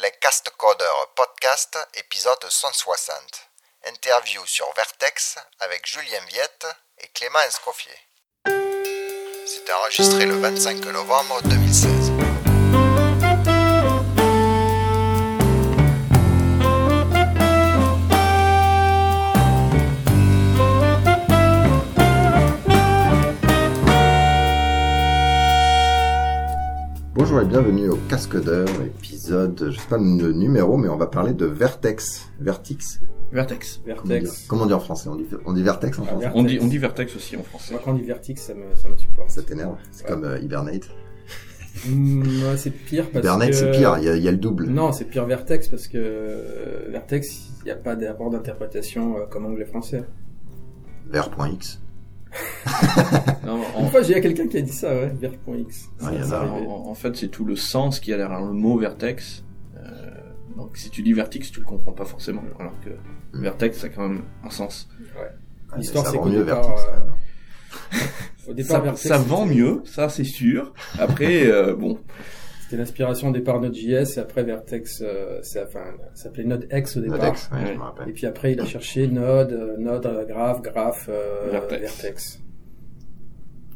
les Castcoders podcast, épisode 160. Interview sur Vertex avec Julien Viette et Clément Escoffier. C'était enregistré le 25 novembre 2016. Bonjour et bienvenue au Casque d'heure, épisode, je sais pas le numéro, mais on va parler de Vertex. Vertix. Vertex. Comment, Vertex. comment on dit en français? On dit, on dit Vertex en Ah, français? Vertex. On dit, on dit Vertex aussi en français. Moi, quand on dit Vertex, ça me, ça m'insupporte. Ça t'énerve C'est Ouais. comme euh, Hibernate. Mm, ouais, c'est pire parce Hibernate que... c'est pire, il y, a, il y a le double. Non, c'est pire Vertex parce que euh, Vertex, il n'y a pas d'abord d'interprétation euh, comme anglais-français. Ver.x. Non, Une en, fois, j'ai quelqu'un qui a dit ça, ouais, il y en fait, c'est tout le sens qu'il y a derrière le mot Vertex. Euh, donc, si tu dis Vertex, tu le comprends pas forcément. Alors que Mm. Vertex, ça a quand même un sens. Ouais, L'histoire, ça c'est vend qu'au mieux départ, Vertex. euh, quand même. Au départ, Ça, Vertex, ça vend mieux, ça c'est sûr. Après, euh, bon, C'était l'inspiration au départ Node.js et après Vertex, euh, c'est, enfin, ça s'appelait Node.x au départ. Nodex, ouais, Ouais. je me rappelle. Et puis après, il a cherché Node, euh, Node, euh, Graph, Graph, euh, Vertex. Vertex.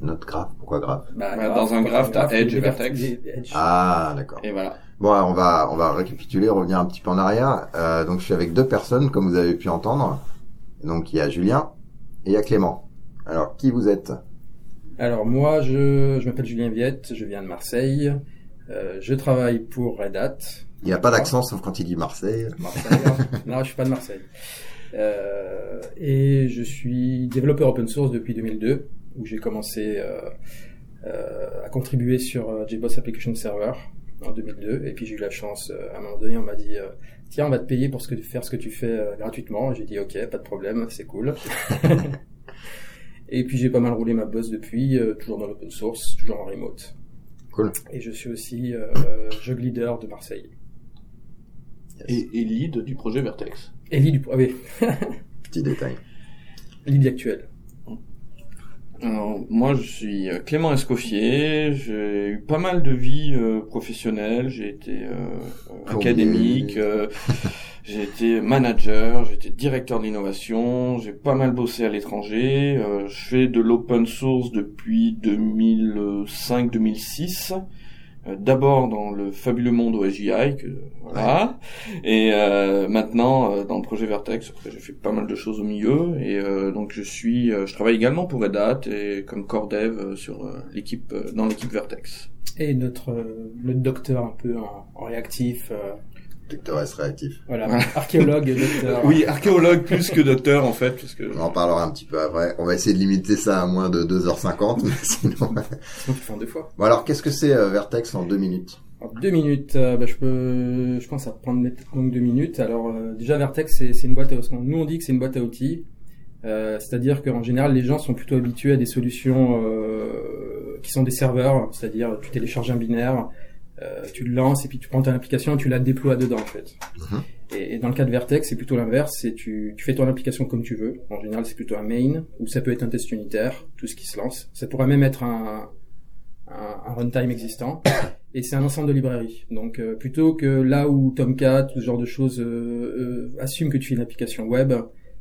Note graphe, pourquoi graphe Bah, Bah, dans un graph, t'as Edge et Vertex. Edge. Ah d'accord. et voilà. Bon, alors, on va on va récapituler, revenir un petit peu en arrière. Euh, donc je suis avec deux personnes, comme vous avez pu entendre. Donc il y a Julien et il y a Clément. Alors qui vous êtes? Alors moi, je, je m'appelle Julien Viette, je viens de Marseille. Euh, je travaille pour Red Hat. Il n'y a pas d'accent sauf quand il dit Marseille. Marseille. hein. non, je suis pas de Marseille. Euh, et je suis développeur open source depuis 2002, où j'ai commencé euh, euh, à contribuer sur euh, JBoss Application Server en 2002. Et puis j'ai eu la chance, à un moment donné, on m'a dit tiens, on va te payer pour ce que, faire ce que tu fais gratuitement. Et J'ai dit ok, pas de problème, c'est cool. et puis j'ai pas mal roulé ma bosse depuis, toujours dans l'open source, toujours en remote. Cool. Et je suis aussi euh, jug leader de Marseille. Et, et lead du projet Vertex. Et lead du ah oui, Petit détail. lead actuel. Alors, moi, je suis euh, Clément Escoffier. J'ai eu pas mal de vie euh, professionnelle. J'ai été euh, académique. euh, j'ai été manager. J'ai été directeur d'innovation. J'ai pas mal bossé à l'étranger. euh, je fais de l'open source depuis 2005-2006. Euh, D'abord dans le fabuleux monde OSGI, que, voilà, et euh, maintenant euh, dans le projet Vertex. Après, j'ai fait pas mal de choses au milieu, et euh, donc je suis, euh, je travaille également pour Red Hat et comme core dev euh, sur euh, l'équipe, euh, dans l'équipe Vertex. Et notre, euh, notre docteur un peu en, en réactif, Docteur S réactif. voilà, archéologue, docteur. Oui, archéologue plus que docteur en fait, puisque On en parlera un petit peu après. On va essayer de limiter ça à moins de 2h50, mais sinon... Sinon, tu fais en deux fois. Bon alors, qu'est-ce que c'est euh, Vertex en deux minutes? En deux minutes, euh, bah, je peux, je pense à prendre peut-être donc deux minutes. Alors euh, déjà Vertex, c'est c'est une boîte à nous on dit que c'est une boîte à outils. Euh, C'est-à-dire qu'en général, les gens sont plutôt habitués à des solutions euh, qui sont des serveurs, c'est-à-dire tu télécharges un binaire, euh, tu le lances et puis tu prends ton application et tu la déploies dedans en fait. Mhm. Et, et dans le cas de Vertex, c'est plutôt l'inverse, c'est tu, tu fais ton application comme tu veux. En général, c'est plutôt un main ou ça peut être un test unitaire, tout ce qui se lance. Ça pourrait même être un, un, un runtime existant. Et c'est un ensemble de librairies. Donc euh, plutôt que là où Tomcat, ce genre de choses euh, euh, assume que tu fais une application web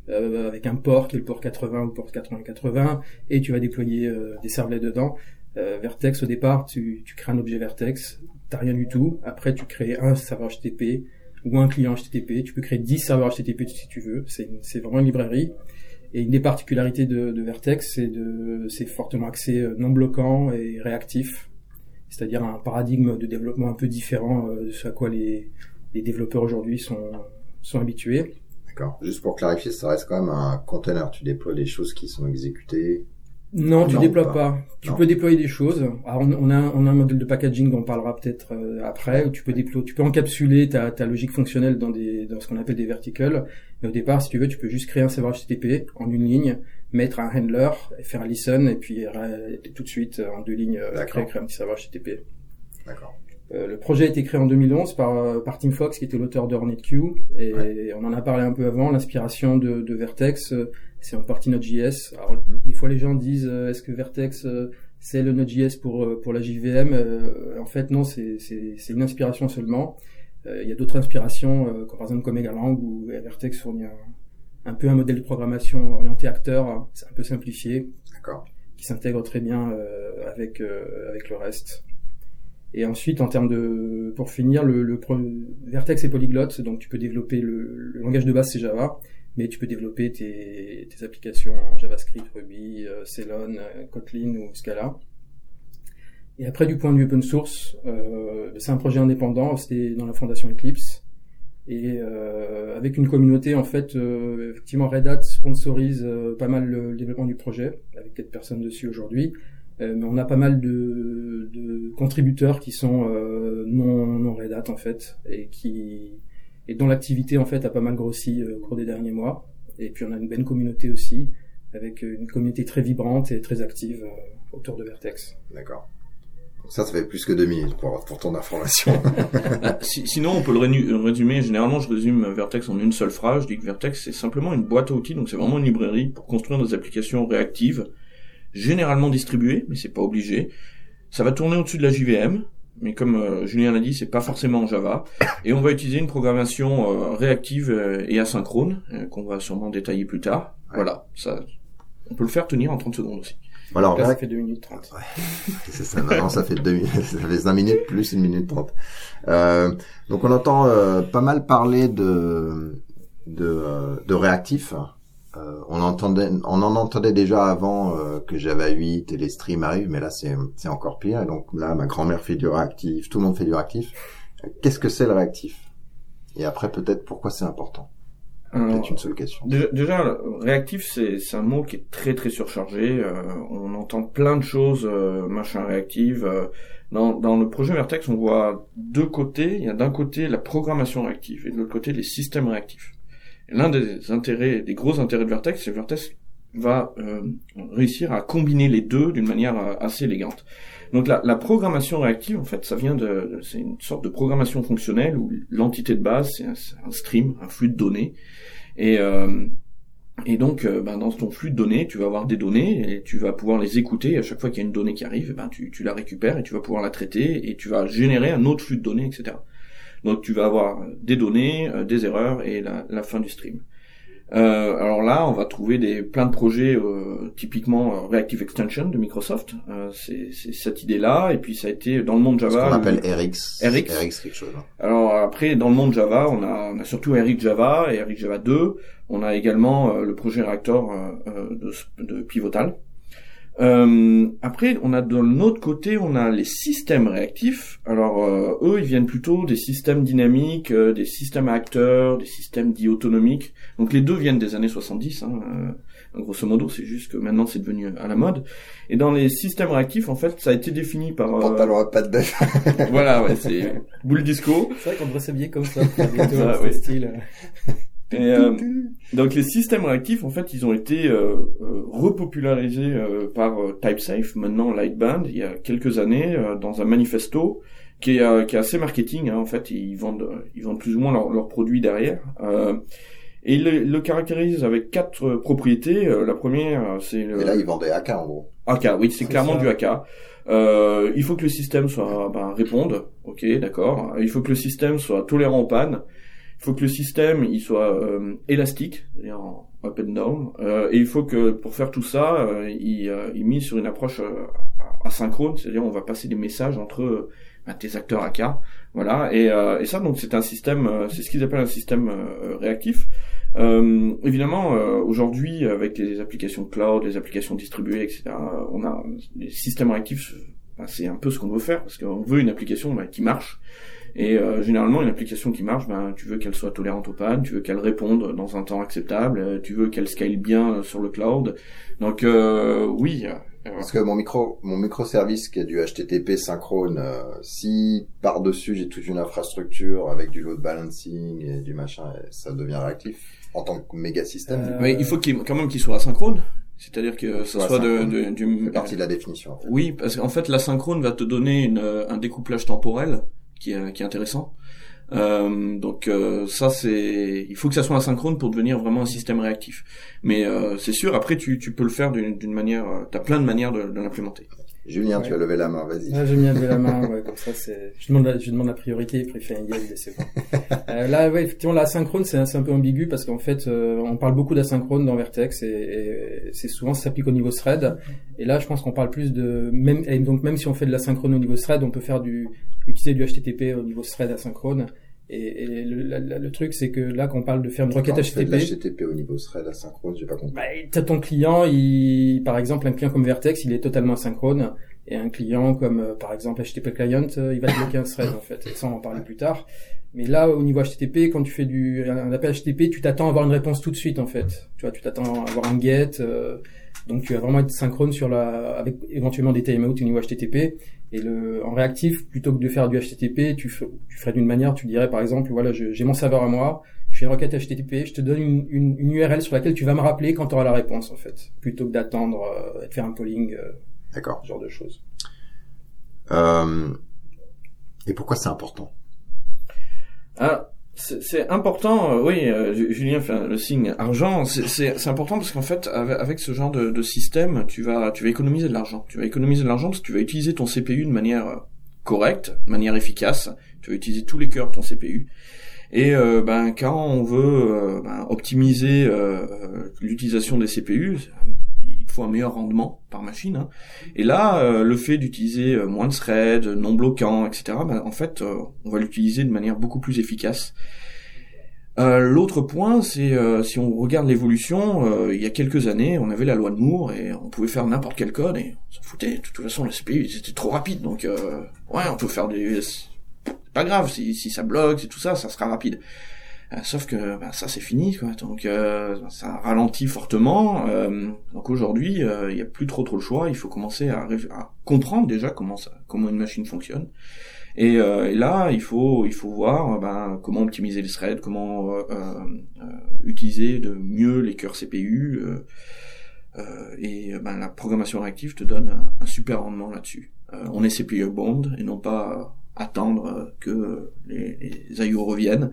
euh, avec un port qui est le port 80 ou le port 8080 et tu vas déployer euh, des servlets dedans. Euh, Vertex au départ, tu, tu crées un objet Vertex, t'as rien du tout. Après, tu crées un serveur HTTP ou un client HTTP. Tu peux créer 10 serveurs HTTP si tu veux. C'est vraiment une librairie. Et une des particularités de, de Vertex, c'est de c'est fortement axé euh, non bloquant et réactif c'est-à-dire un paradigme de développement un peu différent euh, de ce à quoi les, les développeurs aujourd'hui sont, sont habitués. D'accord. Juste pour clarifier, ça reste quand même un container. Tu déploies les choses qui sont exécutées. Non, tu Non, déploies pas. pas. Tu Non. peux déployer des choses. Alors, on, on a, un- on a un modèle de packaging dont on parlera peut-être euh, après, où tu peux déployer, tu peux encapsuler ta, ta logique fonctionnelle dans des, dans ce qu'on appelle des verticals. Mais au départ, si tu veux, tu peux juste créer un serveur HTTP en une ligne, mettre un handler, faire un listen, et puis euh, tout de suite, euh, en deux lignes, euh, créer, créer un petit serveur HTTP. D'accord. Euh, le projet a été créé en 2011 par, par Tim Fox, qui était l'auteur de HornetQ, et Ouais. on en a parlé un peu avant. L'inspiration de, de Vertex, euh, c'est en partie Node.js. Alors, Mhm. des fois, les gens disent, euh, est-ce que Vertex euh, c'est le Node.js pour euh, pour la JVM Euh, En fait, non, c'est c'est c'est une inspiration seulement. Il y a d'autres inspirations, comme par exemple comme Megalang où Vertex fournit un, un, peu un modèle de programmation orienté acteur, c'est un peu simplifié, qui s'intègre très bien avec avec le reste. Et ensuite, en termes de, pour finir, le, le Vertex est polyglotte, donc tu peux développer le, le langage de base c'est Java, mais tu peux développer tes, tes applications en JavaScript, Ruby, euh, Ceylon, euh, Kotlin ou Scala. Et après, du point de vue open source, euh, c'est un projet indépendant, c'était dans la fondation Eclipse, et euh, avec une communauté en fait, euh, effectivement Red Hat sponsorise pas mal le développement du projet, avec quatre personnes dessus aujourd'hui. Euh, mais on a pas mal de, de contributeurs qui sont euh, non, non Red Hat en fait et qui et dont l'activité en fait a pas mal grossi euh, au cours des derniers mois. Et puis on a une belle communauté aussi avec une communauté très vibrante et très active autour de Vertex. D'accord. Ça, ça fait plus que deux minutes pour, pour ton information. Bah, sinon, on peut le résumer. Généralement, je résume Vertex en une seule phrase. Je dis que Vertex, c'est simplement une boîte à outils. Donc, c'est vraiment une librairie pour construire des applications réactives généralement distribué, mais c'est pas obligé. Ça va tourner au-dessus de la JVM, mais comme euh, Julien l'a dit, c'est pas forcément en Java. Et on va utiliser une programmation euh, réactive euh, et asynchrone, qu'on va sûrement détailler plus tard. Voilà, ça, on peut le faire tenir en 30 secondes aussi. Alors, ça fait 2 minutes 30. Ouais. c'est ça, non, ça fait 2 minutes, ça fait 5 minutes plus 1 minute 30. Euh, donc on entend pas mal parler de, de, de réactifs. Euh, on entendait, on en entendait déjà avant euh, que Java 8 et les streams arrivent, mais là c'est c'est encore pire. Et donc là, ma grand-mère fait du réactif, tout le monde fait du réactif. Qu'est-ce que c'est le réactif? Et après, peut-être pourquoi c'est important? Peut-être une seule question. Déjà, réactif, c'est c'est un mot qui est très très surchargé. Euh, on entend plein de choses, machin réactive. dans, dans le projet Vertex, on voit deux côtés. Il y a d'un côté la programmation réactive et de l'autre côté les systèmes réactifs. L'un des intérêts, des gros intérêts de Vertex, c'est que Vertex va euh, réussir à combiner les deux d'une manière euh, assez élégante. Donc la, programmation réactive, en fait, ça vient de, c'est une sorte de programmation fonctionnelle où l'entité de base c'est un, stream, un flux de données, et euh, donc ben, dans ton flux de données, tu vas avoir des données et tu vas pouvoir les écouter. À chaque fois qu'il y a une donnée qui arrive, ben tu la récupères et tu vas pouvoir la traiter et tu vas générer un autre flux de données, etc. Donc tu vas avoir des données, euh, des erreurs et la, la fin du stream. Euh, alors là, on va trouver des plein de projets, euh, typiquement euh, Reactive Extension de Microsoft. Euh, c'est cette idée-là, et puis ça a été dans le monde Java. Ce qu'on appelle RX. RX. RX quelque chose. Hein. Alors après, dans le monde Java, on a, on a surtout RX Java et RX Java 2. On a également le projet Reactor de, de Pivotal. Euh, après, on a de l'autre côté, on a les systèmes réactifs. Alors, euh, eux, ils viennent plutôt des systèmes dynamiques, euh, des systèmes acteurs, des systèmes dits autonomiques. Donc, les deux viennent des années 70. Hein, grosso modo, c'est juste que maintenant, c'est devenu à la mode. Et dans les systèmes réactifs, en fait, ça a été défini par... Pantalon pas de bœuf. voilà, ouais, c'est boule disco. C'est vrai qu'on devrait s'habiller comme ça. ça ouais. style. Et, euh, donc les systèmes réactifs, en fait, ils ont été euh, euh repopularisés euh, par TypeSafe, maintenant Lightband, il y a quelques années, dans un manifesto qui est, qui est assez marketing. Hein, en fait, ils vendent, ils vendent plus ou moins leurs produits derrière. et ils le, le caractérisent avec quatre propriétés. la première, c'est... Et là, ils vendaient AK en gros. AK, oui, c'est clairement du AK. Euh, il faut que le système soit ben, réponde, ok, d'accord. Il faut que le système soit tolérant aux pannes. Il faut que le système il soit euh, élastique, c'est-à-dire en up and down, euh, et il faut que pour faire tout ça, euh, il, euh, il mise sur une approche euh, asynchrone, c'est-à-dire on va passer des messages entre bah, tes acteurs AK, voilà, et, et ça donc c'est un système, c'est ce qu'ils appellent un système réactif. évidemment, aujourd'hui avec les applications cloud, les applications distribuées, etc., on a les systèmes réactifs, bah, c'est un peu ce qu'on veut faire parce qu'on veut une application bah, qui marche et euh, généralement, une application qui marche, ben, tu veux qu'elle soit tolérante aux pannes, tu veux qu'elle réponde dans un temps acceptable, euh, tu veux qu'elle scale bien euh, sur le cloud. Donc oui. Parce que mon micro, mon microservice qui a du HTTP synchrone, si par dessus j'ai toute une infrastructure avec du load balancing et du machin, ça devient réactif en tant que méga système. Mais il faut qu'il, quand même qu'il soit asynchrone. C'est-à-dire que ce soit de, de, du... partie de la définition. Oui, parce qu'en fait, l'asynchrone va te donner une, un découplage temporel qui est, intéressant. Euh, donc euh, ça c'est, il faut que ça soit asynchrone pour devenir vraiment un système réactif. Mais euh, c'est sûr, après tu, peux le faire d'une manière, tu as plein de manières de l'implémenter. Julien, tu as levé la main, vas-y. Ah, mis levé la main, ouais, comme ça, c'est, je demande la, je demande la priorité, fait un yes, c'est bon. euh, là, ouais, effectivement, l'asynchrone, c'est un, un peu ambigu parce qu'en fait, euh, on parle beaucoup d'asynchrone dans Vertex et, et c'est souvent, ça s'applique au niveau thread. Et là, je pense qu'on parle plus de, même, et donc même si on fait de l'asynchrone au niveau thread, on peut faire du, utiliser du HTTP au niveau thread asynchrone. Et, et le, le, truc, c'est que là, quand on parle de faire une requête HTTP, de HTTP au niveau thread asynchrone, j'ai pas compris. Bah, t'as ton client, il, par exemple, un client comme Vertex, il est totalement asynchrone, et un client comme, euh, par exemple, HTTP client, euh, il va te bloquer un thread en fait. Et ça, on en parler plus tard. Mais là, au niveau HTTP, quand tu fais du un appel HTTP, tu t'attends à avoir une réponse tout de suite en fait. Tu vois, tu t'attends à avoir un get. Euh, donc tu vas vraiment être synchrone sur la, avec éventuellement des timeouts au niveau HTTP. Et le, en réactif, plutôt que de faire du HTTP, tu, tu ferais d'une manière, tu dirais par exemple, voilà, j'ai mon serveur à moi, je fais une requête HTTP, je te donne une, une, une URL sur laquelle tu vas me rappeler quand tu auras la réponse en fait, plutôt que d'attendre euh, et de faire un polling, euh, D'accord. ce genre de choses. Euh, et pourquoi c'est important? Ah, c'est important, euh, oui, euh, Julien fait le signe argent, c'est important parce qu'en fait, avec, ce genre de, de, système, tu vas, tu vas économiser de l'argent. Tu vas économiser de l'argent parce que tu vas utiliser ton CPU de manière euh, correcte, de manière efficace, tu vas utiliser tous les cœurs de ton CPU. Et ben quand on veut ben, optimiser l'utilisation des CPU, faut un meilleur rendement par machine. Hein. Et là, euh, le fait d'utiliser euh, moins de threads, non bloquants, etc., ben, en fait, euh, on va l'utiliser de manière beaucoup plus efficace. L'autre point, c'est si on regarde l'évolution, il y a quelques années, on avait la loi de Moore et on pouvait faire n'importe quel code et on s'en foutait. De toute façon, le CPU c'était trop rapide, donc ouais, on peut faire des, c'est pas grave si, si ça bloque, c'est tout ça, ça sera rapide. Euh, sauf que bah, ça c'est fini quoi. Donc euh, ça ralentit fortement. Euh, donc aujourd'hui il n'y a plus trop trop le choix. Il faut commencer à, comprendre déjà comment ça, comment une machine fonctionne. Et, et, là, il faut, il faut voir ben, comment optimiser les threads, comment euh, utiliser de mieux les cœurs CPU. et ben, la programmation réactive te donne un, super rendement là-dessus. on est CPU bond et non pas attendre que les, les reviennent.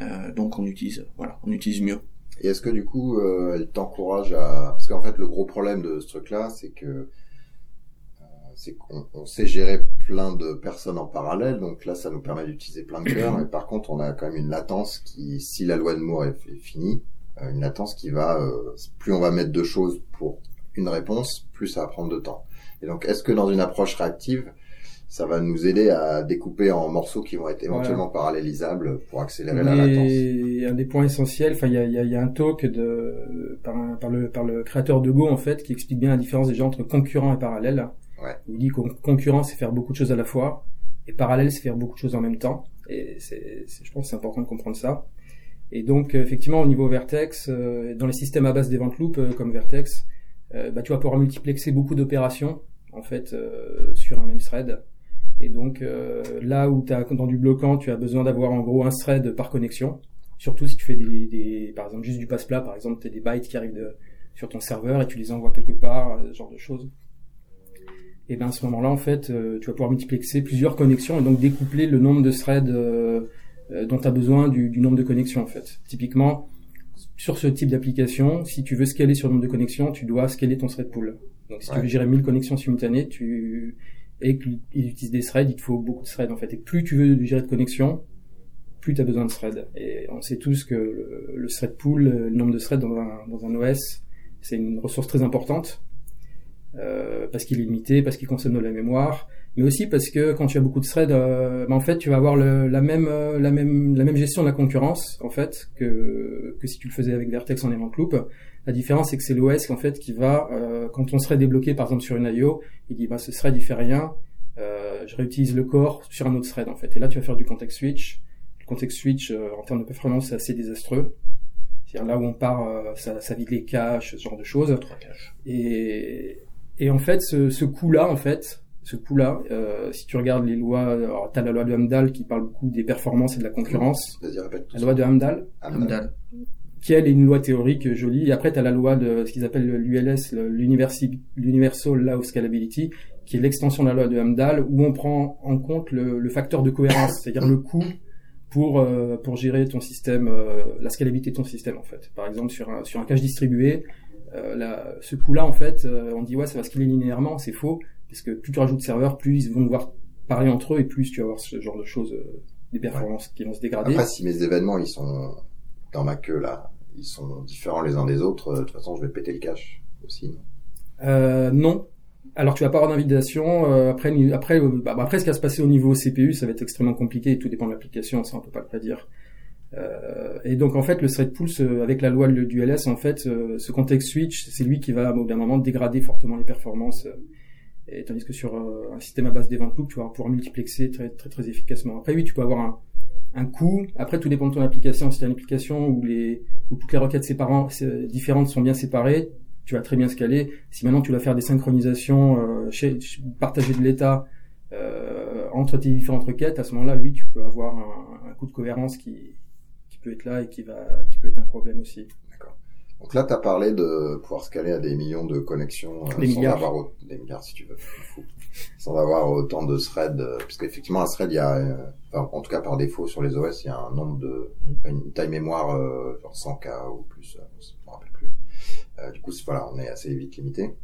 Euh, donc on utilise, voilà, on utilise mieux. Et est-ce que du coup, euh, elle t'encourage à... Parce qu'en fait, le gros problème de ce truc-là, c'est que euh, c'est qu'on on sait gérer plein de personnes en parallèle, donc là, ça nous permet d'utiliser plein de cœurs, mais par contre, on a quand même une latence qui, si la loi de Moore est, finie, une latence qui va, plus on va mettre de choses pour une réponse, plus ça va prendre de temps. Et donc, est-ce que dans une approche réactive, ça va nous aider à découper en morceaux qui vont être éventuellement parallélisables pour accélérer la latence. Un des points essentiels, enfin il y a, y a, un talk de par, par, le par le créateur de Go en fait qui explique bien la différence déjà entre concurrent et parallèle. Ouais. Il dit que concurrent c'est faire beaucoup de choses à la fois et parallèle c'est faire beaucoup de choses en même temps. Et c'est, je pense c'est important de comprendre ça. Et donc effectivement au niveau Vertex, euh, dans les systèmes à base d'event loop euh, comme Vertex, euh, bah, tu vas pouvoir multiplexer beaucoup d'opérations en fait sur un même thread et donc euh, là où tu as dans du bloquant, tu as besoin d'avoir en gros un thread par connexion. Surtout si tu fais des, des par exemple juste du passe-plat, par exemple, tu as des bytes qui arrivent de, sur ton serveur et tu les envoies quelque part, euh, ce genre de choses. Et ben à ce moment-là, en fait, euh, tu vas pouvoir multiplexer plusieurs connexions et donc découpler le nombre de threads dont tu as besoin du, du, nombre de connexions en fait. Typiquement, sur ce type d'application, si tu veux scaler sur le nombre de connexions, tu dois scaler ton thread pool. Donc si tu veux gérer 1000 connexions simultanées, tu et qu'ils utilisent des threads, il te faut beaucoup de threads en fait. Et plus tu veux gérer de connexion, plus tu as besoin de threads. Et on sait tous que le, thread pool, le nombre de threads dans un, dans un OS, c'est une ressource très importante. Euh, parce qu'il est limité, parce qu'il consomme de la mémoire, mais aussi parce que quand tu as beaucoup de threads, euh, ben en fait tu vas avoir le, la même euh, la même la même gestion de la concurrence en fait que que si tu le faisais avec Vertex en event loop. La différence, c'est que c'est l'OS en fait qui va, euh, quand on serait débloqué par exemple sur une IO, il dit bah ce thread il fait rien, euh, je réutilise le corps sur un autre thread en fait. Et là tu vas faire du context switch. Le context switch euh, en termes de performance c'est assez désastreux. C'est-à-dire là où on part, euh, ça, ça vide les caches, ce genre de choses. Et, et en fait ce, ce coup-là en fait, ce coup-là, euh, si tu regardes les lois, alors t'as la loi de Hamdal qui parle beaucoup des performances et de la concurrence. La loi de Hamdal. Hamdal qui elle est une loi théorique jolie. Et après, tu as la loi de ce qu'ils appellent l'ULS, l'Universal Law Scalability, qui est l'extension de la loi de Hamdal, où on prend en compte le, facteur de cohérence, c'est-à-dire le coût pour euh, pour gérer ton système, euh, la scalabilité de ton système en fait. Par exemple, sur un sur un cache distribué, euh, ce coût-là en fait, on dit ouais, ça va scaler linéairement, c'est faux parce que plus tu rajoutes de serveurs, plus ils vont devoir parler entre eux et plus tu vas avoir ce genre de choses, euh, des performances qui vont se dégrader. Après, si mes événements ils sont dans ma queue là, ils sont différents les uns des autres, euh, de toute façon je vais péter le cache aussi. Non? Euh, non. Alors tu vas pas avoir d'invitation. Euh, après, après, euh, bah, après, ce qui va se passer au niveau CPU, ça va être extrêmement compliqué. Tout dépend de l'application, ça on peut pas le prédire. Euh, et donc en fait, le thread pool, avec la loi du LS, en fait, ce context switch, c'est lui qui va au bout d'un moment dégrader fortement les performances. Et tandis que sur un système à base loop, tu vas pouvoir multiplexer très très très efficacement. Après oui, tu peux avoir un, un coût. Après, tout dépend de ton application. Si tu as une application où les où toutes les requêtes séparantes, différentes sont bien séparées, tu vas très bien scaler. Si maintenant tu vas faire des synchronisations, euh, partager de l'état euh, entre tes différentes requêtes, à ce moment-là, oui, tu peux avoir un, un coût de cohérence qui, qui peut être là et qui va qui peut être un problème aussi. Donc là, tu as parlé de pouvoir scaler à des millions de connexions euh, sans milliards. avoir des milliards si tu veux, sans avoir autant de threads, euh, puisque effectivement un thread, il y a, euh, enfin, en tout cas par défaut sur les OS, il y a un nombre de, une taille mémoire euh, genre 100K ou plus, euh, du coup, voilà, on est assez vite limité.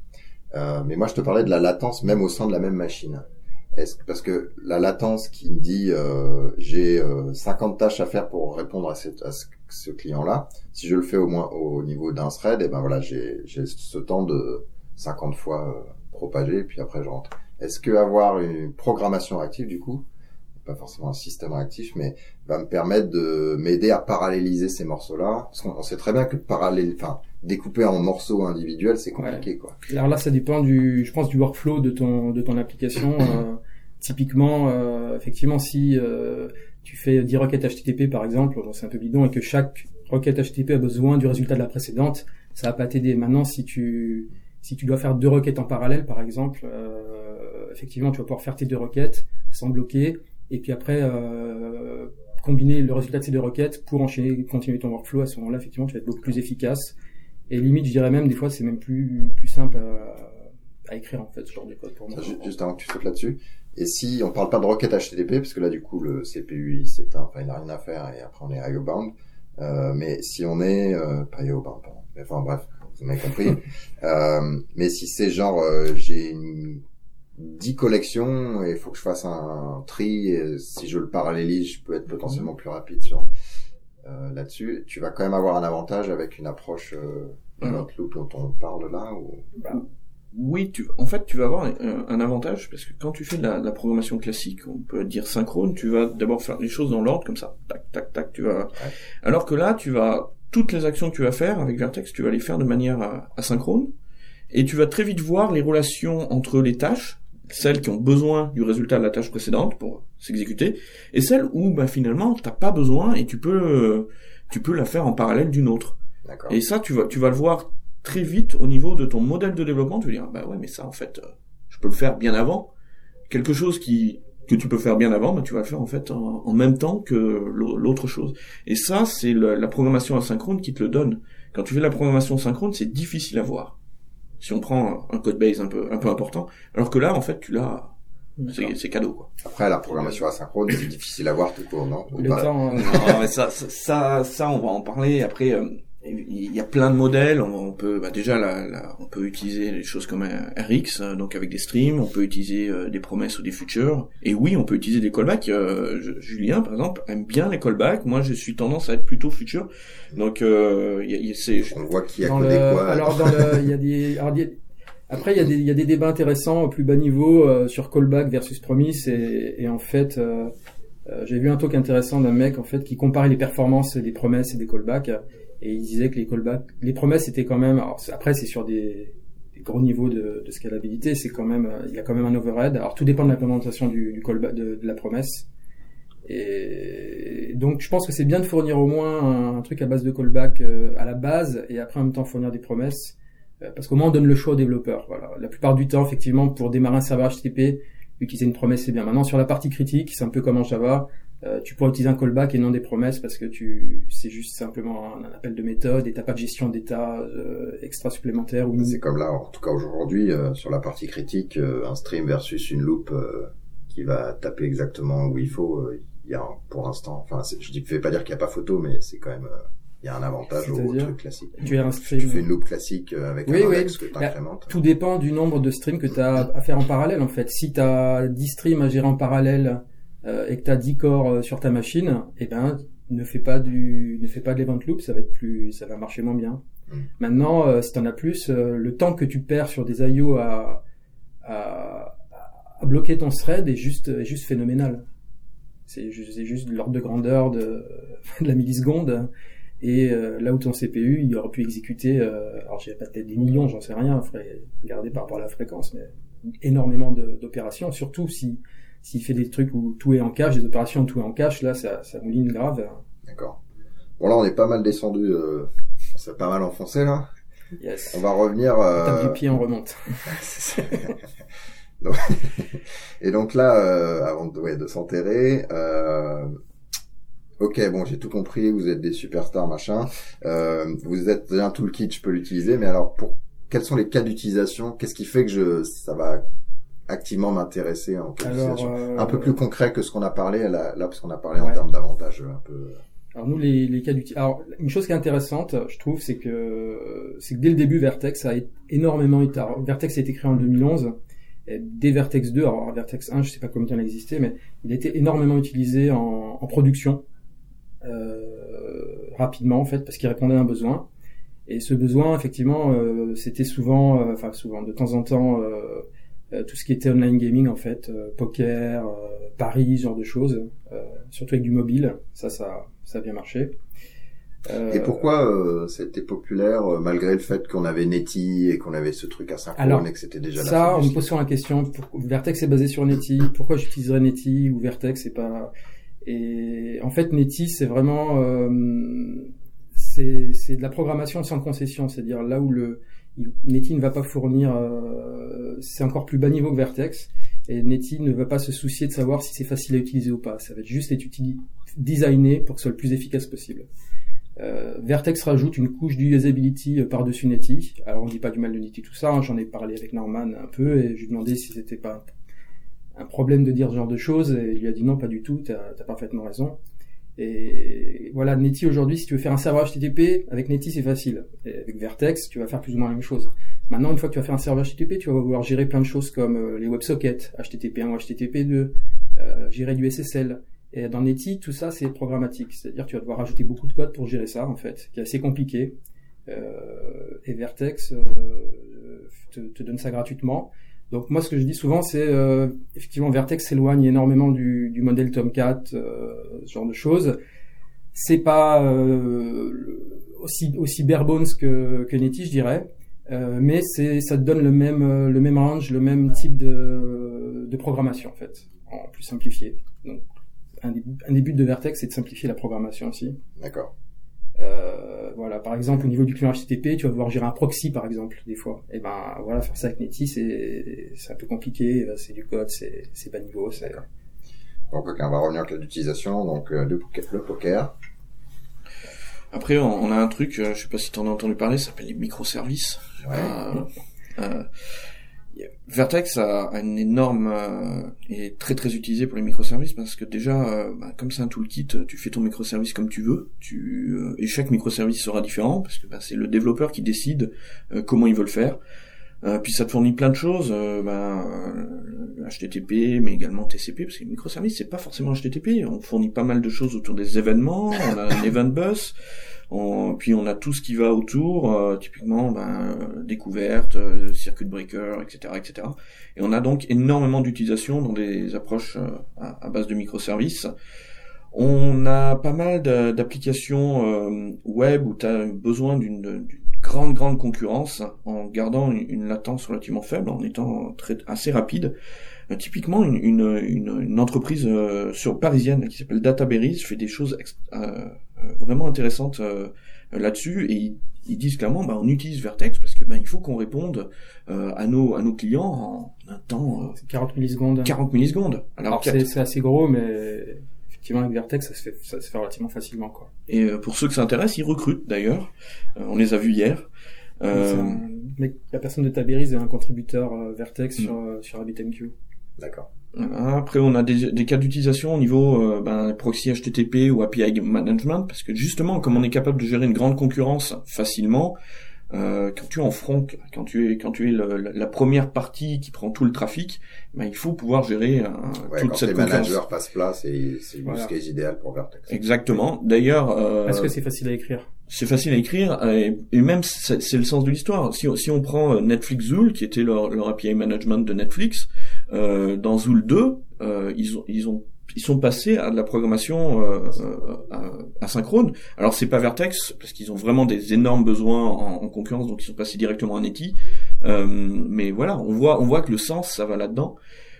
Euh, mais moi, je te parlais de la latence même au sein de la même machine. Est-ce, parce que la latence qui me dit euh, j'ai 50 tâches à faire pour répondre à, cette, à ce, client-là, si je le fais au moins au niveau d'un thread, et eh ben voilà, j'ai, ce temps de 50 fois propagé, puis après je rentre. Est-ce que avoir une programmation active du coup, pas forcément un système actif, mais va me permettre de m'aider à paralléliser ces morceaux-là? Parce qu'on sait très bien que parallèle, enfin découper en morceaux individuels, c'est compliqué, quoi. Alors là, ça dépend du, je pense, du workflow de ton de ton application. euh, typiquement, euh, effectivement, si euh, tu fais 10 requêtes HTTP par exemple, c'est un peu bidon, et que chaque requête HTTP a besoin du résultat de la précédente, ça va pas t'aider. Maintenant, si tu si tu dois faire deux requêtes en parallèle, par exemple, euh, effectivement, tu vas pouvoir faire tes deux requêtes sans bloquer, et puis après combiner le résultat de ces deux requêtes pour enchaîner, continuer ton workflow. À ce moment-là, effectivement, tu vas être beaucoup plus efficace et limite, je dirais même, des fois, c'est même plus, plus simple à, écrire, en fait, ce genre de code pour moi. juste avant que tu sautes là-dessus. Et si on parle pas de requête HTTP, parce que là, du coup, le CPU, il s'éteint, enfin, il n'a rien à faire, et après, on est IO bound. Euh, mais si on est, euh, pas IO bound, pardon. Enfin, bref, vous m'avez compris. euh, mais si c'est genre, euh, j'ai une 10 collections et il faut que je fasse un, tri, et si je le parallélise, je peux être potentiellement plus rapide sur euh, là-dessus, tu vas quand même avoir un avantage avec une approche euh, loop dont on parle là ou... Bah, oui, tu, en fait, tu vas avoir un, avantage parce que quand tu fais de la, programmation classique, on peut dire synchrone, tu vas d'abord faire les choses dans l'ordre comme ça, tac, tac, tac, tu vas. Alors que là, tu vas toutes les actions que tu vas faire avec Vertex, tu vas les faire de manière asynchrone et tu vas très vite voir les relations entre les tâches celles qui ont besoin du résultat de la tâche précédente pour s'exécuter, et celles où bah, finalement t'as pas besoin et tu peux euh, tu peux la faire en parallèle d'une autre. Et ça tu vas tu vas le voir très vite au niveau de ton modèle de développement. Tu vas dire bah ouais mais ça en fait euh, je peux le faire bien avant. Quelque chose qui que tu peux faire bien avant, bah, tu vas le faire en fait en, même temps que l'autre chose. Et ça c'est la programmation asynchrone qui te le donne. Quand tu fais la programmation synchrone, c'est difficile à voir si on prend un code base un peu un peu important alors que là en fait tu l'as c'est cadeau quoi. Après la programmation asynchrone c'est difficile à voir tout court non, Le temps, euh, non mais ça, ça ça on va en parler après euh, il y a plein de modèles. On, peut bah déjà, là, on peut utiliser des choses comme RX, euh, donc avec des streams. On peut utiliser euh, des promesses ou des futures. Et oui, on peut utiliser des callbacks. Euh, Julien, par exemple, aime bien les callbacks. Moi, je suis tendance à être plutôt futur. Donc, euh, y a, y a, on voit qui a codé quoi. Alors, dans le, il y a des, alors, après, il y, a des, il y a des débats intéressants au plus bas niveau sur callback versus promise et, et en fait, euh, j'ai vu un talk intéressant d'un mec en fait qui comparait les performances des promesses et des callbacks et il disait que les callbacks, les promesses étaient quand même. Alors après, c'est sur des, des, gros niveaux de, de scalabilité, c'est quand même, il y a quand même un overhead. Alors tout dépend de l'implémentation du, du callback, de, de, la promesse. Et donc je pense que c'est bien de fournir au moins un, truc à base de callback euh, à la base et après en même temps fournir des promesses euh, parce qu'au moins on donne le choix aux développeurs. Voilà. La plupart du temps, effectivement, pour démarrer un serveur HTTP, utiliser une promesse c'est bien. Maintenant sur la partie critique, c'est un peu comme en Java. Euh, tu pourrais utiliser un callback et non des promesses parce que tu c'est juste simplement un, appel de méthode et t'as pas de gestion d'état euh, extra supplémentaire. Ou... C'est comme là, en tout cas aujourd'hui, euh, sur la partie critique, un stream versus une loop qui va taper exactement où il faut. Il y a pour l'instant, enfin, je dis, fais pas dire qu'il n'y a pas photo, mais c'est quand même il y a un avantage au, truc classique. Tu un stream. Tu fais une loupe classique euh, avec Oui, un oui. index que tu Bah, incrémentes. Tout dépend du nombre de streams que tu as à faire en parallèle en fait. Si tu as 10 streams à gérer en parallèle euh, et que tu as 10 corps euh, sur ta machine, eh ben ne fais pas du ne fais pas de l'event loop, ça va être plus ça va marcher moins bien. Mm. Maintenant euh, si tu en as plus euh, le temps que tu perds sur des IO à à, à bloquer ton thread est juste est juste phénoménal. C'est juste, juste l'ordre de grandeur de, de la milliseconde. Et euh, là où ton CPU, il aurait pu exécuter, euh, alors j'ai pas peut-être des millions, j'en sais rien, faudrait regarder par rapport à la fréquence, mais énormément d'opérations, surtout si s'il fait des trucs où tout est en cache, des opérations où tout est en cache, là ça, ça mouline grave. D'accord. Bon là, on est pas mal descendu. Euh, on s'est pas mal enfoncé là. Yes. On va revenir. Tape Euh... du pied, on remonte. Donc- Et donc là, euh, avant de, ouais, de s'enterrer, euh, ok, bon, j'ai tout compris. Vous êtes des superstars, machin. Euh, vous êtes un toolkit, je peux l'utiliser. Mais alors, pour quels sont les cas d'utilisation? Qu'est-ce qui fait que je, ça va activement m'intéresser en cas Alors, d'utilisation euh, Un peu plus concret que ce qu'on a parlé là, là parce qu'on a parlé en termes d'avantages un peu. Alors nous, les, les cas d'utilité. Alors une chose qui est intéressante, je trouve, c'est que c'est que dès le début, Vertex a énormément été. alors, Vertex a été créé en 2011. Et dès Vertex 2, alors Vertex 1, je sais pas combien il existait, mais il a été énormément utilisé en, en production euh, rapidement en fait, parce qu'il répondait à un besoin. Et ce besoin, effectivement, euh, c'était souvent, euh, enfin souvent, de temps en temps, euh, euh, tout ce qui était online gaming en fait, euh, poker, euh, paris, ce genre de choses, euh, surtout avec du mobile. Ça, ça, ça a bien marché. Euh, Et pourquoi euh, c'était populaire euh, malgré le fait qu'on avait Netty et qu'on avait ce truc asynchrone et que c'était déjà la Ça, on me pose souvent la question. pour- Vertex est basé sur Netty. Pourquoi j'utiliserais Netty ou Vertex C'est pas. Et en fait, Netty, c'est vraiment euh, c'est c'est de la programmation sans concession, c'est-à-dire là où le Netty ne va pas fournir, euh, c'est encore plus bas niveau que Vertex. Et Netty ne va pas se soucier de savoir si c'est facile à utiliser ou pas. Ça va juste être designé pour que ce soit le plus efficace possible. Euh, Vertex rajoute une couche d'usability euh, par-dessus Netty. Alors on dit pas du mal de Netty tout ça, hein, j'en ai parlé avec Norman un peu et je lui ai demandé si c'était pas un problème de dire ce genre de choses et il lui a dit non pas du tout, t'as as parfaitement raison. Et voilà, Netty aujourd'hui, si tu veux faire un serveur HTTP, avec Netty c'est facile. Et avec Vertex, tu vas faire plus ou moins la même chose. Maintenant, une fois que tu vas faire un serveur HTTP, tu vas pouvoir gérer plein de choses comme euh, les WebSockets, HTTP1 ou HTTP2, euh, gérer du SSL. Et dans Netty, tout ça c'est programmatique, c'est-à-dire tu vas devoir rajouter beaucoup de code pour gérer ça en fait, qui est assez compliqué. Euh, et Vertex euh, te, te donne ça gratuitement. Donc moi, ce que je dis souvent, c'est euh, effectivement Vertex s'éloigne énormément du, du modèle Tomcat, euh, ce genre de choses. C'est pas euh, aussi aussi bare bones que, que Netty, je dirais, euh, mais c'est ça te donne le même euh, le même range, le même type de, de programmation en fait, en plus simplifié. Donc un des, un des buts de Vertex, c'est de simplifier la programmation aussi. D'accord. Euh, voilà, par exemple, au niveau du client HTTP, tu vas devoir gérer un proxy, par exemple, des fois. Et ben, voilà, faire ça avec Netty, c'est, c'est un peu compliqué. C'est du code, c'est, c'est bas niveau. C'est... Donc ok, on va revenir au cas d'utilisation. Donc euh, le, poker, le poker. Après, on, on a un truc, euh, je sais pas si t'en as entendu parler, ça s'appelle les microservices. Ouais. Euh, euh, Vertex a, une énorme euh, et très très utilisé pour les microservices parce que déjà, euh, bah, comme c'est un toolkit, tu fais ton microservice comme tu veux. Tu euh, et chaque microservice sera différent parce que bah, c'est le développeur qui décide euh, comment il veut le faire. Euh, puis ça te fournit plein de choses, euh, ben, euh, HTTP, mais également TCP, parce que les microservices, c'est pas forcément HTTP. On fournit pas mal de choses autour des événements, on a un event bus, on- puis on a tout ce qui va autour, euh, typiquement ben, euh, découverte, euh, circuit breaker, etc., etc. Et on a donc énormément d'utilisation dans des approches euh, à, à base de microservices. On a pas mal d'a- d'applications euh, web où tu as besoin d'une grande grande concurrence en gardant une, une latence relativement faible, en étant très assez rapide. Euh, typiquement, une, une, une, une entreprise euh, sur parisienne qui s'appelle Databerries fait des choses euh, euh, vraiment intéressantes euh, là-dessus et ils, ils disent clairement, bah, on utilise Vertex parce que ben il faut qu'on réponde euh, à nos à nos clients en un temps euh, C'est 40 millisecondes. 40 millisecondes. Alors, Alors, c'est assez gros, mais effectivement, avec Vertex, ça se fait, ça se fait relativement facilement, quoi. Et euh, pour ceux que ça intéresse, ils recrutent d'ailleurs. Euh, on les a vus hier. Euh, un mec- la personne de Taberis est un contributeur euh, Vertex Mm. sur, euh, sur RabbitMQ. D'accord. Après, on a des, des cas d'utilisation au niveau euh, ben, proxy HTTP ou API management, parce que justement, comme on est capable de gérer une grande concurrence facilement, euh, quand tu es en front, quand tu es quand tu es le, la première partie qui prend tout le trafic, ben, il faut pouvoir gérer euh, ouais, toute quand cette les managers passent plat, c'est c'est Voilà. case idéal pour Vertex. Exactement. D'ailleurs, euh, Est-ce que c'est facile à écrire? c'est facile à écrire et, et même c'est c'est le sens de l'histoire. Si, on- si on prend euh, Netflix Zool, qui était leur, leur API management de Netflix, euh, dans Zool 2, euh, ils ont ils ont ils sont passés à de la programmation euh, euh, asynchrone. Alors c'est pas Vertex parce qu'ils ont vraiment des énormes besoins en, en concurrence, donc ils sont passés directement à Netty. Euh, mais voilà, on voit on voit que le sens ça va là-dedans.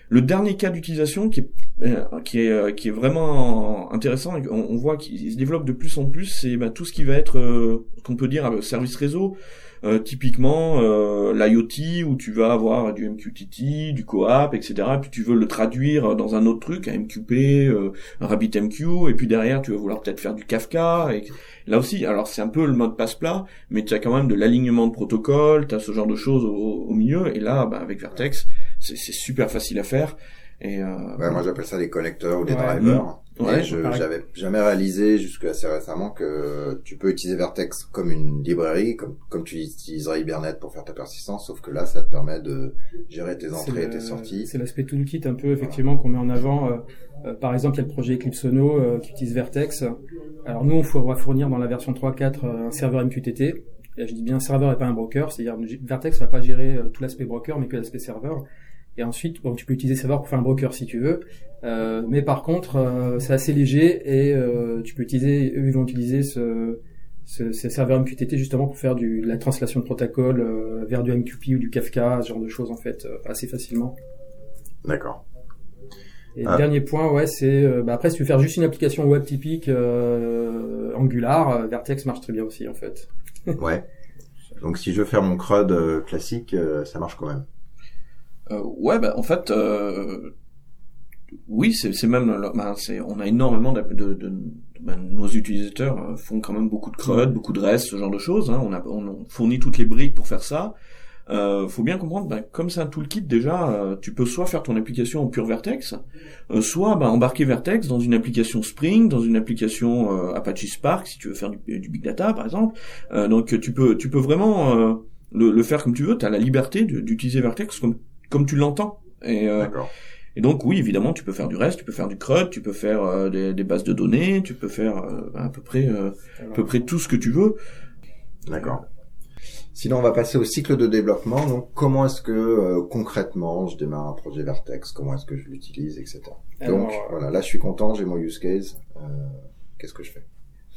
Le dernier cas d'utilisation qui est euh, qui est euh, qui est vraiment intéressant, on, voit qu'il se développe de plus en plus, c'est bah, tout ce qui va être euh, qu'on peut dire euh, service réseau. Euh, typiquement euh, l'IoT où tu vas avoir du MQTT, du CoAP, etc. Et puis tu veux le traduire dans un autre truc, un MQP, euh, un RabbitMQ, et puis derrière tu vas vouloir peut-être faire du Kafka. Et là aussi, alors c'est un peu le mode passe-plat, mais tu as quand même de l'alignement de protocole, tu as ce genre de choses au, au milieu. Et là, bah, avec Vertex, c'est super facile à faire. Et euh, Ouais, moi j'appelle ça des connecteurs ou des Ouais. drivers. Ouais, et je j'avais jamais réalisé jusqu'à assez récemment que tu peux utiliser Vertex comme une librairie, comme comme tu utiliserais Hibernate pour faire ta persistance, sauf que là ça te permet de gérer tes entrées et tes sorties. C'est l'aspect toolkit un peu effectivement qu'on met en avant. Euh, euh, par exemple, il y a le projet Eclipsono euh, qui utilise Vertex. Alors nous, on va fournir dans la version 3.4 euh, un serveur MQTT. Et je dis bien serveur et pas un broker, c'est-à-dire Vertex va pas gérer tout l'aspect broker, mais que l'aspect serveur. Et ensuite, bon, tu peux utiliser serveur pour faire un broker si tu veux. Euh, mais par contre, euh, c'est assez léger et euh, tu peux utiliser, eux, ils vont utiliser ce, ce, ces serveurs MQTT justement pour faire du, la translation de protocole euh, vers du MQP ou du Kafka, ce genre de choses en fait, euh, assez facilement. D'accord. Et Ah. le dernier point, ouais, c'est euh, bah, après si tu veux faire juste une application web typique euh, Angular, euh, Vertex marche très bien aussi en fait. Ouais. Donc si je veux faire mon CRUD euh, classique, euh, ça marche quand même. Euh, ouais, bah, en fait, euh, oui, c'est même, bah, on a énormément de, de, de- bah, nos utilisateurs euh, font quand même beaucoup de CRUD, beaucoup de REST, ce genre de choses. Hein, on, a, on, fournit toutes les briques pour faire ça. Euh, faut bien comprendre, bah, comme c'est un toolkit déjà, euh, tu peux soit faire ton application en pure Vertex, euh, soit bah, embarquer Vertex dans une application Spring, dans une application euh, Apache Spark, si tu veux faire du, du big data par exemple. Euh, donc tu peux, tu peux vraiment le, le faire comme tu veux. Tu as la liberté d'utiliser Vertex comme comme tu l'entends. Et, euh, D'accord. et donc oui, évidemment, tu peux faire du reste, tu peux faire du CRUD, tu peux faire euh, des, des bases de données, tu peux faire euh, à peu près euh, à peu près tout ce que tu veux. D'accord. Sinon, on va passer au cycle de développement. Donc, comment est-ce que euh, concrètement je démarre un projet Vertex? Comment est-ce que je l'utilise, etc. Alors, Donc, euh, voilà, là, je suis content, j'ai mon use case. Euh, Qu'est-ce que je fais?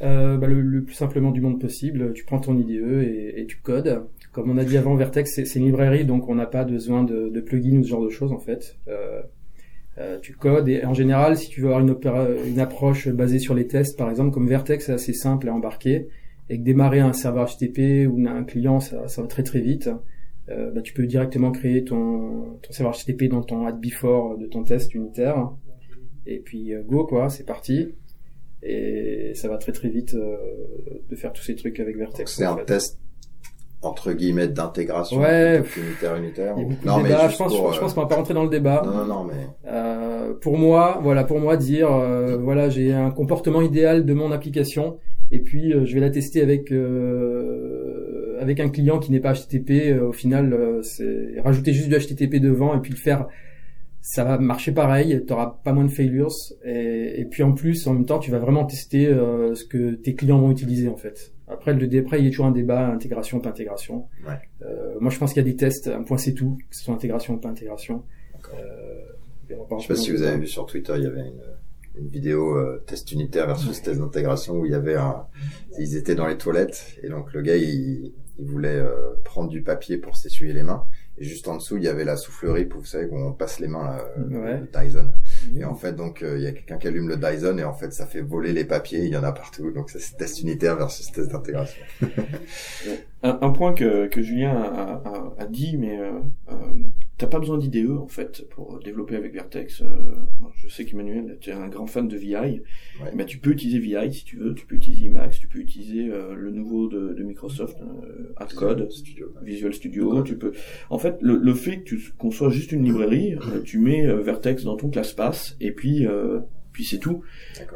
Euh, bah, le, le plus simplement du monde possible, tu prends ton IDE et, et tu codes. Comme on a dit avant, Vertex c'est une librairie, donc on n'a pas besoin de, de plugins ou ce genre de choses en fait. Euh, euh, tu codes et en général, si tu veux avoir une, une approche basée sur les tests, par exemple, comme Vertex, c'est assez simple à embarquer et que démarrer un serveur HTTP ou un client, ça, ça va très très vite. Euh, bah, tu peux directement créer ton, ton serveur HTTP dans ton add before de ton test unitaire et puis euh, go quoi, c'est parti. Et ça va très très vite euh, de faire tous ces trucs avec Vertex. c'est un fait. test entre guillemets d'intégration Ouais. unitaire unitaire. Ou- Non, mais. Je pense, pour, je euh, pense qu'on va pas rentrer dans le débat. Non, non, non, mais Euh, pour moi, voilà, pour moi dire, euh, voilà, j'ai un comportement idéal de mon application, et puis euh, je vais la tester avec euh, avec un client qui n'est pas HTTP. euh, au final, euh, c'est rajouter juste du HTTP devant et puis le faire, ça va marcher pareil. T'auras pas moins de failures, et, et puis en plus, en même temps, tu vas vraiment tester euh, ce que tes clients vont utiliser en fait. Après, le après, il y a toujours un débat intégration pas intégration. Ouais. Euh, moi, je pense qu'il y a des tests, un point c'est tout, que ce soit intégration ou pas intégration. Euh, on je sais pas si vous avez vu sur Twitter, il y avait une, une vidéo euh, test unitaire versus test d'intégration où il y avait un, ils étaient dans les toilettes et donc le gars il, il voulait euh, prendre du papier pour s'essuyer les mains et juste en dessous il y avait la soufflerie pour vous savez où on passe les mains là, euh, Ouais. le Dyson. Et en fait donc euh, il y a quelqu'un qui allume le Dyson et en fait ça fait voler les papiers il y en a partout. Donc ça, c'est test unitaire versus test d'intégration. Un, un point que, que Julien a, a- a dit, mais euh, euh, t'as pas besoin d'IDE en fait pour développer avec Vertex. Euh, je sais qu'Emmanuel, tu es un grand fan de VI. Ouais. Ben, tu peux utiliser VI si tu veux, tu peux utiliser Emacs, tu peux utiliser euh, le nouveau de, de Microsoft, euh, AppCode, Studio, Visual Studio. Tu peux. En fait, le, le fait que qu'on soit juste une librairie, euh, tu mets Vertex dans ton ClassPass et puis puis c'est tout.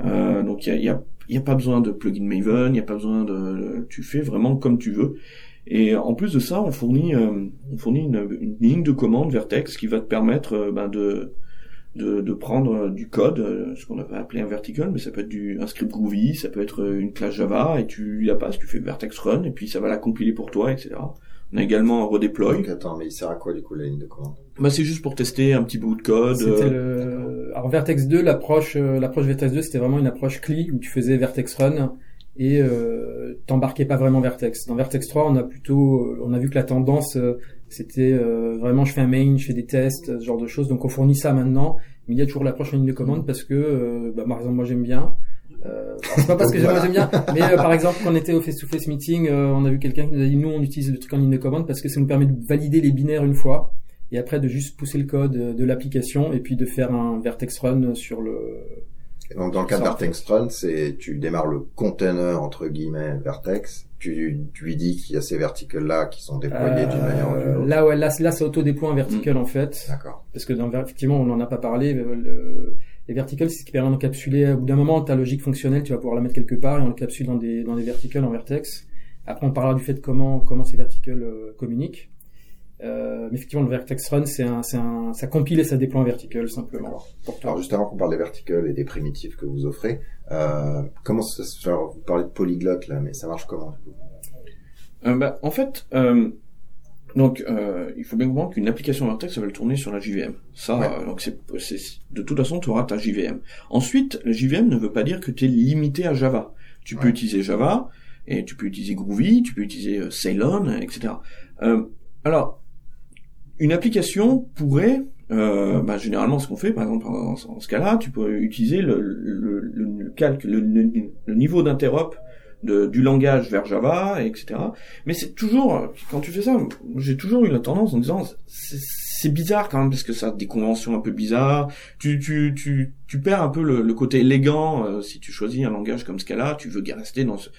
donc il y a, y a il n'y a pas besoin de plugin Maven, il n'y a pas besoin de, tu fais vraiment comme tu veux. Et en plus de ça, on fournit, euh, on fournit une, une, ligne de commande Vertex qui va te permettre euh, ben de, de, de, prendre du code, euh, ce qu'on avait appelé un vertical, mais ça peut être du, un script Groovy, ça peut être une classe Java, et tu la passes, tu fais Vertex Run, et puis ça va la compiler pour toi, etc. On a également un redeploy. Donc attends, mais il sert à quoi du coup la ligne de commande? Bah c'est juste pour tester un petit bout de code. C'était le... Alors Vertex 2, l'approche, l'approche Vertex 2, c'était vraiment une approche CLI où tu faisais Vertex Run et euh, t'embarquais pas vraiment Vertex. Dans Vertex 3, on a plutôt, euh, on a vu que la tendance euh, c'était euh, vraiment je fais un main, je fais des tests, ce genre de choses. Donc on fournit ça maintenant, mais il y a toujours l'approche en ligne de commande parce que, bah, par exemple, moi j'aime bien. Euh, c'est pas parce que j'aime bien, mais par exemple quand on était au face-to-face meeting, on a vu quelqu'un qui nous a dit nous on utilise le truc en ligne de commande parce que ça nous permet de valider les binaires une fois et après de juste pousser le code de l'application et puis de faire un vertex run sur le donc dans le cas de Vertex Run, c'est tu démarres le container entre guillemets Vertex, tu, tu lui dis qu'il y a ces verticles là qui sont déployés d'une manière ou d'une autre. Là ouais, là, là c'est auto déploie un vertical mm. en fait. D'accord. Parce que dans, effectivement on n'en a pas parlé. Le, les verticals c'est ce qui permet d'encapsuler. Au bout d'un moment ta logique fonctionnelle tu vas pouvoir la mettre quelque part et on l'encapsule dans des dans des verticals en Vertex. Après on parlera du fait de comment comment ces verticals euh, communiquent. Euh, mais effectivement, le Vertex Run, c'est un, c'est un, ça compile et ça déploie en vertical simplement. Alors juste avant qu'on parle des verticals et des primitives que vous offrez, euh, comment ça se fait? Vous parlez de polyglotte là, mais ça marche comment euh, bah, En fait, euh, donc euh, il faut bien comprendre qu'une application Vertex, ça va le tourner sur la JVM. Ça, donc c'est, c'est, de toute façon, tu auras ta JVM. Ensuite, la JVM ne veut pas dire que tu es limité à Java. Tu peux utiliser Java et tu peux utiliser Groovy, tu peux utiliser Ceylon, etc. alors une application pourrait, euh, bah, généralement ce qu'on fait, par exemple en, ce cas-là, tu peux utiliser le, le, le, calque, le, niveau d'interop du langage vers Java, etc. Mais c'est toujours, quand tu fais ça, j'ai toujours eu la tendance en disant, c'est bizarre quand même parce que ça a des conventions un peu bizarres. Tu tu tu tu perds un peu le, côté élégant euh, si tu choisis un langage comme Scala. Tu veux rester dans ce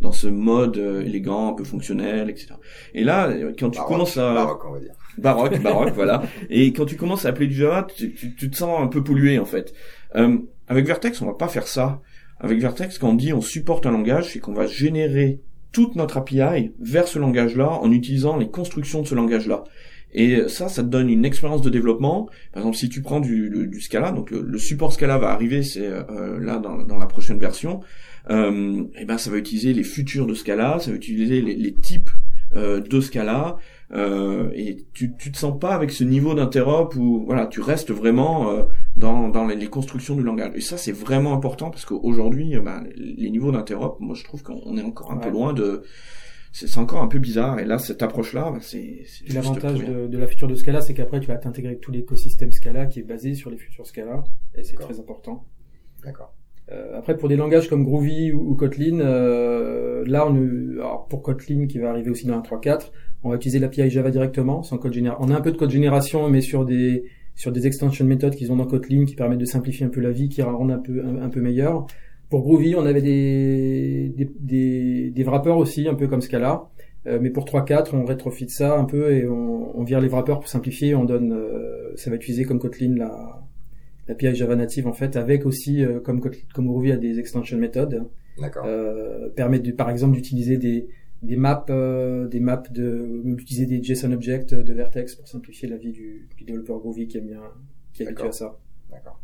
dans ce mode euh, élégant, un peu fonctionnel, etc. Et là, quand tu commences à baroque, on va dire. Baroque, baroque, voilà. Et quand tu commences à appeler du Java, tu, tu, tu te sens un peu pollué en fait. Euh, avec Vertex, on va pas faire ça. Avec Vertex, quand on dit on supporte un langage, c'est qu'on va générer toute notre API vers ce langage-là en utilisant les constructions de ce langage-là. Et ça, ça te donne une expérience de développement. Par exemple, si tu prends du, Scala, donc le, support Scala va arriver, c'est euh, là dans, dans, la prochaine version. Euh, et ben ça va utiliser les futurs de Scala, ça va utiliser les, les types euh, de Scala. Euh, et tu, tu te sens pas avec ce niveau d'interop où voilà tu restes vraiment euh, dans, dans les, constructions du langage et ça c'est vraiment important parce qu'aujourd'hui ben, les niveaux d'interop moi je trouve qu'on est encore un peu loin de c'est encore un peu bizarre. Et là, cette approche-là, bah, c'est l'avantage de, de, la future de Scala, c'est qu'après tu vas t'intégrer avec tout l'écosystème Scala qui est basé sur les futurs Scala, et c'est très important. D'accord. Euh, après, pour des langages comme Groovy ou, Kotlin, euh, là, on, alors pour Kotlin qui va arriver aussi dans un 3.4, on va utiliser l'API Java directement, sans code général. On a un peu de code génération, mais sur des sur des extension méthodes qu'ils ont dans Kotlin qui permettent de simplifier un peu la vie, qui rendent un peu un, un peu meilleur. Pour Groovy, on avait des, des, des, des wrappers aussi, un peu comme Scala. Euh, mais pour 3.4, on rétrofit ça un peu et on, on vire les wrappers pour simplifier. On donne, euh, ça va utiliser comme Kotlin la, l'API Java native en fait, avec aussi euh, comme comme Groovy a des extension méthodes. Euh, permet de, par exemple d'utiliser des des maps, des maps de d'utiliser des JSON objects de Vertex pour simplifier la vie du, du développeur Groovy qui aime bien qui est habitué à ça. D'accord.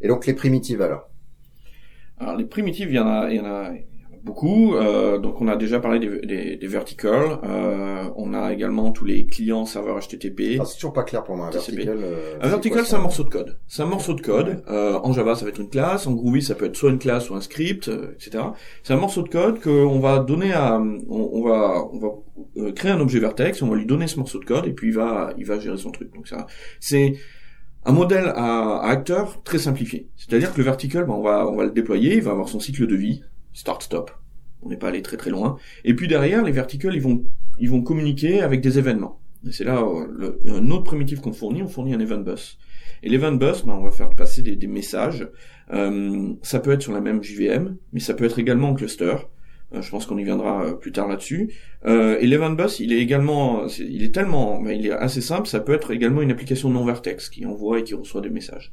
et donc les primitives alors? Alors les primitives, il y en a, il y en a beaucoup. Euh, donc on a déjà parlé des, des, des verticals. Euh, on a également tous les clients serveurs HTTP. Ah, c'est toujours pas clair pour moi. Un vertical, euh, un vertical, c'est un morceau de code. C'est un morceau de code. Euh, en Java, ça va être une classe. En Groovy, ça peut être soit une classe ou un script, euh, etc. C'est un morceau de code qu'on va donner à, on, on va, on va euh, créer un objet vertex. On va lui donner ce morceau de code et puis il va, il va gérer son truc. Donc ça, c'est un modèle à, acteur très simplifié. C'est-à-dire que le vertical, ben, on va on va le déployer, il va avoir son cycle de vie, start-stop. On n'est pas allé très très loin. Et puis derrière, les verticals, ils vont ils vont communiquer avec des événements. Et c'est là euh, un autre primitif qu'on fournit, on fournit un event bus. Et l'event bus, ben, on va faire passer des, des messages. Euh, ça peut être sur la même JVM, mais ça peut être également en cluster. Euh, je pense qu'on y viendra euh, plus tard là-dessus. Euh, et l'event bus, il est également, il est tellement, ben, il est assez simple. Ça peut être également une application non vertex qui envoie et qui reçoit des messages.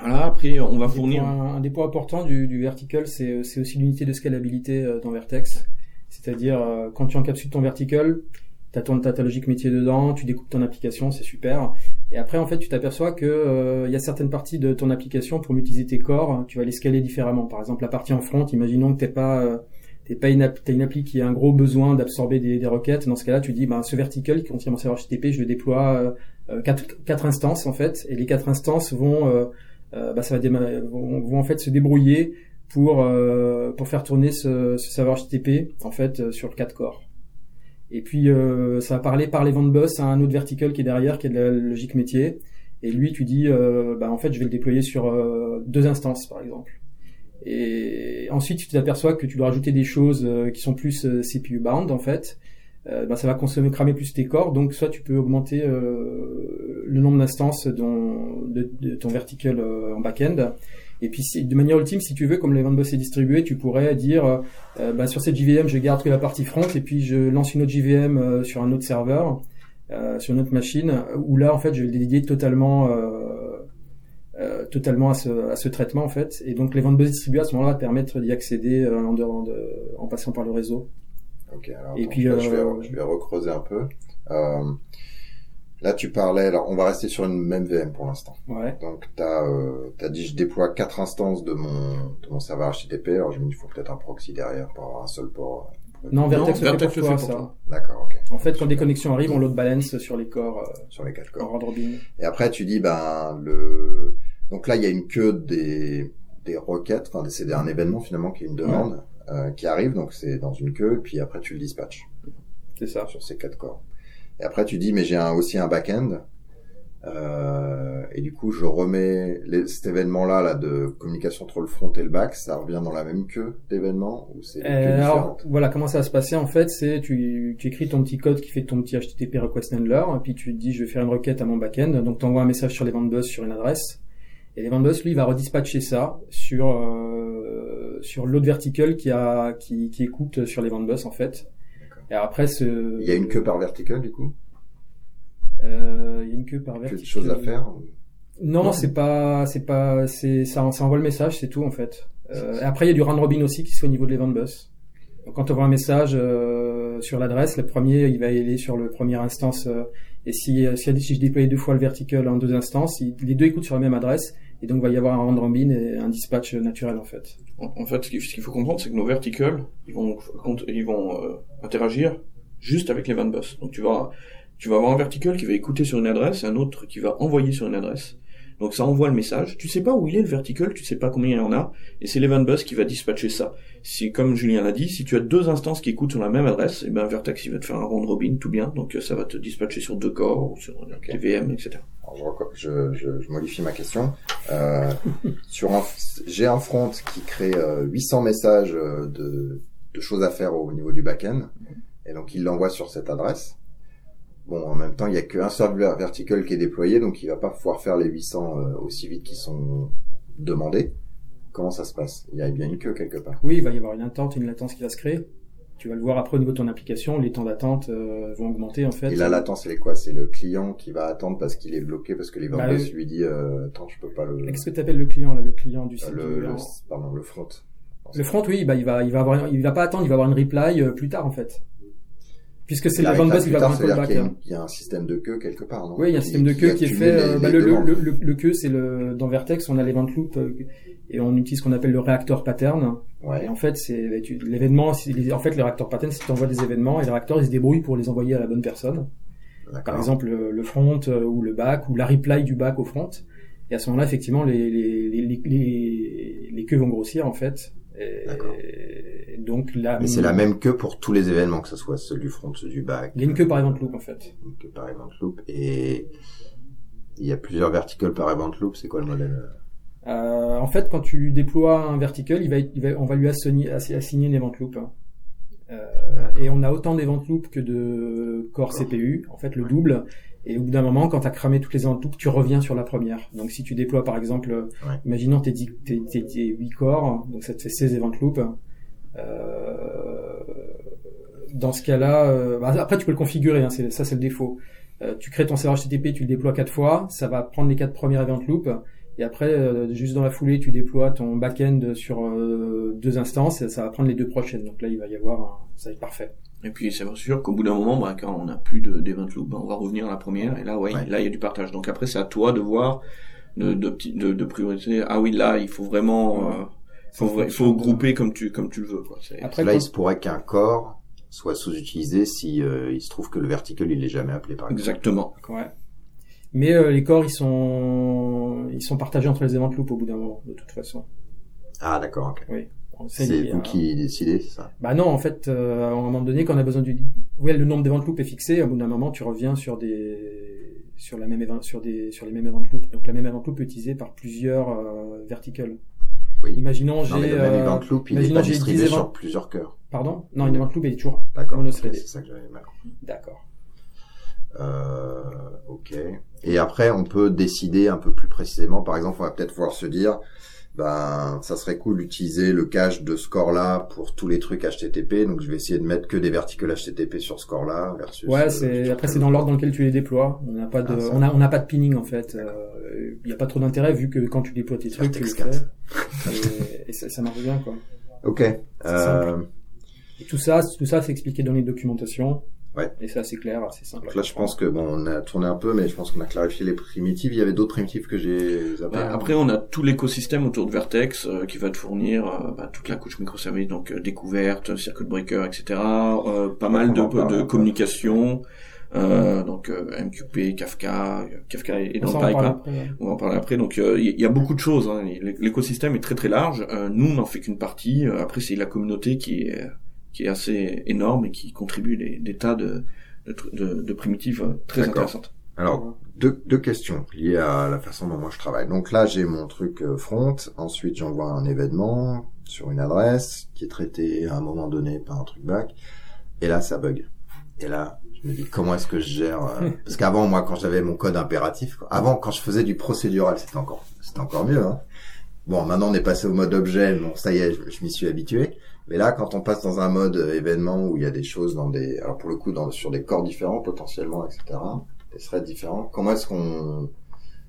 Euh, voilà, après, on va Un fournir. points- un des points importants du, du vertical, c'est c'est aussi l'unité de scalabilité euh, dans Vertex. C'est-à-dire, euh, quand tu encapsules ton vertical, tu as ton, t'as ta logique métier dedans, tu découpes ton application, c'est super. Et après, en fait, tu t'aperçois que euh, il y a certaines parties de ton application pour utiliser tes corps, tu vas les scaler différemment. Par exemple, la partie en front, imaginons que t'es pas euh, t'es pas une, t'as une appli qui a un gros besoin d'absorber des, des requêtes. Dans ce cas-là, tu dis, ben, ce vertical qui contient mon serveur HTTP, je le déploie euh, euh, quatre, quatre instances en fait, et les quatre instances vont euh, euh, bah, ça va vont, vont en fait se débrouiller pour euh, pour faire tourner ce, ce serveur HTTP en fait euh, sur 4 core. Et puis euh, ça va parler par les ventes bus à un autre vertical qui est derrière, qui est de la logique métier. Et lui, tu dis, euh, bah, en fait, je vais le déployer sur euh, deux instances, par exemple. Et ensuite, tu t'aperçois que tu dois rajouter des choses euh, qui sont plus euh, CPU bound, en fait. Euh, bah, ça va consommer, cramer plus tes corps. Donc, soit tu peux augmenter euh, le nombre d'instances de, de ton vertical euh, en back-end. Et puis, de manière ultime, si tu veux, comme l'event bus est distribué, tu pourrais dire, euh, bah, sur cette JVM, je garde que la partie front, et puis je lance une autre JVM euh, sur un autre serveur, euh, sur une autre machine, où là, en fait, je vais le dédier totalement, totalement à ce, à ce traitement, en fait. Et donc, l'event bus distribué, à ce moment-là, permettre d'y accéder en, dehors de, en passant par le réseau. Ok, alors Et attends, puis, je, vais, je euh, vais- je vais recreuser un peu. Euh, là, tu parlais, alors on va rester sur une même VM pour l'instant. Ouais. Donc, tu as, euh, dit, je déploie quatre instances de mon, de mon serveur HTTP. Alors, je me dis, il faut peut-être un proxy derrière pour avoir un seul port. Non, Vertex, Non, le fait Vertex pour le toi, fait pour ça. D'accord, ok. En fait, quand des connexions arrivent, on load balance sur les corps euh, Sur les quatre en corps. round robin. Et après, tu dis, ben, le, donc là, il y a une queue des, des requêtes, enfin, c'est un événement finalement qui est une demande, euh, qui arrive, donc c'est dans une queue, puis après, tu le dispatches. C'est ça. sur ces quatre corps. Et après, tu dis, mais j'ai un, aussi un back-end. Euh, et du coup, je remets les- cet événement-là là, de communication entre le front et le back. Ça revient dans la même queue d'événements ou c'est Euh, alors, voilà, comment ça va se passer en fait, c'est tu, tu écris ton petit code qui fait ton petit HTTP request handler, et puis tu te dis je vais faire une requête à mon backend, donc tu envoies un message sur l'event bus sur une adresse, et l'event bus lui il va redispatcher ça sur euh, sur l'autre vertical qui a qui, qui écoute sur l'event bus en fait. Et après ce Il y a une queue par vertical du coup? Euh, il y a une queue par vertical. de choses à faire Non, Non. c'est pas, c'est pas, c'est, ça, ça envoie le message, c'est tout en fait. Euh, et après, il y a du round robin aussi qui se fait au niveau de l'event bus. Donc, quand on voit un message euh, sur l'adresse, le premier, il va aller sur le premier instance. euh, et si, euh, si, si je déploie deux fois le vertical en deux instances, il- les deux écoutent sur la même adresse. Et donc, il va y avoir un round robin et un dispatch naturel en fait. En en fait, ce qu'il faut comprendre, c'est que nos verticals, ils vont, ils vont euh, interagir juste avec les van bus. Donc tu vas, tu vas avoir un vertical qui va écouter sur une adresse, un autre qui va envoyer sur une adresse. Donc ça envoie le message. Tu sais pas où il est le vertical, tu sais pas combien il y en a, et c'est l'event bus qui va dispatcher ça. Si, comme Julien l'a dit, si tu as deux instances qui écoutent sur la même adresse, et ben Vertex il va te faire un round robin tout bien, donc euh, ça va te dispatcher sur deux corps sur euh, Ok. des VM, etc. Alors, je, je, je, modifie ma question. Euh, sur j'ai un front qui crée euh, 800 messages euh, de, de choses à faire au niveau du back-end, et donc il l'envoie sur cette adresse. Bon, en même temps, il y a qu'un serveur vertical qui est déployé, donc il va pas pouvoir faire les 800 euh, aussi vite qu'ils sont demandés. Comment ça se passe? Il y a bien une queue quelque part. Oui, il va y avoir une attente une latence qui va se créer. Tu vas le voir après au niveau de ton application, les temps d'attente euh, vont augmenter en fait. Et la latence, elle est quoi? C'est le client qui va attendre parce qu'il est bloqué, parce que les Bah, euh, lui dit euh, Attends, je peux pas le... Qu'est-ce que tu appelles le client là, le client du euh, site le, du- le- pardon, le front. Le front, oui, bah, il va, il va avoir, il va pas attendre, il va avoir une reply euh, plus tard en fait, puisque c'est La reply bus qui va avoir un callback. Il y a un système de queue quelque part, non? Oui, il y a un système de queue qui est fait. les- euh, les bah, le, le, demandes. le, le- le queue, c'est le dans Vertex, on a l'event loop euh, et on utilise ce qu'on appelle le réacteur pattern. Ouais. Et en fait, c'est tu- l'événement. En fait, le réacteur pattern, c'est tu envoies des événements et le réacteur il se débrouille pour les envoyer à la bonne personne. Par exemple, le, le front euh, ou le back ou la reply du back au front. Et à ce moment-là, effectivement, les, les, les, les, les, les queues vont grossir en fait. Et donc là, Mais c'est la même queue pour tous les événements, que ce soit ceux du front, ceux du back. Il y a une queue par event loop en fait. Une queue par event loop. Et il y a plusieurs verticals par event loop. C'est quoi le modèle Euh, en fait, quand tu déploies un vertical, il va, être- il va- on va lui assigner, assi- assigner une event loop. hein. Euh, et on a autant d'event loops que de core CPU, en fait le double. Et au bout d'un moment, quand tu as cramé toutes les event loops, tu reviens sur la première. Donc si tu déploies par exemple, imaginons tes, tes, tes, tes 8 corps, donc ça te fait 16 event loops. Euh, dans ce cas-là, euh, bah, après tu peux le configurer, hein, ça c'est le défaut. Euh, tu crées ton serveur HTTP, tu le déploies quatre fois, ça va prendre les quatre premières event loops, et après, euh, juste dans la foulée, tu déploies ton back-end sur euh, deux instances, et ça va prendre les deux prochaines. Donc là, il va y avoir, ça va être parfait. Et puis c'est sûr qu'au bout d'un moment, bah, quand on n'a plus d'event loop, bah, on va revenir à la première, et là, ouais, là, il y a du partage. Donc après, c'est à toi de voir, de, de, de, de prioriser. Ah oui, là, il faut vraiment, euh, faut, il faut grouper comme tu, comme tu le veux. Quoi. Après, là, il se pourrait qu'un corps soit sous-utilisé si euh, il se trouve que le vertical il est jamais appelé par exemple. Exactement. Ouais. Mais euh, les corps ils sont ils sont partagés entre les event loops au bout d'un moment de toute façon. Ah d'accord. ok. Oui. C'est vous qui décidez, c'est ça? Bah non, en fait, euh, à un moment donné, quand on a besoin du, ouais, le nombre d'event loops est fixé. Au bout d'un moment, tu reviens sur des, sur la même sur des, sur les mêmes event loops. Donc la même event loop est utilisée par plusieurs euh, verticals. Oui. Imaginons j'ai. même event loop, il est pas distribué sur plusieurs cœurs. Pardon? Non, une event loop est toujours monothreadé. c'est ça que j'avais mal compris. D'accord. Euh, ok. Et après, on peut décider un peu plus précisément. Par exemple, on va peut-être pouvoir se dire, ben, ça serait cool d'utiliser le cache de score là pour tous les trucs HTTP. Donc, je vais essayer de mettre que des verticals HTTP sur score là versus. Ouais, euh, c'est après c'est dans l'ordre dans lequel tu les déploies. On n'a pas de, ah, on a on n'a pas de pinning en fait. Il euh, n'y a pas trop d'intérêt vu que quand tu déploies tes trucs, tu les fais. et, et ça, ça marche bien quoi. Ok. Euh, tout ça, tout ça, c'est expliqué dans les documentations. Ouais. Et c'est assez clair, assez simple. Donc là, je pense que bon, on a tourné un peu, mais je pense qu'on a clarifié les primitives. Il y avait d'autres primitives que j'ai bah, Après, on a tout l'écosystème autour de Vertex euh, qui va te fournir euh, bah, toute la couche microservice, donc euh, découverte, circuit breaker, etc. pas mal de, de communication. donc MQP, Kafka, Kafka est dans le pipe. Hein. On va en parler après. Donc il y, a beaucoup de choses. Hein. L'écosystème est très très large. nous, on n'en fait qu'une partie. Après, c'est la communauté qui est qui est assez énorme et qui contribue des, des tas de, de, de, primitives euh, très intéressantes. Alors, deux, deux questions liées à la façon dont moi je travaille. Donc là, j'ai mon truc euh, front. Ensuite, j'envoie un événement sur une adresse qui est traité à un moment donné par un truc back. Et là, ça bug. Et là, je me dis comment est-ce que je gère euh, Parce qu'avant, moi, quand j'avais mon code impératif, avant, quand je faisais du procédural, c'était encore, c'était encore mieux. Hein. Bon, maintenant, on est passé au mode objet. Bon, ça y est, je, je m'y suis habitué. Mais là, quand on passe dans un mode euh, événement où il y a des choses dans des, alors pour le coup, dans, sur des corps différents potentiellement, etc., des threads différents, comment est-ce qu'on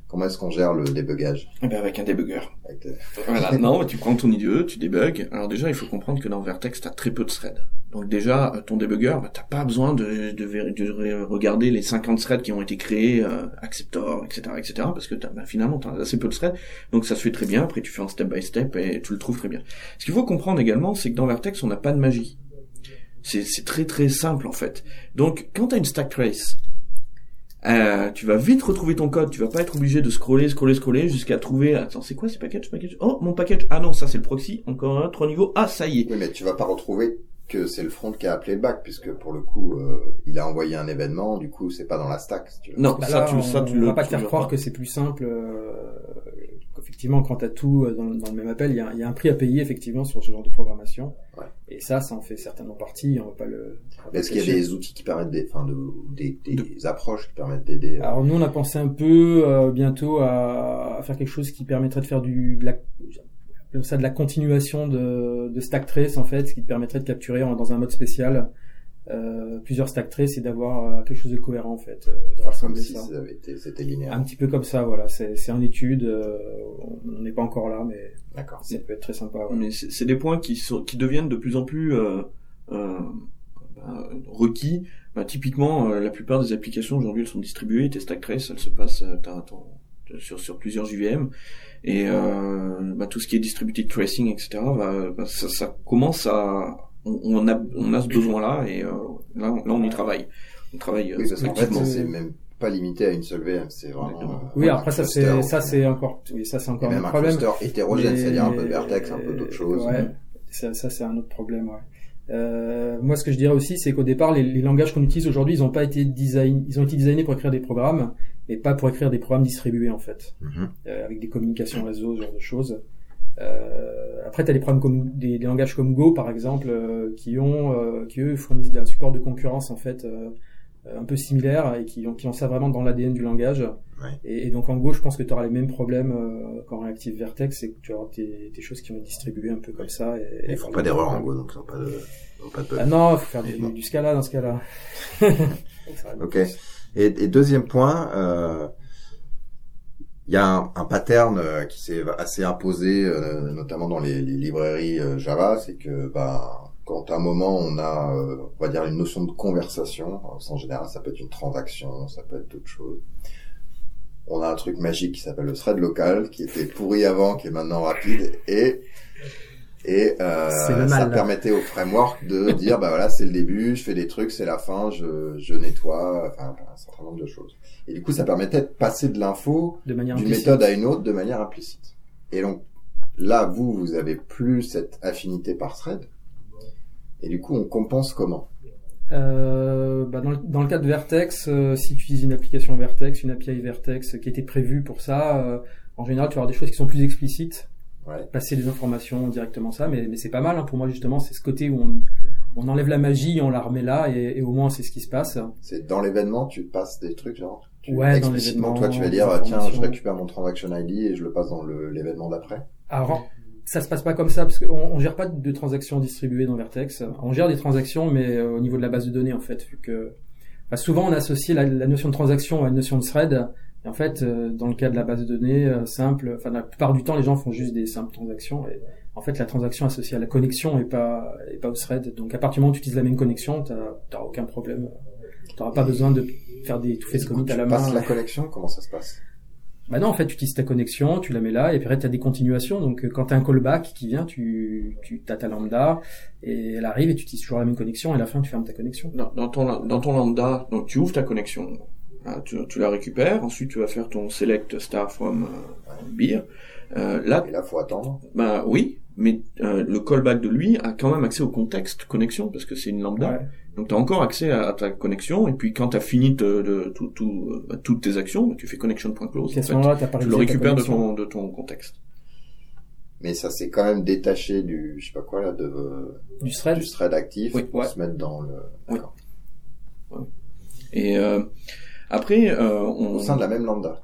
Comment est-ce qu'on gère le débugage eh ben Avec un débugger. voilà, non, tu prends ton IDE, tu débugs. Alors déjà, il faut comprendre que dans Vertex, tu as très peu de threads. Donc déjà, euh, ton débugger, bah, t'as pas besoin de, de, de, regarder les 50 threads qui ont été créés, euh, Acceptor, etc., etc., parce que as, bah, finalement, tu as assez peu de threads. Donc ça se fait très bien. Après, tu fais un step by step et tu le trouves très bien. Ce qu'il faut comprendre également, c'est que dans Vertex, on n'a pas de magie. C'est très très simple en fait. Donc quand tu as une stack trace, euh, tu vas vite retrouver ton code, tu vas pas être obligé de scroller, scroller, scroller jusqu'à trouver. Attends, c'est quoi ce package, package? Oh, mon package. Ah non, ça c'est le proxy. Encore un, trois niveaux. Ah, ça y est. Oui, mais tu vas pas retrouver que c'est le front qui a appelé le back, puisque pour le coup, euh, il a envoyé un événement. Du coup, c'est pas dans la stack. tu non, bah ça, tu, ça, tu on, le. va pas te faire croire que c'est plus simple. Euh, effectivement, quand tu as tout euh, dans, dans, le même appel, il y a, y a, un prix à payer effectivement sur ce genre de programmation. Ouais. Et ça, ça en fait certainement partie. On va pas le. Est-ce qu'il y a des outils qui permettent des, enfin, de, des, des approches qui permettent d'aider euh, Alors nous, on a pensé un peu euh, bientôt à, à, faire quelque chose qui permettrait de faire du de la ça de la continuation de, de stack trace en fait, ce qui te permettrait de capturer dans un mode spécial euh, plusieurs stack traces et d'avoir euh, quelque chose de cohérent en fait. Euh, de comme si ça. avait été, c'était linéaire. Un petit peu comme ça, voilà. C'est, c'est en étude. Euh, on n'est pas encore là, mais D'accord. ça peut être très sympa. Mais c'est, c'est des points qui sont, qui deviennent de plus en plus euh, bah, requis. Bah, typiquement, la plupart des applications aujourd'hui elles sont distribuées. Tes stack traces, elles se passent sur sur plusieurs JVM et bah, tout ce qui est distributed tracing, etc. Bah, ça, ça commence à on, a, on a ce besoin-là et euh, là, là, on y travaille. On travaille. Oui, parce qu'en fait, c'est même pas limité à une seule VM, c'est vraiment. Euh, oui, après ça c'est ça c'est encore oui ça c'est encore un, problème. cluster hétérogène, c'est-à-dire un peu de vertex, un peu d'autres choses. Ouais, ça, ça c'est un autre problème. Ouais. Euh, moi, ce que je dirais aussi, c'est qu'au départ, les, les langages qu'on utilise aujourd'hui, ils ont pas été design, ils ont été designés pour écrire des programmes, et pas pour écrire des programmes distribués en fait, mm -hmm. euh, avec des communications réseau, ce genre de choses. Euh, après, tu as des problèmes comme des, des, langages comme Go, par exemple, euh, qui ont, euh, qui eux fournissent un support de concurrence en fait un peu similaire et qui ont, qui ont ça vraiment dans l'ADN du langage. Ouais. Et, et, donc en Go, je pense que tu auras les mêmes problèmes qu'en Reactive Vertex, c'est que tu auras tes, tes, choses qui vont être distribuées un peu comme ça. Et, ils font pas d'erreur en Go, donc ils n'ont pas de, pas de bug. Ah non, faut faire du, du, Scala dans ce cas-là. ok. Et, et, deuxième point, euh, il y a un, un pattern euh, qui s'est assez imposé, euh, notamment dans les, les librairies euh, Java, c'est que bah, quand à un moment on a, on va dire, une notion de conversation, en général ça peut être une transaction, ça peut être d'autres choses, on a un truc magique qui s'appelle le thread local, qui était pourri avant, qui est maintenant rapide, et et euh, ça permettait au framework de dire bah voilà c'est le début, je fais des trucs, c'est la fin, je, je nettoie, enfin un certain nombre de choses. Et du coup, ça permettait de passer de l'info d'une méthode à une autre de manière implicite. Et donc, là, vous, vous avez plus cette affinité par thread. Et du coup, on compense comment? Euh, bah dans, le, dans, le, cas de Vertex, euh, si tu utilises une application Vertex, une API Vertex qui était prévue pour ça, euh, en général, tu vas avoir des choses qui sont plus explicites. Ouais. Passer des informations directement ça, mais, mais c'est pas mal hein, pour moi justement. C'est ce côté où on, on enlève la magie, on la remet là, et, et au moins c'est ce qui se passe. C'est dans l'événement, tu passes des trucs genre ouais, dans l'événement. Toi, tu vas dire, tiens, je récupère mon transaction ID et je le passe dans l'événement d'après. Alors, ça se passe pas comme ça parce qu'on on gère pas de transactions distribuées dans Vertex. On gère des transactions, mais euh, au niveau de la base de données en fait, vu que bah, souvent on associe la, la, notion de transaction à une notion de thread. Et en fait, euh, dans le cas de la base de données euh, simple, enfin la plupart du temps, les gens font juste des simples transactions. Et en fait, la transaction associée à la connexion et pas et pas au thread. Donc à partir du moment où tu utilises la même connexion, t'as aucun problème. T'auras pas besoin de faire des tout fait commit à la main. Tu passes la connexion, comment ça se passe? Bah non, en fait, tu utilises ta connexion, tu la mets là, et puis après, tu as des continuations. Donc, euh, quand tu as un callback qui vient, tu, tu as ta lambda, et elle arrive, et tu utilises toujours la même connexion, et à la fin, tu fermes ta connexion. Dans, dans ton, dans ton lambda, donc tu ouvres ta connexion, hein, tu, tu, la récupères, ensuite tu vas faire ton select star from euh, beer. Euh, là, et là, faut attendre. Bah oui, mais euh, le callback de lui a quand même accès au contexte connexion, parce que c'est une lambda. Ouais. Donc tu as encore accès à, ta connexion et puis quand tu as fini de, de, tout, tout, euh, toutes tes actions, tu fais connection.close. En fait, tu le récupères de ton, de ton contexte. Mais ça s'est quand même détaché du, je sais pas quoi là, de du thread, du thread actif oui, pour ouais. se mettre dans le. Oui. Ouais. Et euh, après, euh, on... au sein de la même lambda.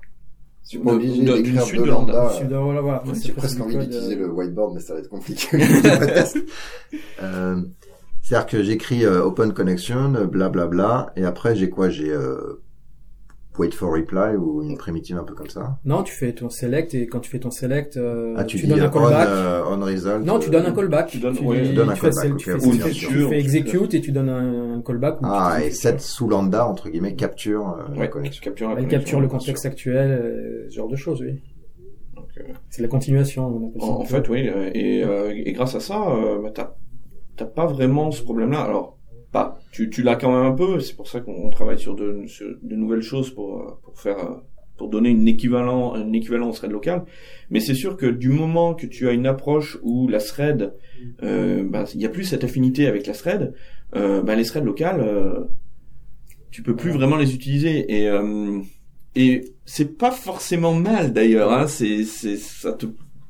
Suis pas obligé de, d'écrire de lambda. Voilà, voilà. Ouais, J'ai presque envie d'utiliser le whiteboard, mais ça va être compliqué. euh, c'est-à-dire que j'écris euh, open connection, blablabla, bla, bla, et après j'ai quoi? J'ai euh, wait for reply ou une primitive un peu comme ça Non, tu fais ton select et quand tu fais ton select, euh, ah, tu, tu dis donnes un callback. On, on result. Non, tu donnes un callback. Tu donnes, tu, ouais, tu, tu donnes un callback. tu okay. fais, tu tu execute et tu donnes un, un callback. Ah, et cette sous lambda entre guillemets capture euh, ouais, la connexion. Capture, la Elle connexion, capture le contexte actuel, euh, ce genre de choses, oui. Euh, c'est la continuation, on appelle ça. En, en fait, oui, et, euh, et grâce à ça, euh, bah, t'as pas vraiment ce problème-là. Alors, pas, tu, tu l'as quand même un peu. C'est pour ça qu'on travaille sur de, sur de nouvelles choses pour euh, pour faire pour donner une équivalent un équivalent au thread local. Mais c'est sûr que du moment que tu as une approche où la thread, euh, bah, il y a plus cette affinité avec la thread, euh, bah, les threads locales, euh, tu peux plus vraiment les utiliser et euh, et c'est pas forcément mal d'ailleurs. Hein, c'est c'est ça te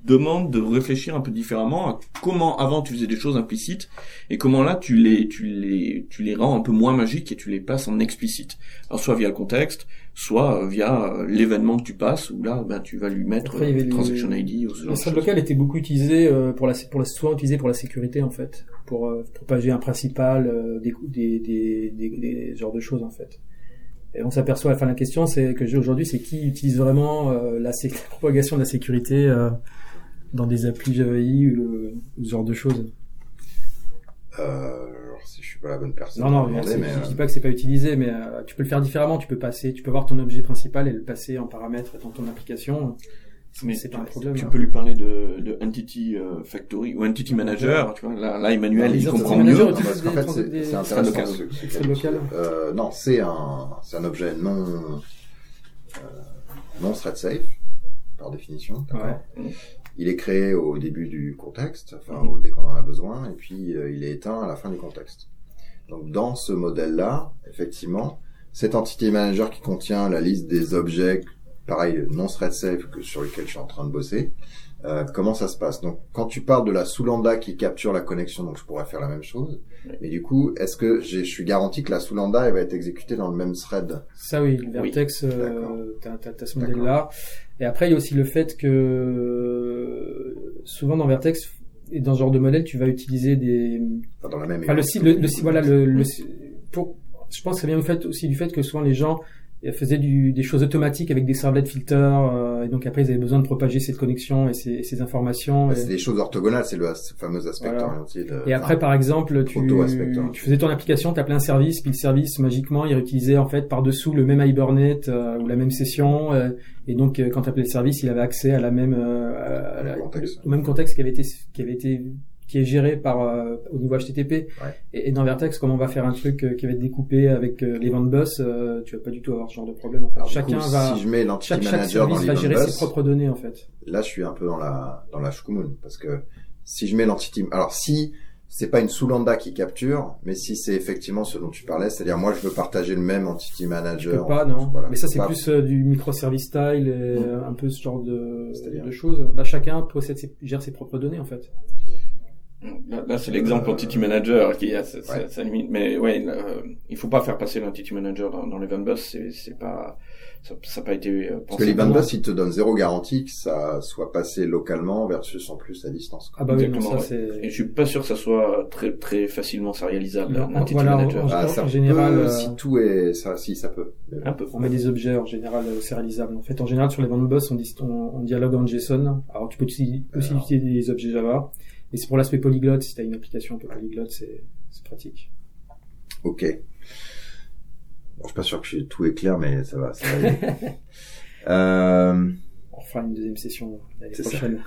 demande de réfléchir un peu différemment à comment avant tu faisais des choses implicites et comment là tu les tu les tu les rends un peu moins magiques et tu les passes en explicite. Alors soit via le contexte, soit via l'événement que tu passes où là ben tu vas lui mettre Après, avait transaction les- ID ou ce genre de thread choses. local était beaucoup utilisé euh, pour la, pour la, souvent utilisé pour la sécurité en fait, pour euh, propager un principal, euh, des, des, des, des, des genres de choses en fait. Et on s'aperçoit, enfin la question c'est que j'ai aujourd'hui, c'est qui utilise vraiment euh, la, la propagation de la sécurité euh, dans des applis JavaI ou, euh, ou ce genre de choses. Euh, alors, si je suis pas la bonne personne. Non, non, demander, mais, je euh, dis pas que c'est pas utilisé, mais euh, tu peux le faire différemment. Tu peux passer, tu peux voir ton objet principal et le passer en paramètre dans ton application. Mais c'est pas un tu- problème. Tu hein. peux lui parler de, de Entity Factory ou Entity Manager. Tu vois, là, là Emmanuel, Les il Entity comprend Manager mieux. Non, fait, c'est c'est des intéressant. local. ce- ce local. Euh, non, c'est un, c'est un objet non, euh, non thread safe, par définition. Ouais. Il est créé au début du contexte, enfin, Mhm. dès qu'on en a besoin, et puis euh, il est éteint à la fin du contexte. Donc, dans ce modèle-là, effectivement, cet entity manager qui contient la liste des objets, pareil, non thread safe, que, sur lesquels je suis en train de bosser, Euh, comment ça se passe? Donc, quand tu parles de la Soulanda qui capture la connexion, donc je pourrais faire la même chose. Oui. Mais du coup, est-ce que j'ai- je suis garanti que la Soulanda elle va être exécutée dans le même thread? Ça oui, le Vertex, D'accord. euh, t'as, t'as, t'as ce modèle-là. Et après, il y a aussi le fait que euh, souvent dans Vertex et dans ce genre de modèle, tu vas utiliser des, Enfin, dans la même enfin, le, le, le, voilà, le, le, pour, je pense que ça vient au fait aussi du fait que souvent les gens euh, faisaient du, des choses automatiques avec des servlets filters, euh, et donc après ils avaient besoin de propager cette connexion et ces, ces informations. Bah, et- c'est des choses orthogonales, c'est le fameux aspect Voilà. orienté. de- Et après, par exemple, tu, tu faisais ton application, tu appelais un service, puis le service, magiquement, il réutilisait en fait par-dessous le même Hibernate euh, ou la même session. euh, et donc, euh, quand tu appelais le service, il avait accès à la même, euh, à la- au même contexte qui avait été, qui avait été, qui est géré par euh, au niveau HTTP. Ouais. Et, et dans Vertex, comme on va faire un truc euh, qui va être découpé avec euh, l'event bus, euh, tu vas pas du tout avoir ce genre de problème. En fait, Alors, chacun coup, va, si je mets l'entity manager dans va gérer ses propres données en fait. là je suis un peu dans la dans la shkumun parce que si je mets l'entity alors si c'est pas une Soulanda qui capture mais si c'est effectivement ce dont tu parlais c'est-à-dire moi je veux partager le même entity manager peux pas, non. Voilà. Mais ça, c'est plus du microservice style, et euh, un peu ce genre de, de choses. Bah, chacun possède ses, gère ses propres données, en fait. Là, là, c'est l'exemple Entity Manager qui a sa, sa- Ouais. sa limite. Mais ouais, là, euh, il faut pas faire passer l'Entity Manager dans, dans l'Event Bus. C'est, c'est pas, ça, ça a pas été euh, parce pensé. que l'event comment. bus il te donne zéro garantie que ça soit passé localement versus en plus à distance quoi. Ah bah oui, non, Exactement, ça ouais. c'est... Et je suis pas sûr que ça soit très, très facilement serialisable, Non, l'Entity voilà, Manager. en- Ah, ça en général, peut, euh, si tout est ça si ça peut Un peu. On met des objets en général euh, sérialisables. En fait, en général, sur les bandes boss, on, dis- on, on dialogue en JSON. Alors, tu peux aussi, aussi Alors. utiliser des objets Java. Et c'est pour l'aspect polyglotte. Si tu as une application un peu polyglotte, c'est c'est pratique. ok bon, je suis pas sûr que tout est clair mais ça va ça va aller. euh, On fera une deuxième session l'année ça. prochaine.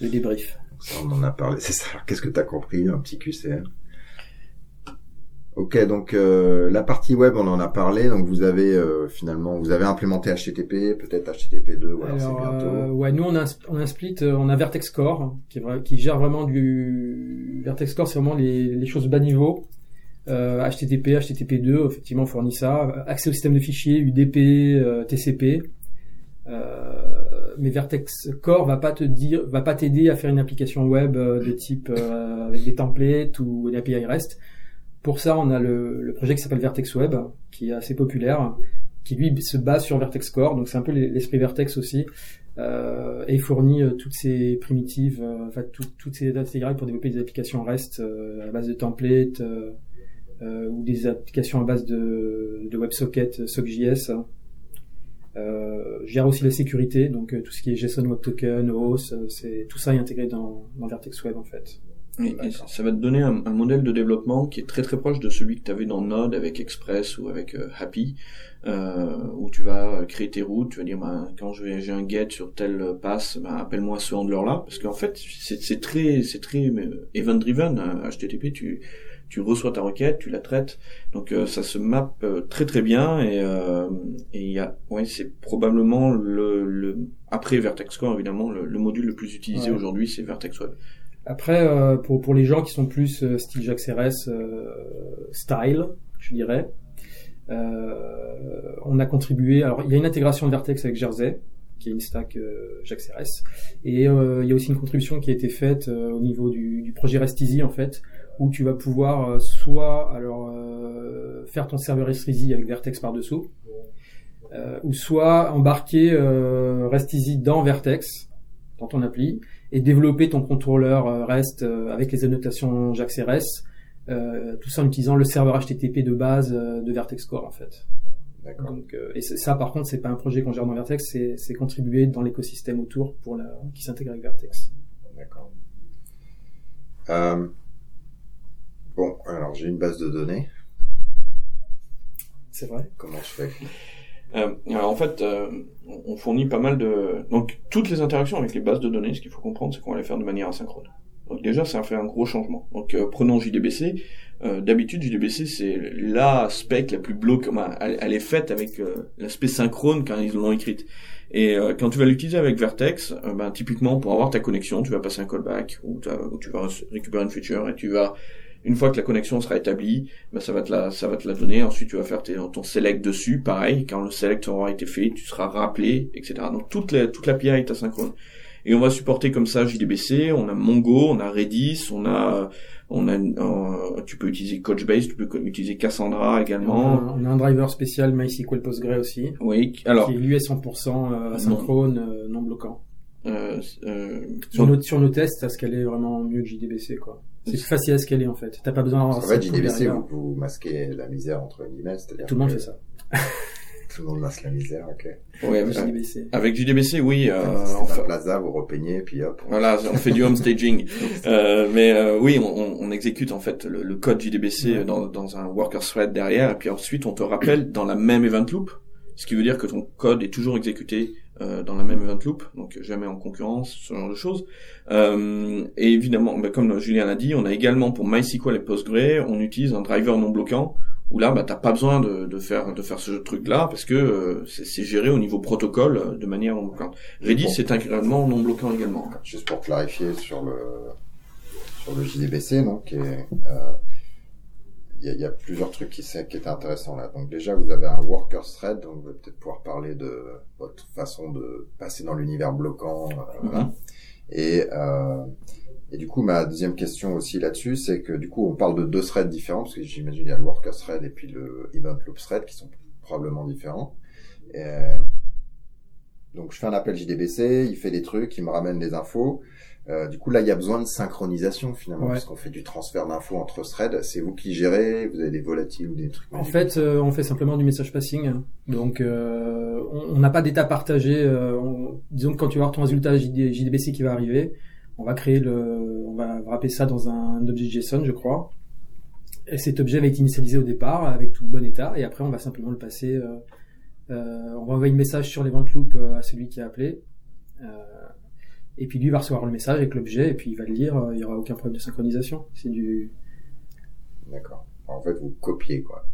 Le débrief. Ça, on en a parlé. C'est ça. Alors, qu'est-ce que t'as compris Un petit QCM. Ok, donc euh, la partie web, on en a parlé. Donc vous avez euh, finalement, vous avez implémenté HTTP, peut-être HTTP 2, ou alors bientôt. euh, ouais, nous on a, on a un split, euh, on a Vertex Core qui, qui gère vraiment du Vertex Core, c'est vraiment les, les choses bas niveau. Euh, HTTP, HTTP2, effectivement, on fournit ça. Accès au système de fichiers, UDP, euh, TCP. Euh, mais Vertex Core va pas te dire, va pas t'aider à faire une application web euh, de type euh, avec des templates ou une API REST. Pour ça, on a le, le projet qui s'appelle Vertex Web, qui est assez populaire, qui lui se base sur Vertex Core. Donc c'est un peu l'esprit Vertex aussi. Euh, et fournit euh, toutes ces primitives, euh, enfin tout- toutes ces intégrales pour développer des applications REST euh, à base de templates euh, ou des applications à base de, de WebSocket, SockJS. Euh, gère aussi la sécurité, donc tout ce qui est JSON Web Token, OAuth, c'est tout ça est intégré dans, dans Vertex Web en fait. Et, et ça va te donner un, un modèle de développement qui est très très proche de celui que tu avais dans Node avec Express ou avec euh, Happy, euh, où tu vas créer tes routes, tu vas dire bah, quand j'ai un get sur tel pass, bah, appelle-moi ce handler là, parce qu'en fait c'est très c'est très event driven HTTP, tu tu reçois ta requête, tu la traites, donc euh, ça se map euh, très très bien et euh, et il y a ouais c'est probablement le, le après Vertex Core évidemment le, le module le plus utilisé Ouais. aujourd'hui c'est Vertex Web. Après, euh, pour, pour les gens qui sont plus euh, style JAX-RS, euh, style, je dirais, euh, on a contribué. Alors, il y a une intégration de Vertex avec Jersey, qui est une stack euh, JAX-RS, et euh, il y a aussi une contribution qui a été faite au niveau du, du projet REST-Easy, en fait, où tu vas pouvoir soit alors faire ton serveur REST-Easy avec Vertex par-dessous, euh, ou soit embarquer euh, REST-Easy dans Vertex, dans ton appli, et développer ton contrôleur euh, REST euh, avec les annotations JAX-RS, euh, tout ça en utilisant le serveur HTTP de base de Vertex Core en fait. D'accord. Donc, euh, et ça par contre c'est pas un projet qu'on gère dans Vertex, c'est, c'est contribué dans l'écosystème autour pour la, qui s'intègre avec Vertex. D'accord. Euh, bon, alors j'ai une base de données. C'est vrai. Comment je fais? Euh, alors en fait, euh, on fournit pas mal de... Donc toutes les interactions avec les bases de données, ce qu'il faut comprendre, c'est qu'on va les faire de manière asynchrone. Donc déjà, ça fait un gros changement. Donc euh, prenons JDBC. Euh, D'habitude, JDBC, c'est la spec la plus bloquée. Elle, est faite avec euh, l'aspect synchrone quand ils l'ont écrite. Et euh, quand tu vas l'utiliser avec Vertex, ben, typiquement, pour avoir ta connexion, tu vas passer un callback ou, ou tu vas récupérer une feature et tu vas... Une fois que la connexion sera établie, ben ça va te la, ça va te la donner. Ensuite, tu vas faire tes, ton select dessus. Pareil, quand le select aura été fait, tu seras rappelé, etc. Donc toute la, toute l'API est asynchrone. Et on va supporter comme ça JDBC, on a Mongo, on a Redis, on a on a euh, tu peux utiliser Couchbase, tu peux utiliser Cassandra également. On a, un driver spécial MySQL Postgre aussi. Oui, alors qui lui est 100% asynchrone, non, non bloquant. Euh, sur, nos, sur nos tests, ça scaler vraiment mieux que JDBC quoi. C'est facile à scaler en fait. T'as pas besoin d'avoir. En fait, JDBC, vous, vous, masquez la misère entre guillemets, c'est-à-dire. Tout le monde fait ça. Tout le monde masque la misère, ok. Ouais, avec JDBC. Avec JDBC, oui. Euh, on fait Plaza, vous repeignez, puis hop. Voilà, on fait du home staging. euh, mais euh, oui, on, on, exécute en fait le, le code JDBC dans, dans un worker thread derrière, et puis ensuite on te rappelle dans la même event loop, ce qui veut dire que ton code est toujours exécuté euh, dans la même event loop, donc jamais en concurrence, ce genre de choses. Euh, et évidemment, bah, comme Julien l'a dit, on a également pour MySQL et PostgreSQL, on utilise un driver non bloquant où là, bah, t'as pas besoin de, de, faire de faire ce truc-là parce que euh, c'est géré au niveau protocole de manière non bloquante. Redis, c'est intégralement non bloquant également. Juste pour clarifier sur le sur le JDBC, donc, euh, il y, a, plusieurs trucs qui, qui étaient intéressants là. Donc déjà, vous avez un worker thread, donc vous allez peut-être pouvoir parler de votre façon de passer dans l'univers bloquant. Mm-hmm. Et euh, et du coup, ma deuxième question aussi là-dessus, c'est que du coup, on parle de deux threads différents, parce que j'imagine il y a le worker thread et puis le event loop thread qui sont probablement différents. Et donc, je fais un appel JDBC, il fait des trucs, il me ramène des infos. Euh, du coup, là, il y a besoin de synchronisation finalement, parce qu'on fait du transfert d'infos entre threads. C'est vous qui gérez, vous avez des volatiles ou des trucs. En fait, euh, on fait simplement du message passing. Donc, euh, on n'a pas d'état partagé. Euh, disons que quand tu vas avoir ton résultat JDBC qui va arriver, on va créer le, on va wrapper ça dans un objet JSON, je crois. Et cet objet va être initialisé au départ avec tout le bon état, et après on va simplement le passer. Euh, euh, on va envoyer un message sur l'event loop euh, à celui qui a appelé. Et puis lui va recevoir le message avec l'objet, et puis il va le lire. il y aura aucun problème de synchronisation. C'est du. D'accord. En fait, vous copiez quoi.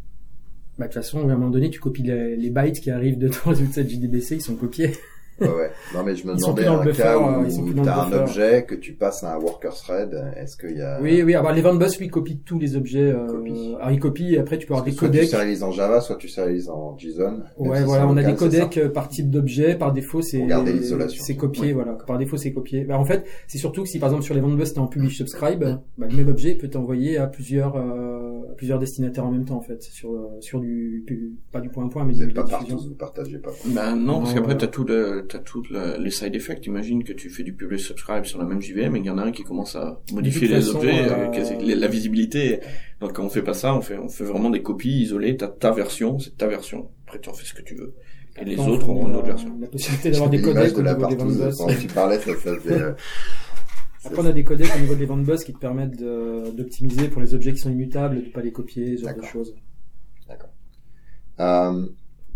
Bah, de toute façon, à un moment donné, tu copies les, les bytes qui arrivent de ton résultat de JDBC, ils sont copiés. Ouais, ouais. Non, mais je me demandais un cas où tu as un objet que tu passes à un worker thread. Est-ce qu'il y a... Oui, oui. Alors, l'event bus, lui, copie tous les objets. Euh... Alors, il copie et après, tu peux avoir des codecs. Soit tu sérialises en Java, soit tu sérialises en JSON. Ouais, voilà. On a des codecs euh, par type d'objet. Par défaut, c'est, l'isolation. c'est copié, voilà. Par défaut, c'est copié. Bah, en fait, c'est surtout que si, par exemple, sur l'event bus, t'es en publish subscribe, bah, le même objet peut t'envoyer à plusieurs, euh, plusieurs destinataires en même temps, en fait. Sur, euh, sur du, pas du point à point, mais du pas partout, vous partagez pas. Ben, non, parce qu'après, t'as tout le, t'as tout le, les side effects. Imagine que tu fais du publish subscribe sur la même JVM et qu'il y en a un qui commence à modifier les objets, euh... la visibilité. Donc quand on fait pas ça, on fait on fait vraiment des copies isolées. T'as ta version, c'est ta version. Après tu en fais ce que tu veux. Et les autres ont une autre version. La possibilité d'avoir des codecs au niveau des vendors. Tu parlais, ça, ça euh, Après, on a des codecs au niveau des vendors qui te permettent d'optimiser pour les objets qui sont immutables, de pas les copier, ce genre de choses. D'accord. Euh,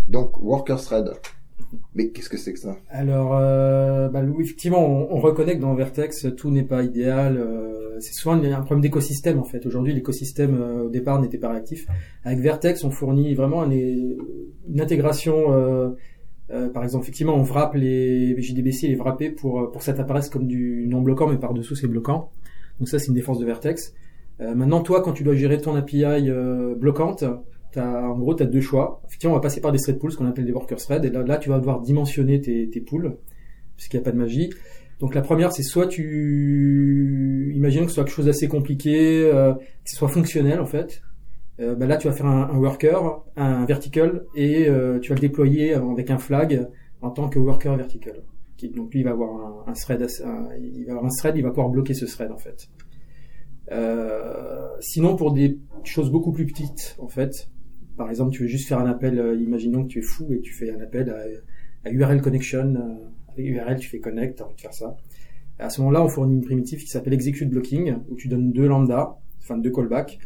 donc, worker thread. Mais qu'est-ce que c'est que ça? Alors, euh, bah, effectivement, on, on, reconnaît que dans Vertex, tout n'est pas idéal. Euh, c'est souvent un problème d'écosystème en fait. Aujourd'hui, l'écosystème euh, au départ n'était pas réactif. Avec Vertex, on fournit vraiment une, intégration. Euh, euh, par exemple, effectivement, on wrap les JDBC les wrapper pour pour que ça t'apparaisse comme du non bloquant, mais par dessous c'est bloquant. Donc ça, c'est une défense de Vertex. maintenant, toi, quand tu dois gérer ton API bloquante, en gros, tu as deux choix. Effectivement, on va passer par des thread pools, ce qu'on appelle des worker threads. Et là, là, tu vas devoir dimensionner tes, tes pools, puisqu'il n'y a pas de magie. Donc la première, c'est soit tu imagines que ce soit quelque chose d'assez compliqué, euh, que ce soit fonctionnel en fait. Euh, bah là, tu vas faire un, worker, un vertical, et euh, tu vas le déployer avec un flag en tant que worker vertical. donc lui, il va avoir un, thread, il va avoir un thread, il va pouvoir bloquer ce thread en fait. Euh, sinon, pour des choses beaucoup plus petites, en fait, par exemple, tu veux juste faire un appel, euh, imaginons que tu es fou et tu fais un appel à, URL connection, euh, avec URL, tu fais connect, tu as envie de faire ça. À ce moment-là, on fournit une primitive qui s'appelle execute blocking, où tu donnes deux lambda, enfin deux callbacks.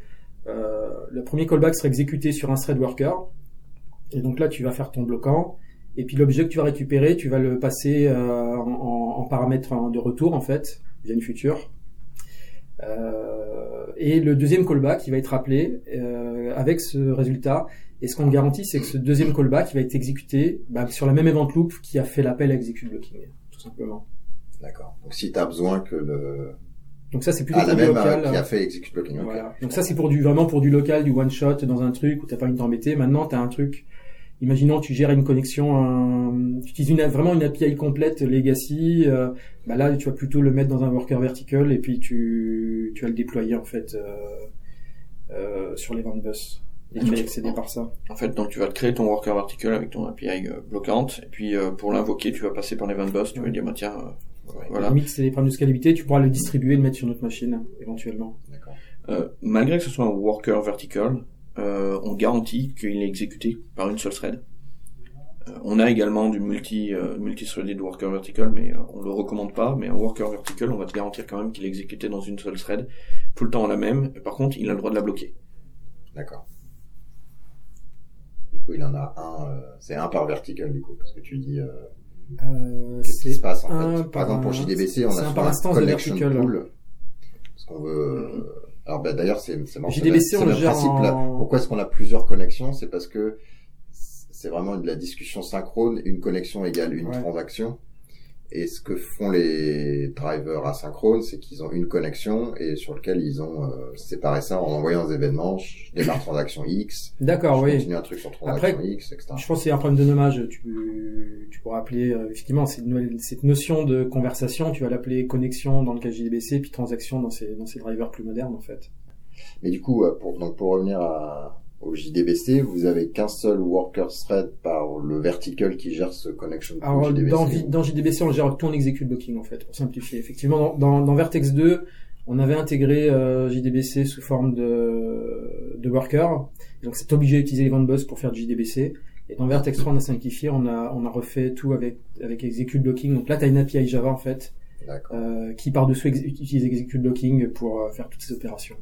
Euh, le premier callback sera exécuté sur un thread worker, et donc là, tu vas faire ton bloquant, et puis l'objet que tu vas récupérer, tu vas le passer en, en, paramètre de retour, en fait, via une future. Euh, et le deuxième callback, il va être appelé euh, avec ce résultat. Et ce qu'on garantit, c'est que ce deuxième callback, il va être exécuté bah, sur la même event loop qui a fait l'appel à execute blocking, tout simplement. D'accord. Donc si tu as besoin que le donc ça c'est plutôt ah, pour du local. qui a fait execute blocking. Voilà. Donc ça c'est pour du vraiment pour du local, du one shot dans un truc où t'as pas envie de t'embêter. Maintenant t'as un truc imaginons tu gères une connexion, un, tu utilises une, vraiment une API complète legacy, euh, bah là tu vas plutôt le mettre dans un worker vertical et puis tu, tu vas le déployer en fait euh, euh, sur les ventes bus. Et tu vas y accéder par ça. En fait, donc tu vas te créer ton worker vertical avec ton API euh, bloquante, et puis euh, pour l'invoquer, tu vas passer par les ventes bus, tu vas dire, bah, tiens, euh, voilà. Limite, c'est des problèmes de scalabilité, tu pourras le distribuer et le mettre sur notre machine, éventuellement. D'accord. Euh, malgré que ce soit un worker vertical, euh, on garantit qu'il est exécuté par une seule thread. Euh, on a également du multi euh, multi-threaded worker vertical, mais euh, on le recommande pas. Mais un worker vertical, on va te garantir quand même qu'il est exécuté dans une seule thread, tout le temps la même. Par contre, il a le droit de la bloquer. D'accord. Du coup, il en a un, euh, c'est un par vertical, du coup, parce que tu dis, euh, Euh, qu'est-ce qui se passe, en un fait? Par exemple, pour JDBC, on a un par un instance de vertical. pool. Parce qu'on veut, euh, alors, bah, d'ailleurs, c'est, c'est marrant. JDBC, on le gère principe, là. Pourquoi est-ce qu'on a plusieurs connexions? C'est parce que c'est vraiment de la discussion synchrone. Une connexion égale une Ouais. transaction. Et ce que font les drivers asynchrones, c'est qu'ils ont une connexion et sur lequel ils ont euh, séparé ça en envoyant des événements. Je démarre transaction X, D'accord, oui. continue un truc sur transaction Après, X, etc. Je pense que c'est un problème de nommage. Tu, tu pourras appeler, euh, effectivement, cette notion de conversation, tu vas l'appeler connexion dans le cas JDBC, puis transaction dans ces, dans ces drivers plus modernes, en fait. Mais du coup, euh, pour, donc pour revenir à, au JDBC, vous avez qu'un seul worker thread par le vertical qui gère ce connection pool Alors, JDBC. dans, JDBC, on gère tout en execute blocking, en fait, pour simplifier. Effectivement, dans, dans, dans Vertex 2, on avait intégré euh, JDBC sous forme de, de worker. Donc, c'est obligé d'utiliser les event bus pour faire du JDBC. Et dans Vertex 3, on a simplifié, on a, on a refait tout avec, avec execute blocking. Donc là, tu as une API Java, en fait, euh, qui par-dessous ex- utilise execute blocking pour euh, faire toutes ces opérations.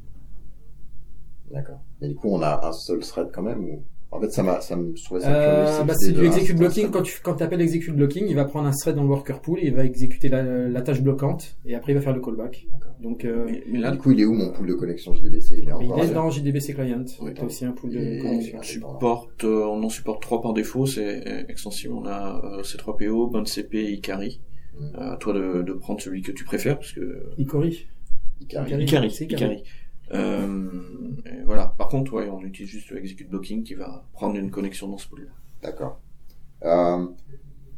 D'accord. Mais du coup, on a un seul thread quand même ou... En fait, ça m'a, ça me je trouvais ça Euh, bah, c'est de du execute blocking. Quand tu quand appelles execute blocking, il va prendre un thread dans le worker pool et il va exécuter la, la tâche bloquante et après il va faire le callback. Donc euh, Mais, mais là, Du coup, il est où mon pool de connexion JDBC Il est il est dans JDBC Client. Oui, T'as aussi un pool de connexion. on supporte, euh, on en supporte trois par défaut, c'est extensible. On a euh, C3PO, BandCP et Ikari. Mm. Euh, à toi de, de prendre celui que tu préfères, parce que Icori. Ikari. Ikari. Ikari, Euh, voilà. Par contre, ouais, on utilise juste le execute blocking qui va prendre une connexion dans ce pool-là. D'accord. Euh,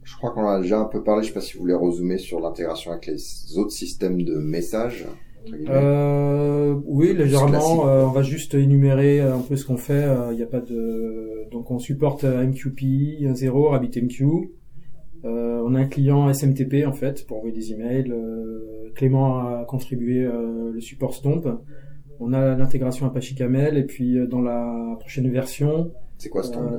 je crois qu'on a déjà un peu parlé. Je sais pas si vous voulez rezoomer sur l'intégration avec les autres systèmes de messages. Euh, oui, légèrement. euh, on va juste énumérer un peu ce qu'on fait. Il n'y a pas de donc on supporte MQP 1.0, RabbitMQ. Euh, on a un client SMTP en fait pour envoyer des emails. Euh, Clément a contribué euh, le support Stomp. On a l'intégration Apache Camel et puis euh, dans la prochaine version, C'est quoi ce euh,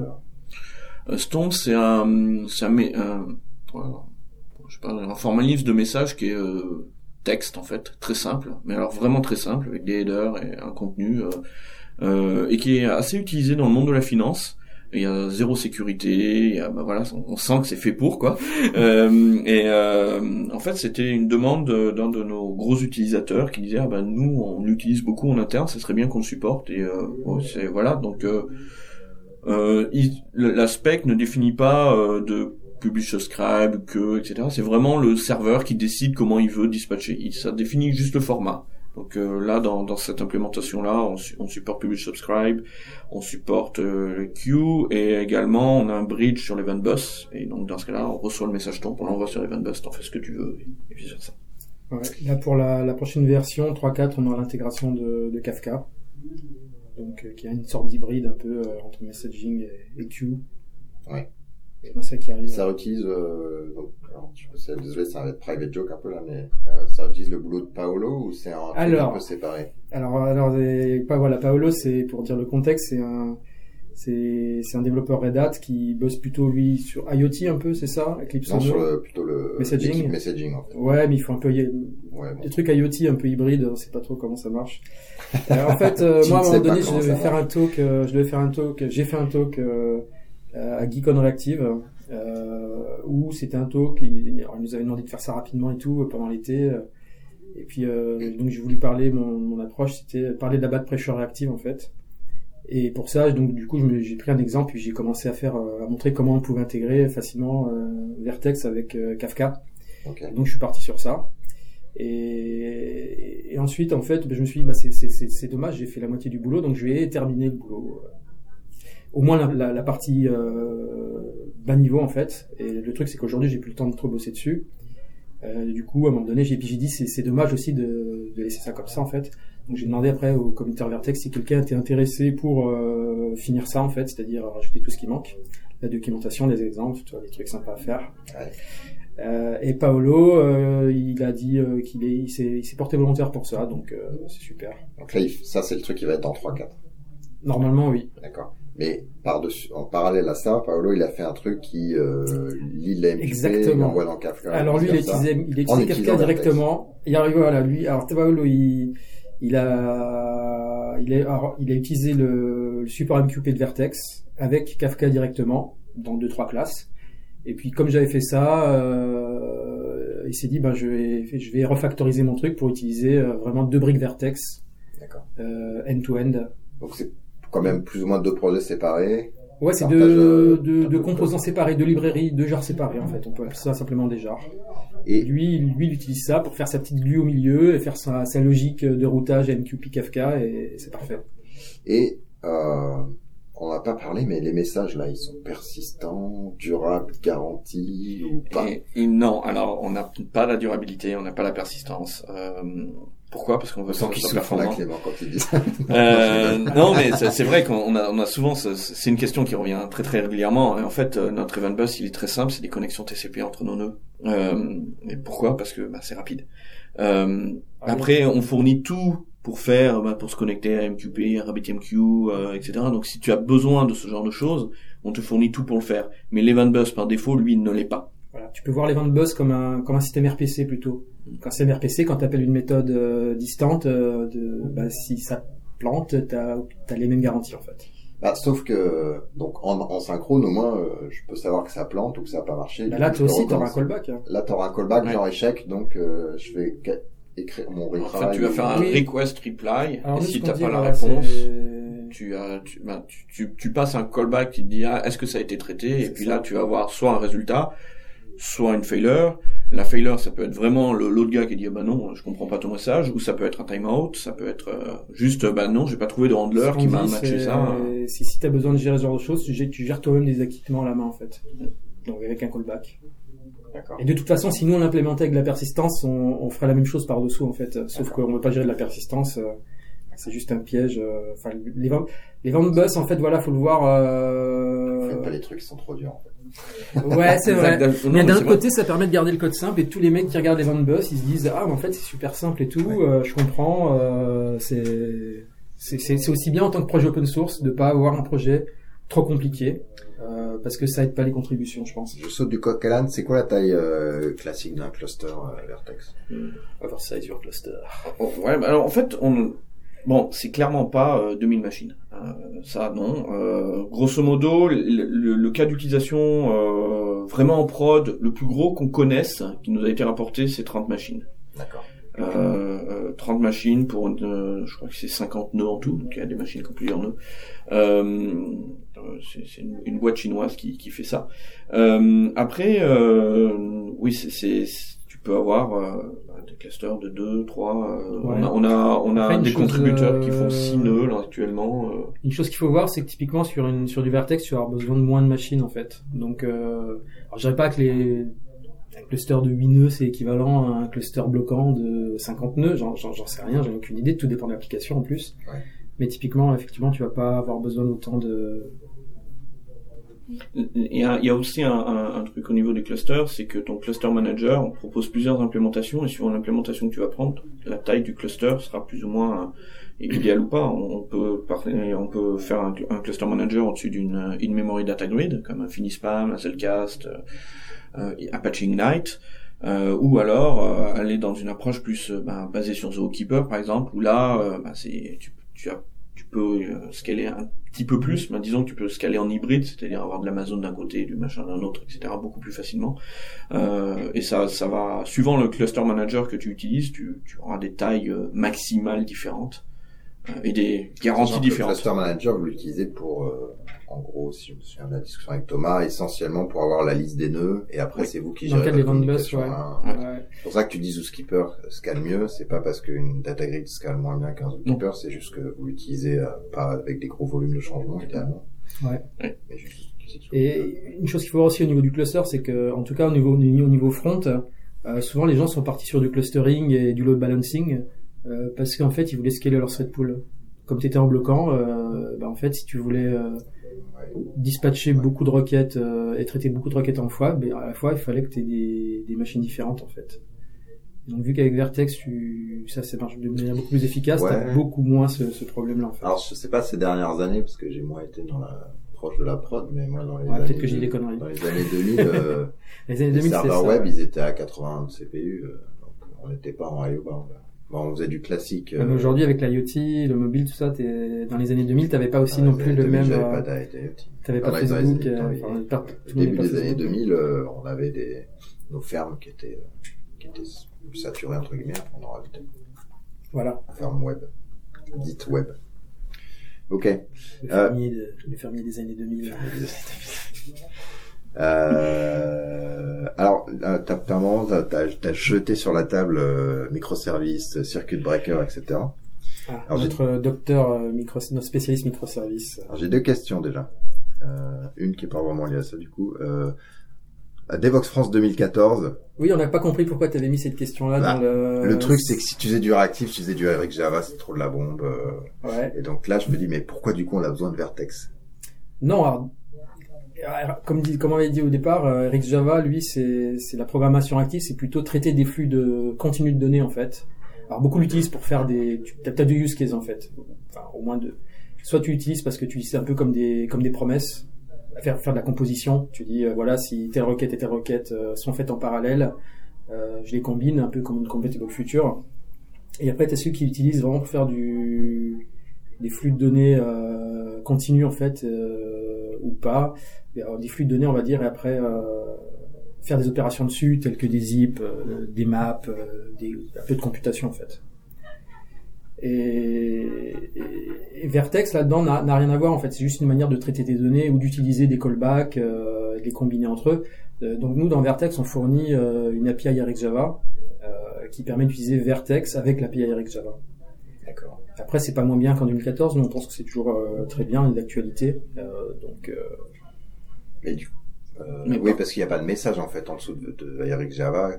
Euh, Stomp, c'est un, c'est un, mé- un, voilà, je sais pas, un formalisme de message qui est euh, texte en fait, très simple, mais alors vraiment très simple, avec des headers et un contenu, euh, euh, et qui est assez utilisé dans le monde de la finance. Il y a zéro sécurité, il y a, bah voilà, on, sent que c'est fait pour quoi. Euh, et euh, en fait, c'était une demande de- d'un de nos gros utilisateurs qui disait ah ben nous on l'utilise beaucoup en interne, ça serait bien qu'on le supporte. Et euh, bon, c'est voilà donc. Euh, euh, il- le- la spec ne définit pas euh, de publish subscribe que etc. C'est vraiment le serveur qui décide comment il veut dispatcher. Ça définit juste le format. Donc euh, là, dans, dans cette implémentation-là, on, on supporte publish subscribe, on supporte euh, queue et également on a un bridge sur l'event bus. Et donc dans ce cas-là, on reçoit le message ton, on l'envoie sur l'event bus, t'en fais ce que tu veux et vice versa. ouais, là pour la, la prochaine version 3.4, on aura l'intégration de, de Kafka. Donc euh, qui a une sorte d'hybride un peu euh, entre messaging et, et queue. Ouais. Ça qui arrive. Ça utilise, euh, donc, alors, je sais, désolé, va être private joke un peu là, mais euh, ça utilise le boulot de Paolo ou c'est un truc Alors. un peu séparé? Alors, alors, des- pas voilà, Paolo, c'est pour dire le contexte, c'est un, c'est, c'est un développeur Red Hat qui bosse plutôt lui sur IoT un peu, c'est ça, Eclipse Non, sur le, plutôt le Messaging. messaging en fait. Ouais, mais il faut un peu Ouais, bon. des trucs IoT un peu hybrides, on sait pas trop comment ça marche. Alors, en fait, euh, moi à un moment donné, je devais faire un talk, euh, je devais faire un talk, j'ai fait un talk euh, euh, à Geekon Reactive euh, où c'était un talk, il, nous avait demandé de faire ça rapidement et tout euh, pendant l'été. euh, et puis euh, donc j'ai voulu parler, mon, mon approche c'était parler de la bad pressure réactive en fait. Et pour ça, donc du coup, j'ai pris un exemple puis j'ai commencé à faire, euh, à montrer comment on pouvait intégrer facilement euh, Vertex avec euh, Kafka. Donc je suis parti sur ça. Et, et ensuite, en fait, ben, je me suis dit, bah, c'est, c'est, c'est, c'est dommage, j'ai fait la moitié du boulot, donc je vais terminer le boulot. Au moins la, la, la partie euh, bas niveau en fait. Et le truc c'est qu'aujourd'hui j'ai plus le temps de trop bosser dessus. Euh, du coup, à un moment donné, j'ai dit c'est dommage aussi de, de laisser ça comme ça en fait. Donc j'ai demandé après au comité Vertex si quelqu'un était intéressé pour euh, finir ça en fait, c'est-à-dire rajouter tout ce qui manque, la documentation, des exemples, tu vois, des trucs sympas à faire. Ouais. Euh, et Paolo, euh, il a dit euh, qu'il est, il s'est, porté volontaire pour ça, donc euh, c'est super. Donc là, ça, c'est le truc qui va être dans 3-4. Normalement, oui. D'accord. Mais par-dessus, en parallèle à ça, Paolo, il a fait un truc qui euh, lit Exactement. envoie dans Kafka. Alors lui, il utilisé, il a En utilisé utilisant Kafka Vertex. directement. Il arrive, voilà, lui. Alors Paolo, il, il a, il a, alors, il a utilisé le, le support MQP de Vertex avec Kafka directement dans deux trois classes. Et puis comme j'avais fait ça, euh, il s'est dit, ben je vais, je vais refactoriser mon truc pour utiliser euh, vraiment deux briques Vertex D'accord. euh, end-to-end. Donc c'est quand même plus ou moins deux projets séparés. Ouais, c'est Partage, deux, deux, un deux peu composants séparés, deux librairies, deux genres séparés en fait. On peut appeler ça simplement des genres. Et Lui, lui, il utilise ça pour faire sa petite glue au milieu et faire sa, sa logique de routage MQP Kafka et c'est parfait. Et euh, on n'a pas parlé, mais les messages là, ils sont persistants, durables, garantis ou pas? Et- et non, alors on n'a pas la durabilité, on n'a pas la persistance. Euh, pourquoi? Parce qu'on veut Sans que qu'ils souffrent performant. Clément, quand ils disent. Euh, non, mais c'est vrai qu'on a, on a souvent, ce- c'est une question qui revient très très régulièrement. Et en fait, euh, notre event bus, il est très simple, c'est des connexions TCP entre nos nœuds. Euh, et pourquoi? Parce que bah, c'est rapide. Euh, après, on fournit tout pour faire, bah, pour se connecter à MQP, à RabbitMQ, euh, etc. Donc, si tu as besoin de ce genre de choses, on te fournit tout pour le faire. Mais l'event bus, par défaut, lui, il ne l'est pas. Voilà. Tu peux voir les ventes bus comme un, comme un système RPC plutôt. Quand c'est un RPC, quand tu appelles une méthode euh, distante, euh, de, bah, si ça plante, tu as, les mêmes garanties en fait. Bah, sauf que donc en, en synchrone, au moins, euh, je peux savoir que ça plante ou que ça n'a pas marché. Bah, là, toi aussi, tu auras un callback. hein. Là, t'auras un callback Ouais. genre échec, donc euh, je vais écrire mon En retry. fait, tu vas faire un Oui. request reply. Alors, et si t'as dit, pas la voilà, réponse, tu, as, tu, ben, tu, tu, tu passes un callback qui te dit ah, est-ce que ça a été traité? Et puis ça. là tu vas avoir soit un résultat soit une failure la failure ça peut être vraiment le- l'autre gars qui dit ah, bah non je comprends pas ton message ou ça peut être un timeout ça peut être euh, juste bah non j'ai pas trouvé de handler qui m'a matché c'est- ça Si, si tu as besoin de gérer ce genre de choses, tu, gères- toi-même des acquittements à la main en fait. Donc avec un callback. D'accord. Et de toute façon, si nous on l'implémentait avec de la persistance, on, on ferait la même chose par dessous en fait. Sauf qu'on ne veut pas gérer de la persistance. euh, C'est juste un piège. euh, Enfin, les ventes, les ventes bus en fait, voilà, faut le voir. euh, Faites pas les trucs qui sont trop durs. En fait. Ouais, c'est vrai. Mais d'un autre côté, ça permet de garder le code simple et tous les mecs qui regardent les ventes bus, ils se disent ah mais en fait c'est super simple et tout, Ouais. euh, je comprends. euh, c'est c'est aussi bien en tant que projet open source de pas avoir un projet trop compliqué euh, parce que ça aide pas les contributions, je pense. Je saute du coq à l'âne. C'est quoi la taille euh, classique d'un cluster euh, Vertex? Oversize your cluster. Oh, ouais bah alors en fait on bon c'est clairement pas euh, 2000 machines Euh, ça non Euh, grosso modo le, le- le cas d'utilisation euh, vraiment en prod le plus gros qu'on connaisse qui nous a été rapporté c'est 30 machines D'accord. euh, euh, 30 machines pour une, euh, je crois que c'est 50 nœuds en tout, donc il y a des machines qui ont plusieurs nœuds. Euh, euh, c'est une, une boîte chinoise qui, qui fait ça. Euh, après, euh, oui, c'est, peux avoir euh, des clusters de 2, 3. euh, Ouais. On a, on a, on a Après, des chose, contributeurs qui euh, font 6 nœuds là, actuellement. euh. Une chose qu'il faut voir, c'est que typiquement sur une sur du Vertex, tu vas avoir besoin de moins de machines en fait. Donc, euh, alors je dirais pas que les un cluster de 8 nœuds c'est équivalent à un cluster bloquant de 50 nœuds. J'en sais rien, j'en ai aucune idée. Tout dépend de l'application en plus. Ouais. Mais typiquement, effectivement, tu vas pas avoir besoin d'autant de. Il y a, il y a aussi un, un- un truc au niveau des clusters, c'est que ton cluster manager propose plusieurs implémentations et suivant l'implémentation que tu vas prendre, la taille du cluster sera plus ou moins euh, idéale ou pas. On, peut on peut faire un, cl- un cluster manager au-dessus d'une euh, in-memory data grid comme un Finispam, un Cellcast, euh, euh, Apache Ignite. Euh, ou alors euh, aller dans une approche plus ben, basée sur Zookeeper par exemple où là ben, c'est tu, tu as tu peux euh, scaler un petit peu plus, mais disons que tu peux scaler en hybride, c'est-à-dire avoir de l'Amazon d'un côté et du machin d'un autre, etc., beaucoup plus facilement. Euh, et ça, ça va, suivant le cluster manager que tu utilises, tu, tu auras des tailles euh, maximales différentes euh, et des garanties que Le différentes. cluster manager, vous l'utilisez pour, euh, en gros, si je me souviens de la discussion avec Thomas, essentiellement pour avoir la liste des nœuds, et après Oui. c'est vous qui Dans le gérez cas des ouais. hein. Ouais. C'est pour ça que tu dis Zookeeper scale mieux, c'est pas parce qu'une data grid scale moins bien qu'un Zookeeper, c'est juste que vous l'utilisez euh, pas avec des gros volumes de changement, idéalement. Ouais. Ouais. Mais juste- Et une chose qu'il faut voir aussi au niveau du cluster, c'est que, en tout cas, au niveau, au niveau front, euh, souvent les gens sont partis sur du clustering et du load balancing euh, parce qu'en fait, ils voulaient scaler leur thread pool. Comme tu étais en bloquant, euh, bah, en fait, si tu voulais euh, dispatcher beaucoup de requêtes euh, et traiter beaucoup de requêtes en fois, ben, à la fois, il fallait que tu aies des, des machines différentes, en fait. Donc, vu qu'avec Vertex, tu, ça, ça marche de manière beaucoup plus efficace, Ouais. t'as beaucoup moins ce, ce problème-là, en fait. Alors, je sais pas ces dernières années, parce que j'ai moins été dans la proche de la prod, mais moi, dans les Ouais, années, que j'ai des conneries. dans les années 2000, euh, Les années les 2000, c'était serveurs web, ils étaient à 80 de CPU, euh, donc on n'était pas en IO bound. Bon, on faisait du classique. Même euh, aujourd'hui, avec l'IoT, le mobile, tout ça, t'es- dans les années 2000, t'avais pas aussi dans non plus le 2000, même, J'avais euh, pas d'IoT. t'avais pas Facebook, euh, Au début des années Facebook. 2000, euh, on avait des, nos fermes qui étaient, qui étaient saturées, entre guillemets, on en rajoutait. Voilà, Ferme web. Dite web. Ok. le Euh, fermier, de- le fermier des années 2000. Euh, alors, euh, t'as, t'as, t'as jeté sur la table euh, microservices, circuit breaker, etc. Ah, Alors, notre docteur, euh, micro, notre spécialiste microservice. Alors, j'ai deux questions déjà. Euh, une qui est pas vraiment liée à ça du coup. Euh, Devox France 2014, Oui, on n'a pas compris pourquoi tu avais mis cette question-là Bah, dans le... le truc c'est que si tu faisais du réactif, tu faisais du avec Java, c'est trop de la bombe. Ouais. et donc là, je me dis, mais pourquoi du coup on a besoin de Vertex? Non, alors, comme, dit, comme on avait dit au départ, euh, Eric Java, lui, c'est la programmation active, c'est plutôt traiter des flux de continu de données, en fait. Alors, beaucoup l'utilisent pour faire des... Tu as, deux use cases, en fait. Enfin, au moins deux. Soit tu utilises parce que tu utilises un peu comme des, comme des promesses, faire, faire de la composition. Tu dis, euh, voilà, si telle requête et telle requête euh, sont faites en parallèle, euh, je les combine un peu comme une compatible future. Et après, tu as ceux qui utilisent vraiment pour faire du des flux de données euh, continus en fait ou pas. Des flux de données, on va dire, et après euh, faire des opérations dessus, telles que des zips, euh, des maps, euh, des, un peu de computation en fait. Et, Vertex là-dedans n'a rien à voir en fait. C'est juste une manière de traiter des données ou d'utiliser des callbacks, de les combiner entre eux. Donc nous dans Vertex, on fournit une API RxJava qui permet d'utiliser Vertex avec l'API RxJava. Après, c'est pas moins bien qu'en 2014, mais on pense que c'est toujours euh, très bien et d'actualité. Euh, donc, euh, Mais du euh, Mais oui, pas- parce qu'il n'y a pas de message en fait en dessous de, de Eric Java.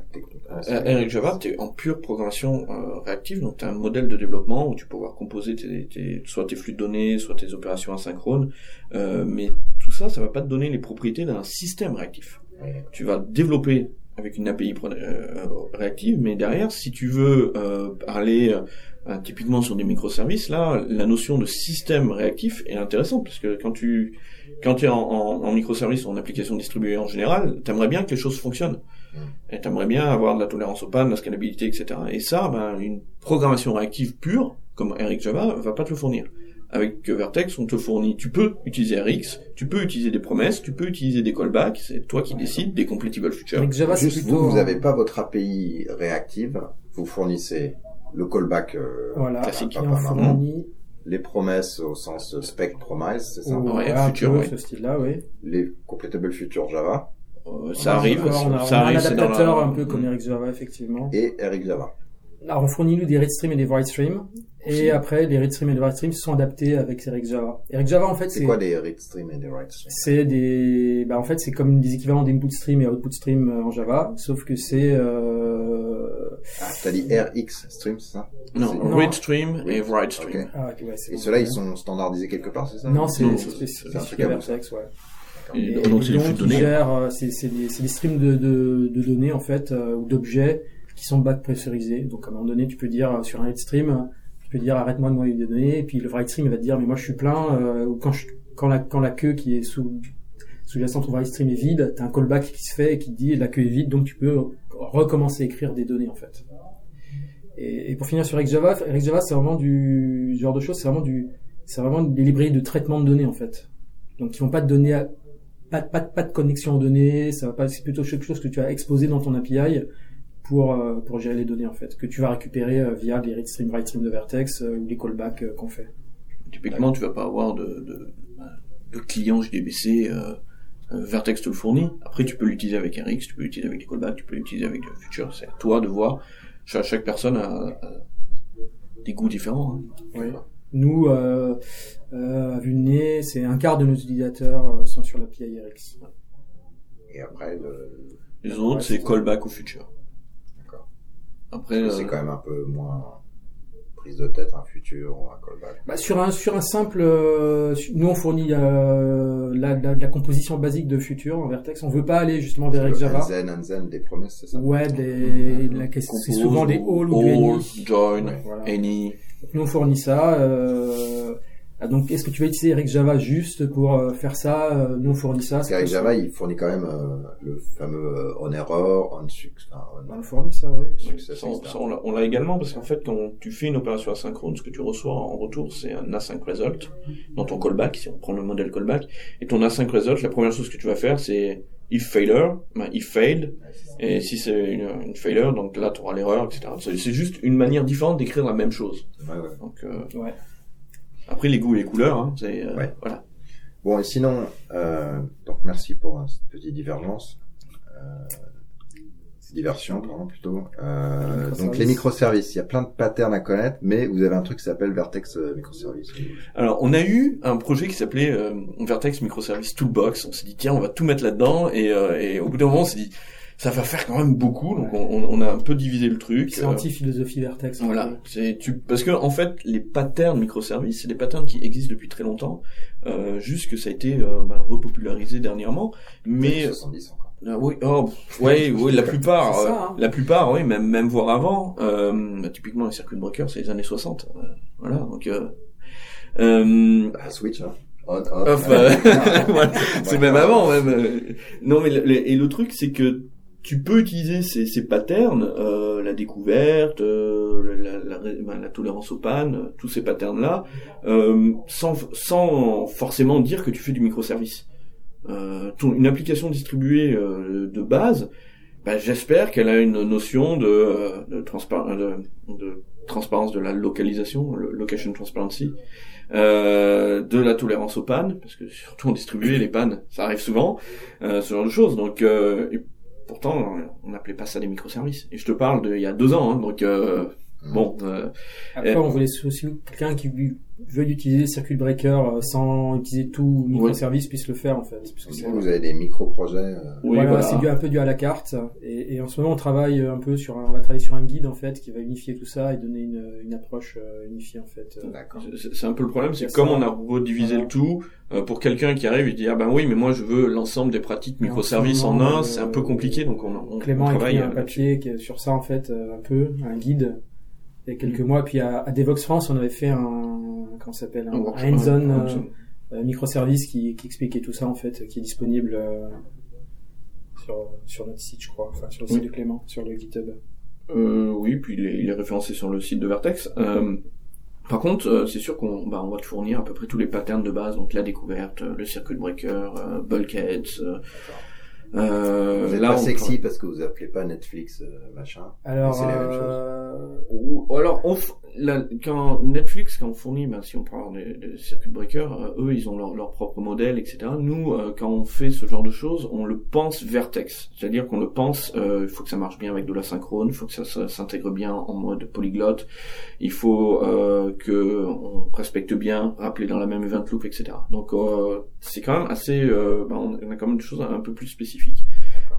Euh, Eric Java, tu es en pure programmation euh, réactive, donc tu as un modèle de développement où tu peux pouvoir composer tes, tes- soit tes flux de données, soit tes opérations asynchrones, euh, mais tout ça, ça va pas te donner les propriétés d'un système réactif. Ouais. Tu vas développer avec une API euh, réactive, mais derrière, si tu veux euh, parler euh, typiquement sur des microservices, là, la notion de système réactif est intéressante, parce que quand tu quand tu es en, en, en microservice ou en application distribuée en général, t'aimerais bien que les choses fonctionnent. Et t'aimerais bien avoir de la tolérance aux pannes, de la scalabilité, etc. Et ça, ben, une programmation réactive pure, comme RX Java, va pas te le fournir. Avec Vertex, on te fournit, tu peux utiliser RX, tu peux utiliser des promesses, tu peux utiliser des callbacks, c'est toi qui décides, des completable features. avec Java, c'est Juste plutôt vous, vous n'avez pas votre API réactive, vous fournissez le callback, euh, voilà, classique. Pas mal, fournit les promesses au sens spec promise, c'est ça? Ou Ouais, voilà, ouais. ce style-là, oui. Les completable future Java Euh, ça arrive, Alors, on a, ça arrive, un la- peu comme Mm. Eric Java, effectivement. et Eric Java. Alors, on fournit nous des readstream et des writestream. Aussi. Et après, les readstream et les writestream sont adaptés avec Eric Java. Eric Java, en fait, C'est c'est quoi des read stream et des write stream? C'est des, bah, en fait, c'est comme des équivalents d'input stream et output stream euh, en Java, sauf que c'est, euh... Ah, t'as dit RX stream, c'est ça? Non, Non. read stream et write stream. Ah, ouais, Et bon. ceux-là, ils sont standardisés quelque part, c'est ça? Non, c'est un à truc à Vertex, ouais. Et Et, donc, c'est des flux de ils données. gèrent, euh, c'est des, streams de, de, de données en fait euh, ou d'objets qui sont back pressurisés. Donc à un moment donné, tu peux dire sur un read stream, tu peux dire arrête-moi de noyer des données, et puis le write stream va te dire mais moi je suis plein euh, ou quand je, quand la quand la queue qui est sous sous-jacente au write stream est vide, t'as un callback qui se fait et qui dit la queue est vide, donc tu peux recommencer à écrire des données en fait. Et, et pour finir sur XJava, XJava c'est vraiment du ce genre de choses, c'est vraiment du c'est vraiment des librairies de traitement de données en fait. Donc ils vont pas te donner à- pas, pas, pas de connexion aux données, ça va pas, c'est plutôt quelque chose que tu as exposé dans ton API pour, euh, pour gérer les données en fait, que tu vas récupérer euh, via les read stream, write stream de Vertex euh, ou les callbacks qu'on fait. Typiquement, tu vas pas avoir de, de, de client JDBC, euh, Vertex te le fournit. Après, tu peux l'utiliser avec RX, tu peux l'utiliser avec des callbacks, tu peux l'utiliser avec euh, Future. C'est à toi de voir. Chaque, chaque personne a, a des goûts différents. hein. Oui. Nous, euh, euh, à vue de nez, c'est un quart de nos utilisateurs euh, sont sur l'API IRX. Et après, le... Les autres, Ouais, c'est c'est- callback au futur. Après, c'est euh, quand même un peu moins prise de tête, un futur ou un callback. Bah, sur un sur un simple, euh, nous on fournit euh, la, la, la composition basique de Future en Vertex. On veut pas aller justement vers Java. Zen, Anzen, des promesses, c'est ça? Ouais, les, la, c'est compose souvent des all ou du all, any. join, Ouais. Voilà. any. Nous on fournit ça. Euh, donc est-ce que tu vas utiliser React Java juste pour euh, faire ça Euh, Nous on fournit ça. Parce possible. Java, il fournit quand même euh, le fameux euh, on error, on success, On fournit ça, oui. success, Ça, etc. ça, on l'a- également parce qu'en fait, quand tu fais une opération asynchrone, ce que tu reçois en retour, c'est un async result dans ton callback, si on prend le modèle callback. Et ton async result, la première chose que tu vas faire, c'est if failure, ben, if failed. Et si c'est une, une failure, donc là, tu auras l'erreur, etc. C'est c'est juste une manière différente d'écrire la même chose. Ouais, ouais. Donc, euh, Ouais. Après, les goûts et les couleurs, hein, c'est, euh, Ouais. voilà. Bon, et sinon, euh, donc merci pour euh, cette petite divergence. Euh, diversion, pardon, plutôt. Euh, Microservices. donc les microservices, il y a plein de patterns à connaître, mais vous avez un truc qui s'appelle Vertex euh, Microservice. Alors, on a eu un projet qui s'appelait euh, Vertex Microservice Toolbox. On s'est dit, tiens, on va tout mettre là-dedans. Et, euh, et au bout d'un moment, on s'est dit, ça va faire quand même beaucoup. Donc, on, on- on a un peu divisé le truc. C'est Euh, anti-philosophie Vertex. un Voilà, c'est tu parce que en fait les patterns microservices, c'est des patterns qui existent depuis très longtemps, euh, juste que ça a été euh, bah, repopularisé dernièrement. Mais 70 encore. ah oui, oh, ouais, oui, la plupart, ça, euh, hein. la plupart, oui, même même voire avant. Euh, bah, typiquement les circuit breakers, c'est les années 60. euh, voilà, donc euh, euh, Bah, switch, hein. Ouais. euh, voilà, c'est Ouais. même avant même. euh. Non mais le, le- et le truc c'est que tu peux utiliser ces, ces patterns, euh, la découverte, euh, la, la, ben, la tolérance aux pannes, euh, tous ces patterns là, sans sans forcément dire que tu fais du microservice. Euh, ton- une application distribuée euh, de base, ben, j'espère qu'elle a une notion de, euh, de, de, de transparence de la localisation, location transparency, euh, de la tolérance aux pannes, parce que surtout en distribué, les pannes, ça arrive souvent, euh, ce genre de choses. Donc, euh, pourtant, on n'appelait pas ça des microservices. Et je te parle d'il y a deux ans, hein, donc euh, bon. euh, Après, Et- on voulait aussi quelqu'un qui veuille utiliser Circuit Breaker euh, sans utiliser tout microservice puisse le faire en fait. Parce que vous avez des micro-projets. euh, oui, voilà, voilà. c'est un peu du à la carte. Et, et en ce moment, on travaille un peu sur, un, on va travailler sur un guide en fait qui va unifier tout ça et donner une, une approche euh, unifiée en fait. Euh, D'accord. C'est un peu le problème, c'est comme ça. on a redivisé Voilà. le tout, euh, pour quelqu'un qui arrive et dit ah ben oui mais moi je veux l'ensemble des pratiques microservices ce en un, euh, c'est un peu compliqué donc on, on, Clément on a travaille écrit un papier qui est sur ça en fait, euh, un peu, un guide. Il y a quelques Mm. mois, puis à, à Devox France, on avait fait un, comment s'appelle, un, un hands-on euh, euh, microservice qui, qui expliquait tout ça en fait, qui est disponible euh, sur, sur notre site, je crois, enfin sur le site Oui. de Clément, sur le GitHub. Euh, oui, puis il est, il est référencé sur le site de Vertex. Euh, par contre, euh, c'est sûr qu'on bah, on va te fournir à peu près tous les patterns de base, donc la découverte, le circuit breaker, euh, bulkheads. Euh, Vous êtes là, pas sexy parce que vous appelez pas Netflix euh, machin. Alors, c'est la même chose. Ou- alors, on f- la- quand Netflix, quand on fournit, ben, si on prend des, circuit breakers, euh, eux, ils ont leur, propre modèle, etc. Nous, euh, quand on fait ce genre de choses, on le pense Vertex, c'est-à-dire qu'on le pense. euh, il faut que ça marche bien avec de la synchrone, il faut que ça, s'intègre bien en mode polyglotte, il faut que on respecte bien, rappeler dans la même event loop, etc. Donc, c'est quand même assez. ben, on a quand même des choses un peu plus spécifiques.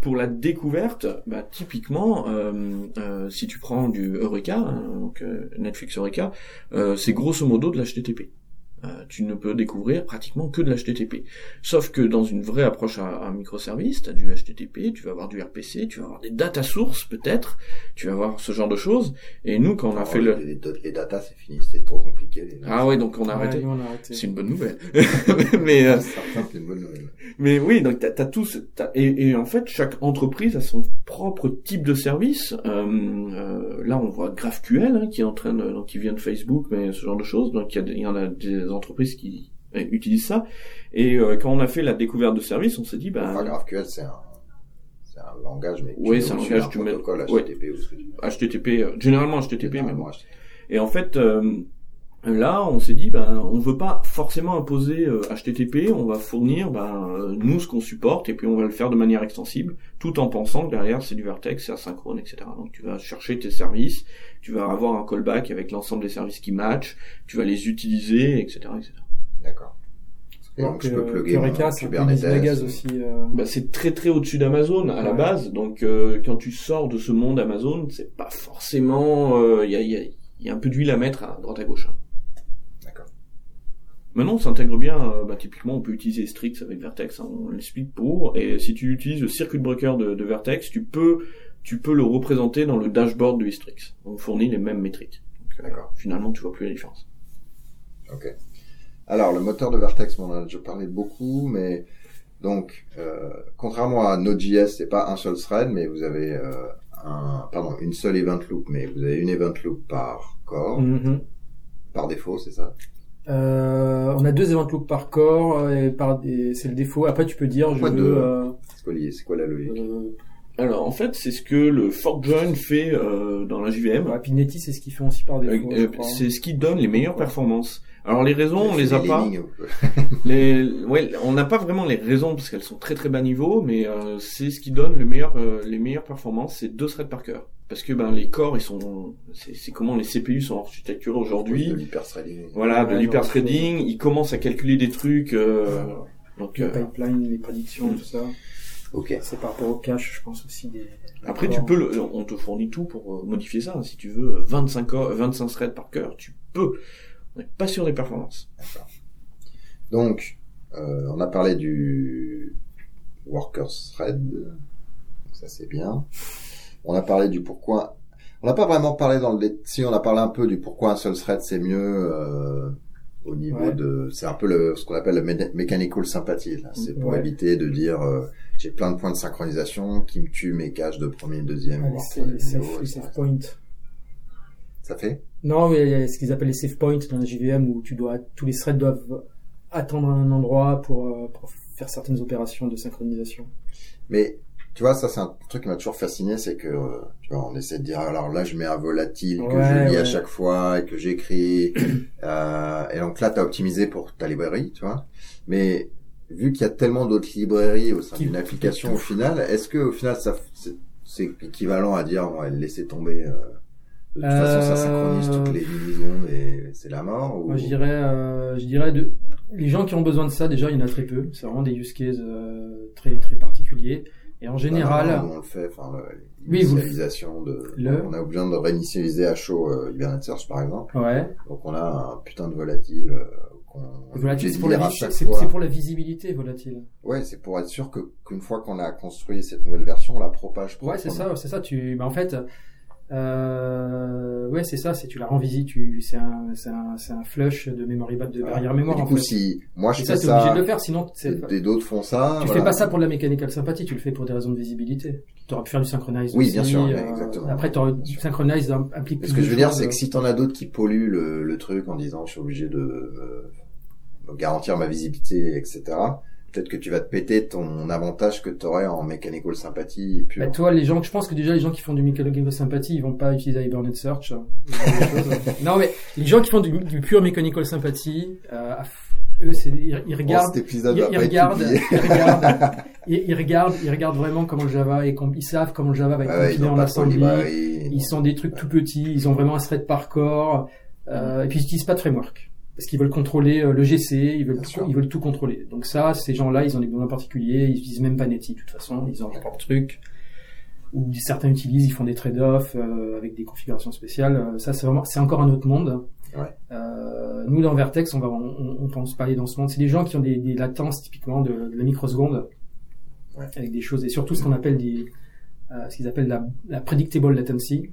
Pour la découverte, bah, typiquement, euh, euh, si tu prends du Eureka, hein, euh, Netflix Eureka, c'est grosso modo de l'HTTP. Euh, tu ne peux découvrir pratiquement que de l'HTTP. Sauf que dans une vraie approche à, à microservice, tu as du HTTP, tu vas avoir du RPC, tu vas avoir des data sources peut-être, tu vas avoir ce genre de choses. Et nous, quand on a Alors, fait le... les, les, data, c'est fini, c'est trop compliqué. Les Ah ouais, donc on a arrêté. C'est une bonne nouvelle. Mais euh, une bonne nouvelle. Mais oui, donc t'as, t'as tous, t'as- et, et en fait chaque entreprise a son propre type de service. Euh, euh, là, on voit GraphQL hein, qui est en train, de, donc qui vient de Facebook, mais ce genre de choses. Donc il y, a des- il y en a des entreprises qui euh, utilisent ça. Et euh, quand on a fait la découverte de service, on s'est dit, bah, Enfin, GraphQL, c'est un, c'est un langage, mais Oui, c'est un langage, tu mets- protocole ouais. HTTP ou ce que tu. HTTP, euh, généralement HTTP, mais bon. Généralement, HTTP. Et en fait, euh, Là, on s'est dit, ben, on veut pas forcément imposer euh, HTTP, on va fournir, ben, euh, nous ce qu'on supporte, et puis on va le faire de manière extensible, tout en pensant que derrière c'est du vertex, c'est asynchrone, etc. Donc tu vas chercher tes services, tu vas avoir un callback avec l'ensemble des services qui matchent, tu vas les utiliser, etc., etc. D'accord. Et donc, je peux que- plugger Eureka, c'est peu Kubernetes. Megas aussi. euh, Bah, c'est très très au-dessus d'Amazon à la base, donc euh, quand tu sors de ce monde Amazon, c'est pas forcément, il y, a, y a- y a un peu d'huile à mettre à droite à gauche. hein. Maintenant, on s'intègre bien. euh, bah, typiquement, on peut utiliser Strix avec Vertex. hein, on l'explique pour. Et si tu utilises le circuit breaker de, de Vertex, tu peux, tu peux le représenter dans le dashboard de Strix. On fournit les mêmes métriques. Donc, euh, D'accord. Finalement, tu vois plus la différence. Ok. Alors, le moteur de Vertex, on en a déjà parlé beaucoup, mais donc, euh, contrairement à Node.js, c'est pas un seul thread, mais vous avez euh, un, pardon, une seule event loop, mais vous avez une event loop par core, mhm. par défaut, c'est ça? Euh, on a deux event loops par corps euh, et par c'est le défaut. Après, tu peux dire Pourquoi je deux veux. euh, C'est quoi, l'idée- c'est quoi la logique euh, Alors, en fait, c'est ce que le fork join fait euh, dans la JVM. ouais, Pineti, c'est ce qu'ils font aussi par défaut. C'est ce qui donne les meilleures performances. Alors les raisons, on les a pas. Les, ouais, on n'a pas vraiment les raisons parce qu'elles sont très très bas niveau, mais euh, c'est ce qui donne le meilleur, euh, les meilleures performances, c'est deux threads par cœur. Parce que ben les corps, ils sont, c'est c'est comment les CPU sont architecturés aujourd'hui. de l'hyperthreading. Voilà, de l'hyperthreading, ils commencent à calculer des trucs. euh, donc les euh, pipelines, les prédictions, tout ça. Ok. C'est par rapport au cache, je pense aussi des. après, tu peux, le, on te fournit tout pour euh, modifier ça. Si tu veux 25 corps, 25 threads par cœur, tu peux. On n'est pas sûr des performances. Donc, euh, on a parlé du workers thread. Donc Ça, c'est bien. On a parlé du pourquoi. On n'a pas vraiment parlé dans le si on a parlé un peu du pourquoi un seul thread c'est mieux euh, au niveau Ouais. de c'est un peu le ce qu'on appelle le mé- mechanical sympathie là. c'est pour Ouais. éviter de dire euh, j'ai plein de points de synchronisation qui me tuent mes caches de premier deuxième Ouais, voire c'est safe, safe points. ça fait? Non, mais il y a ce qu'ils appellent les save points dans la JVM où tu dois, tous les threads doivent attendre un endroit pour, euh, pour faire certaines opérations de synchronisation. Mais tu vois, ça c'est un truc qui m'a toujours fasciné, c'est que euh, tu vois, on essaie de dire alors là je mets un volatile que Ouais, je lis à chaque fois et que j'écris, euh, et donc là t'as optimisé pour ta librairie, tu vois. Mais vu qu'il y a tellement d'autres librairies au sein d'une application au final, est-ce que au final ça c'est- équivalent à dire on va laisser tomber euh, de toute façon ça synchronise Euh, toutes les millisecondes et c'est la mort ou... Moi, je dirais, euh, je dirais de, les gens qui ont besoin de ça, déjà, il y en a très peu. C'est vraiment des use cases euh, très, très particuliers. Et en général, Bah, on le fait, enfin, Oui, vous- l'initialisation de, Le- on a besoin de réinitialiser à chaud euh, Hibernate Search par exemple. ouais. Donc on a un putain de volatile euh, qu'on Volatile, c'est pour, la pour la visibilité, volatile. Ouais, c'est pour être sûr que qu'une fois qu'on a construit cette nouvelle version, on la propage. Ouais, c'est ça, c'est ça. Tu, bah, en fait, euh, ouais, c'est ça. C'est tu la rends visite. Tu, c'est un, c'est un, c'est un flush de memory de barrière mémoire. Et en du coup, fait. si moi je Et fais ça, t'es obligé ça, de le faire, sinon et d'autres font ça. tu voilà. fais pas ça pour de la mechanical sympathie, tu le fais pour des raisons de visibilité. Tu aurais pu faire du synchronize Oui, aussi, bien sûr, euh, exactement. Après, t'aurais- synchronize im- implique ce que je veux dire, c'est que si t'en as d'autres qui polluent le, le truc en disant je suis obligé de me garantir ma visibilité, etc. Peut-être que tu vas te péter ton avantage que t'aurais en mechanical sympathie pure. Bah, toi, les gens, je pense que déjà les gens qui font du mechanical sympathie, ils vont pas utiliser Hibernate Search. choses. non, mais les gens qui font du, du pure mechanical sympathie, euh, eux, c'est, ils, ils Bon, regardent, épisode ils, regardent, ils regardent, ils, regardent, ils regardent vraiment comment le Java et ils savent comment le Java va être ouais, compilé en assembly. Ils sont des trucs tout petits, ils ont vraiment un thread par corps, euh, et puis ils n'utilisent pas de framework. Parce qu'ils veulent contrôler euh, le GC, ils veulent, tout, ils veulent tout contrôler. Donc ça, ces gens-là, ils ont des besoins particuliers, ils utilisent même pas Netty de toute façon, ils ont leur truc. Ou certains utilisent, ils font des trade-offs euh, avec des configurations spéciales. Euh, Ça, c'est vraiment, c'est encore un autre monde. Ouais. Euh, nous, dans Vertex, on va, on, on pense pas aller dans ce monde. C'est des gens qui ont des, des latences typiquement de, de la microseconde, Ouais. avec des choses et surtout ce qu'on appelle des, euh, ce qu'ils appellent la, la predictable latency,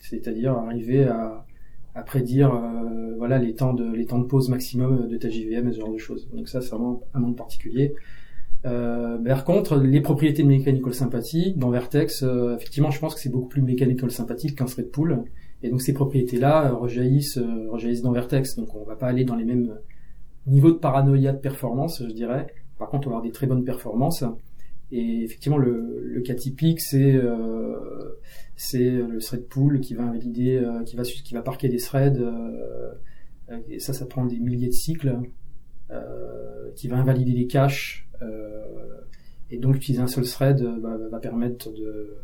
c'est-à-dire arriver à, à prédire euh, voilà les temps de les temps de pause maximum de ta JVM et ce genre de choses. Donc ça c'est vraiment un monde particulier. Euh, par contre, les propriétés de mechanical sympathie dans Vertex, euh, effectivement, je pense que c'est beaucoup plus mechanical sympathique qu'un thread pool. Et donc ces propriétés-là euh, rejaillissent, rejaillissent dans Vertex. Donc on va pas aller dans les mêmes niveaux de paranoïa de performance, je dirais. Par contre, on va avoir des très bonnes performances. Et effectivement, le, le cas typique, c'est euh, c'est le thread pool qui va invalider, euh, qui va qui va parquer des threads euh, Euh, et ça, ça prend des milliers de cycles, euh, qui va invalider les caches. Euh, et donc, utiliser un seul thread euh, va, va permettre de,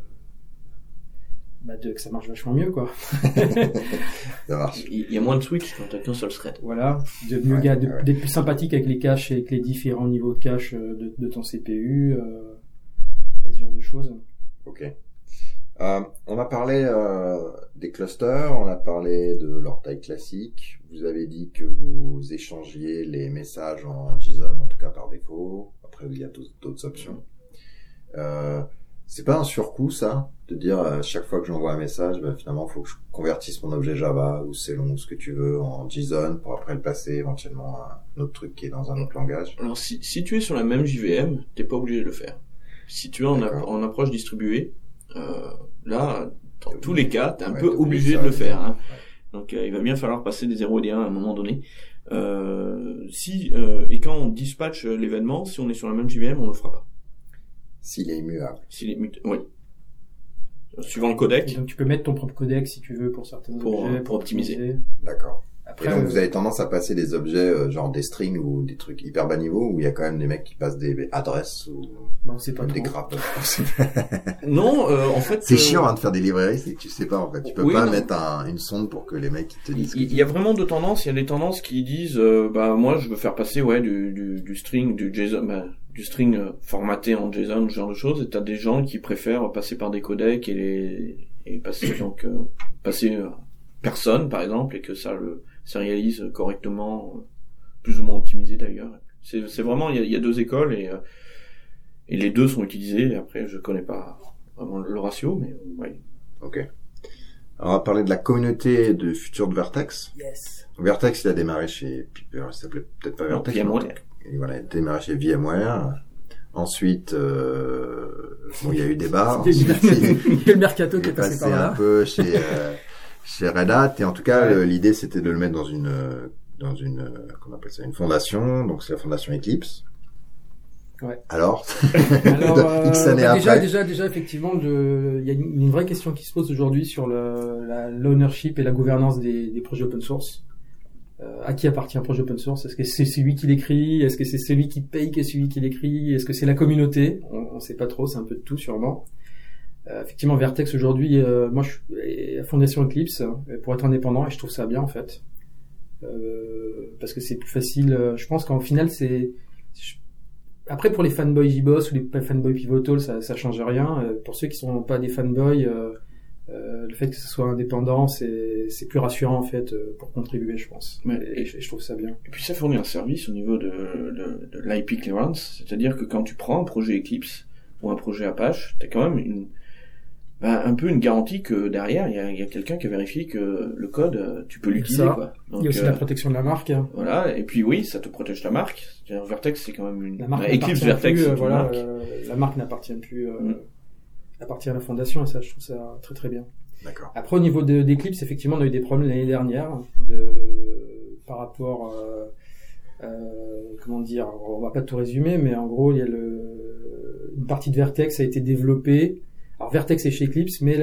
bah, de, que ça marche vachement mieux, quoi. Ça marche. Il y a moins de switch quand t'as qu'un seul thread. Voilà, de mieux Ouais, ga- de- ouais. d'être plus sympathique avec les caches et avec les différents niveaux de cache de, de ton CPU, euh, et ce genre de choses. Ok. Euh, on a parlé euh, des clusters, on a parlé de leur taille classique. Vous avez dit que vous échangiez les messages en JSON, en tout cas par défaut. Après, il y a d'autres- options. Euh, c'est pas un surcoût, ça, de dire à chaque fois que j'envoie un message, ben, finalement, il faut que je convertisse mon objet Java ou selon ce que tu veux en JSON pour après le passer éventuellement à un autre truc qui est dans un autre langage. Alors si, si tu es sur la même JVM, t'es pas obligé de le faire. Si tu es en, approche distribuée, euh, là, dans tous les cas, t'es un Ouais, peu obligé de le faire. Hein. Ouais. Donc euh, il va bien falloir passer des 0 et des 1 à un moment donné. Euh, si euh, et quand on dispatche euh, l'événement, si on est sur la même JVM, on le fera pas. S'il est immuable. S'il est mut- oui. Suivant le Et codec. donc tu peux mettre ton propre codec si tu veux pour certains Pour, objets. pour optimiser. D'accord. Et Après, donc, euh, vous avez tendance à passer des objets, euh, genre des strings ou des trucs hyper bas niveau, où il y a quand même des mecs qui passent des adresses ou non, c'est pas même des grappes. Non, euh, en fait. c'est euh, chiant hein, de faire des librairies, c'est que tu sais pas en fait. Tu peux Oui, pas non. mettre un- une sonde pour que les mecs ils te disent. Il il y a vraiment deux tendances. Il y a les tendances qui disent, euh, bah moi je veux faire passer ouais du, du, du string, du JSON, bah, du string euh, formaté en JSON, ce genre de choses. Et t'as des gens qui préfèrent passer par des codecs et les et passer donc euh, passer personne par exemple et que ça le sérialise correctement, euh, plus ou moins optimisé d'ailleurs. C'est c'est vraiment il y a, il y a deux écoles et euh, et les deux sont utilisés. Après je connais pas vraiment le ratio, mais ouais. Ok. Alors, on va parler de la communauté de futurs de Vertex. Yes. Vertex, il a démarré chez, alors, il s'appelait peut-être pas Vertex. VMware. Et voilà, il a démarré chez VMware. Ensuite, euh, bon, il y a eu des bars. Il Ensuite, le mercato qui est passé passé par un là. peu chez euh, chez Red Hat et en tout cas Ouais. l'idée c'était de le mettre dans une euh, dans une euh, comment on appelle ça une fondation donc c'est la fondation Eclipse. Ouais. Alors, Alors, euh, X années bah, déjà, après. déjà, déjà, effectivement, il y a une, une vraie question qui se pose aujourd'hui sur l'ownership et la gouvernance des, des projets open source. Euh, à qui appartient un projet open source? Est-ce que c'est celui qui l'écrit? Est-ce que c'est celui qui paye qui est celui qui l'écrit? Est-ce que c'est la communauté? On ne sait pas trop, c'est un peu de tout sûrement. Euh, effectivement, Vertex aujourd'hui, euh, moi je suis Fondation Eclipse euh, pour être indépendant et je trouve ça bien en fait. Euh, parce que c'est plus facile. euh, Je pense qu'en final, c'est après pour les fanboys JBoss ou les fanboys Pivotal, ça, ça change rien. Euh, pour ceux qui sont pas des fanboys, euh, euh, le fait que ce soit indépendant, c'est c'est plus rassurant en fait euh, pour contribuer, je pense. Ouais. Et, je, je trouve ça bien. Et puis ça fournit un service au niveau de, de, de l'IP clearance, c'est-à-dire que quand tu prends un projet Eclipse ou un projet Apache, t'as quand même une, ben, un peu une garantie que derrière, il y a, il y a quelqu'un qui a vérifié que le code, euh, tu peux l'utiliser. Quoi. Il y a aussi euh, la protection de la marque. hein. voilà, et puis oui, ça te protège ta marque. C'est-à-dire Vertex, c'est quand même une... La marque Eclipse Vertex, plus, euh, voilà, marque. euh, la marque n'appartient plus, euh, Mm. appartient à la fondation et ça, je trouve ça très très bien. d'accord. Après, au niveau de- d'Eclipse, effectivement, on a eu des problèmes l'année dernière de, par rapport, euh, euh, comment dire, on va pas tout résumer, mais en gros, il y a le, une partie de Vertex a été développée. Alors Vertex est chez Eclipse, mais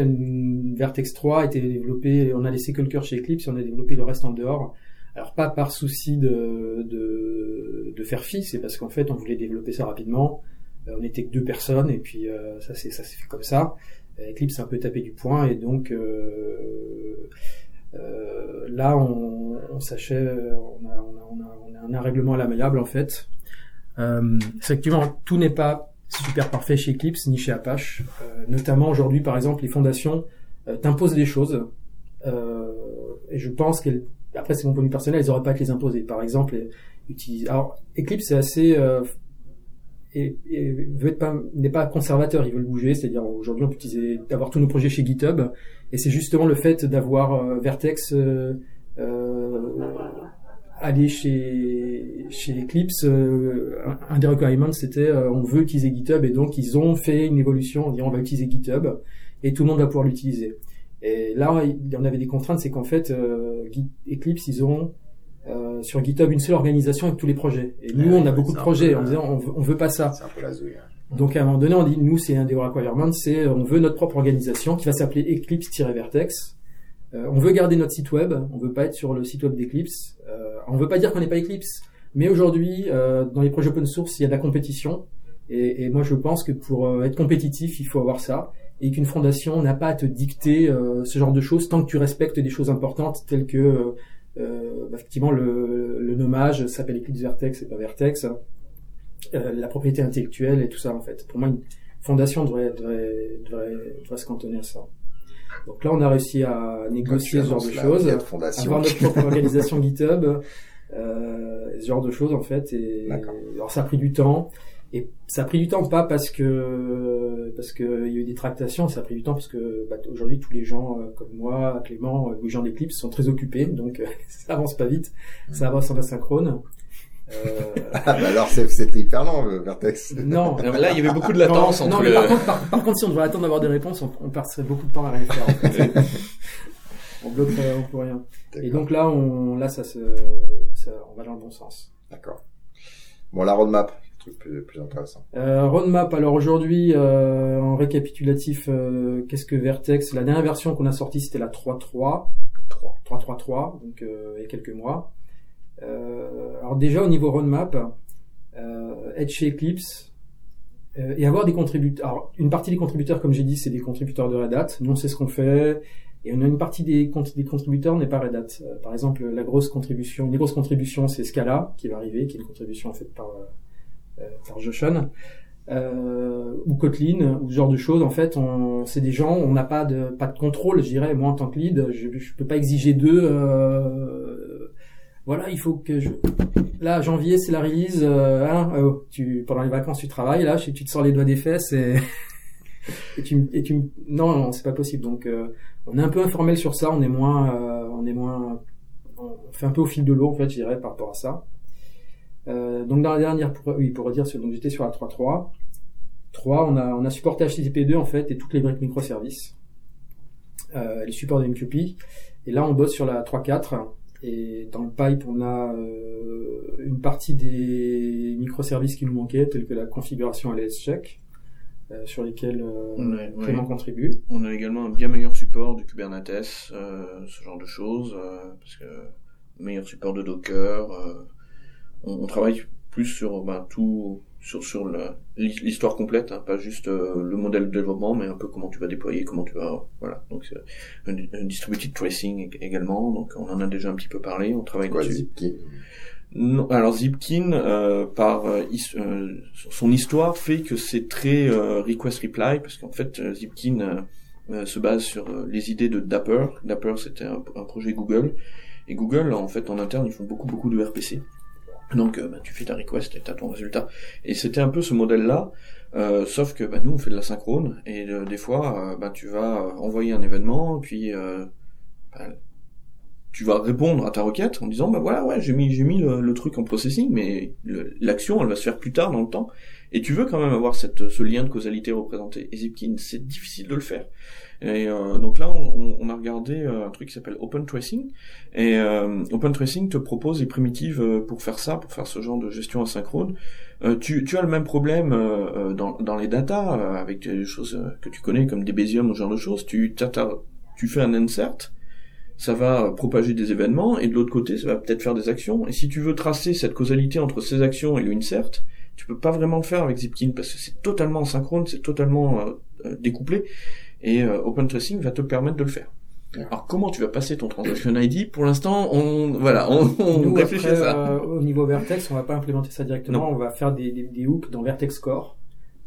Vertex 3 a été développée, on a laissé que le cœur chez Eclipse on a développé le reste en dehors. Alors pas par souci de, faire fi, c'est parce qu'en fait on voulait développer ça rapidement. Euh, on n'était que deux personnes et puis euh, ça c'est s'est fait comme ça. Eclipse a un peu tapé du poing et donc euh, là on, on s'achève, on a, un règlement à l'amiable en fait. Effectivement, tout n'est pas super parfait chez Eclipse ni chez Apache. Euh, notamment aujourd'hui, par exemple, les fondations euh, t'imposent des choses euh, et je pense qu'elles, après c'est mon point de vue personnel, elles auraient pas à te les imposer. Par exemple. Alors Eclipse c'est assez et, et veut être pas n'est pas conservateur, ils veulent bouger, c'est-à-dire aujourd'hui on peut utiliser avoir tous nos projets chez GitHub et c'est justement le fait d'avoir euh, Vertex euh, aller chez chez Eclipse euh, un, des requirements c'était euh, on veut utiliser GitHub et donc ils ont fait une évolution en disant on va utiliser GitHub et tout le monde va pouvoir l'utiliser. Et là il y en avait des contraintes, c'est qu'en fait euh, Eclipse ils ont euh, sur GitHub une seule organisation avec tous les projets. Et nous, Ouais, on a beaucoup de projets peu, en disant on veut, on veut pas ça. C'est un peu la zouille. hein. Donc à un moment donné, on dit nous c'est un des requirements, c'est on veut notre propre organisation qui va s'appeler Eclipse-Vertex on veut garder notre site web, on veut pas être sur le site web d'Eclipse. Euh, on veut pas dire qu'on n'est pas Eclipse, mais aujourd'hui, euh, dans les projets open source, il y a de la compétition. Et, et moi, je pense que pour euh, être compétitif, il faut avoir ça. Et qu'une fondation n'a pas à te dicter euh, ce genre de choses tant que tu respectes des choses importantes telles que, euh, effectivement, le, le nommage s'appelle Eclipse Vertex et pas Vertex. Euh, la propriété intellectuelle et tout ça, en fait. Pour moi, une fondation devrait, devrait, devrait, devrait se cantonner à ça. Donc là, on a réussi à négocier ce genre de choses, avoir notre propre organisation GitHub, euh, ce genre de choses en fait. Et alors ça a pris du temps. Et ça a pris du temps pas parce que parce que il y a eu des tractations, ça a pris du temps parce que bah, aujourd'hui tous les gens euh, comme moi, Clément, euh, les gens d'Eclipse sont très occupés, donc euh, ça avance pas vite, ça avance en asynchrone. Euh... ah bah alors c'était hyper long le Vertex. Non, là il y avait beaucoup de latence non, entre non, mais le... par, contre, par, par contre, si on devait attendre d'avoir des réponses, on, on passerait beaucoup de temps à rien faire. En fait. on bloquerait, on peut rien. Et donc là, on, là, ça se, ça, on va dans le bon sens. D'accord. Bon, la roadmap, truc plus, plus intéressant. Euh, roadmap. Alors aujourd'hui, euh, en récapitulatif, euh, qu'est-ce que Vertex? La dernière version qu'on a sortie, c'était la 3.3. 3.3.3, donc euh, il y a quelques mois. Euh, alors déjà au niveau roadmap, euh, être chez Eclipse euh, et avoir des contributeurs. Alors une partie des contributeurs, comme j'ai dit, c'est des contributeurs de Red Hat. Nous on sait ce qu'on fait. Et on a une partie des, des contributeurs n'est pas Red Hat. Par exemple, la grosse contribution, une des grosses contributions, c'est Scala qui va arriver, qui est une contribution faite par par Joshan. Euh, ou Kotlin ou ce genre de choses en fait on c'est des gens on n'a pas de pas de contrôle je dirais moi en tant que lead je, je peux pas exiger d'eux euh, voilà il faut que je là janvier c'est la release euh, hein, oh, tu pendant les vacances tu travailles là tu te sors les doigts des fesses et et tu et tu non non c'est pas possible donc euh, on est un peu informel sur ça on est moins euh, on est moins on fait un peu au fil de l'eau en fait je dirais par rapport à ça euh, donc dans la dernière, pour, oui, pour redire, donc j'étais sur la 3.3. 3, on a, on a supporté HTTP2 en fait et toutes les briques microservices, euh, les supports de MQP. Et là, on bosse sur la 3.4 et dans le pipe, on a euh, une partie des microservices qui nous manquaient, tels que la configuration LS check. Euh, sur lesquels euh, Clément ouais. contribue. On a également un bien meilleur support du Kubernetes, ce genre de choses, parce que meilleur support de Docker, on, on, travaille plus sur ben, tout sur sur l'histoire complète, hein, pas juste euh, le modèle de développement, mais un peu comment tu vas déployer, comment tu vas voilà. Donc c'est un, un, distributed tracing également. Donc on en a déjà un petit peu parlé. On travaille Quoi, dessus. Zipkin? Non, alors Zipkin, euh, par euh, euh, son histoire, fait que c'est très euh, request reply, parce qu'en fait euh, Zipkin se base sur les idées de Dapper. Dapper, c'était un, un, projet Google, et Google, en fait, en interne, ils font beaucoup beaucoup de RPC. Donc euh, bah, tu fais ta request et tu as ton résultat. Et c'était un peu ce modèle-là, euh, sauf que bah, nous on fait de la synchrone et euh, des fois bah, tu vas envoyer un événement, puis bah, tu vas répondre à ta requête en disant bah voilà ouais j'ai mis le, truc en processing, mais l'action elle va se faire plus tard dans le temps. Et tu veux quand même avoir cette, ce lien de causalité représenté. Et Zipkin c'est difficile de le faire. Et euh, donc là, on, on, a regardé euh, un truc qui s'appelle Open Tracing. Et euh, Open Tracing te propose des primitives pour faire ça, pour faire ce genre de gestion asynchrone. Tu, tu, as le même problème dans, dans, les datas, avec des choses que tu connais comme des Bézium ou ce genre de choses. Tu, tu fais un insert, ça va propager des événements, et de l'autre côté, ça va peut-être faire des actions. Et si tu veux tracer cette causalité entre ces actions et l'insert, tu peux pas vraiment le faire avec Zipkin parce que c'est totalement asynchrone, c'est totalement découplé et euh, Open Tracing va te permettre de le faire. Alors comment tu vas passer ton transaction ID Pour l'instant, on voilà, on, on Nous, réfléchit après, à ça. Euh, au niveau Vertex, on va pas implémenter ça directement. Non. On va faire des, des, des, hooks dans Vertex Core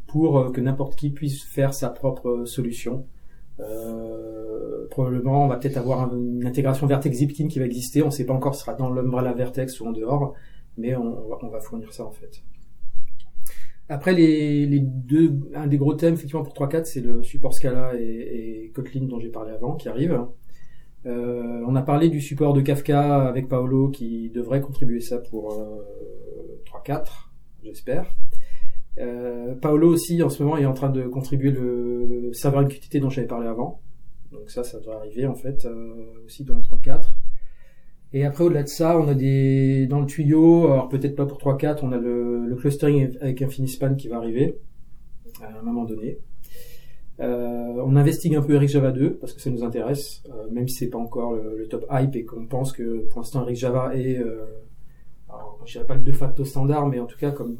pour euh, que n'importe qui puisse faire sa propre solution. Euh, probablement, on va peut-être avoir une intégration Vertex Zipkin qui va exister. On ne sait pas encore si ce sera dans l'umbrella Vertex ou en dehors, mais on, on va fournir ça en fait. Après, les, les, deux, un des gros thèmes effectivement pour 3.4, c'est le support Scala et, Kotlin dont j'ai parlé avant, qui arrive. Euh, on a parlé du support de Kafka avec Paolo qui devrait contribuer ça pour euh, 3.4, j'espère. Euh, Paolo aussi en ce moment est en train de contribuer le serveur MQTT dont j'avais parlé avant. Donc ça, ça devrait arriver en fait euh, aussi dans le 3.4. Et après, au-delà de ça, on a des dans le tuyau, alors peut-être pas pour 3.4, on a le, le, clustering avec Infinispan qui va arriver à un moment donné. Euh, on investigue un peu Eric Java 2 parce que ça nous intéresse, euh, même si c'est pas encore le, top hype et qu'on pense que pour l'instant Eric Java est, euh, alors, je dirais pas le de facto standard, mais en tout cas comme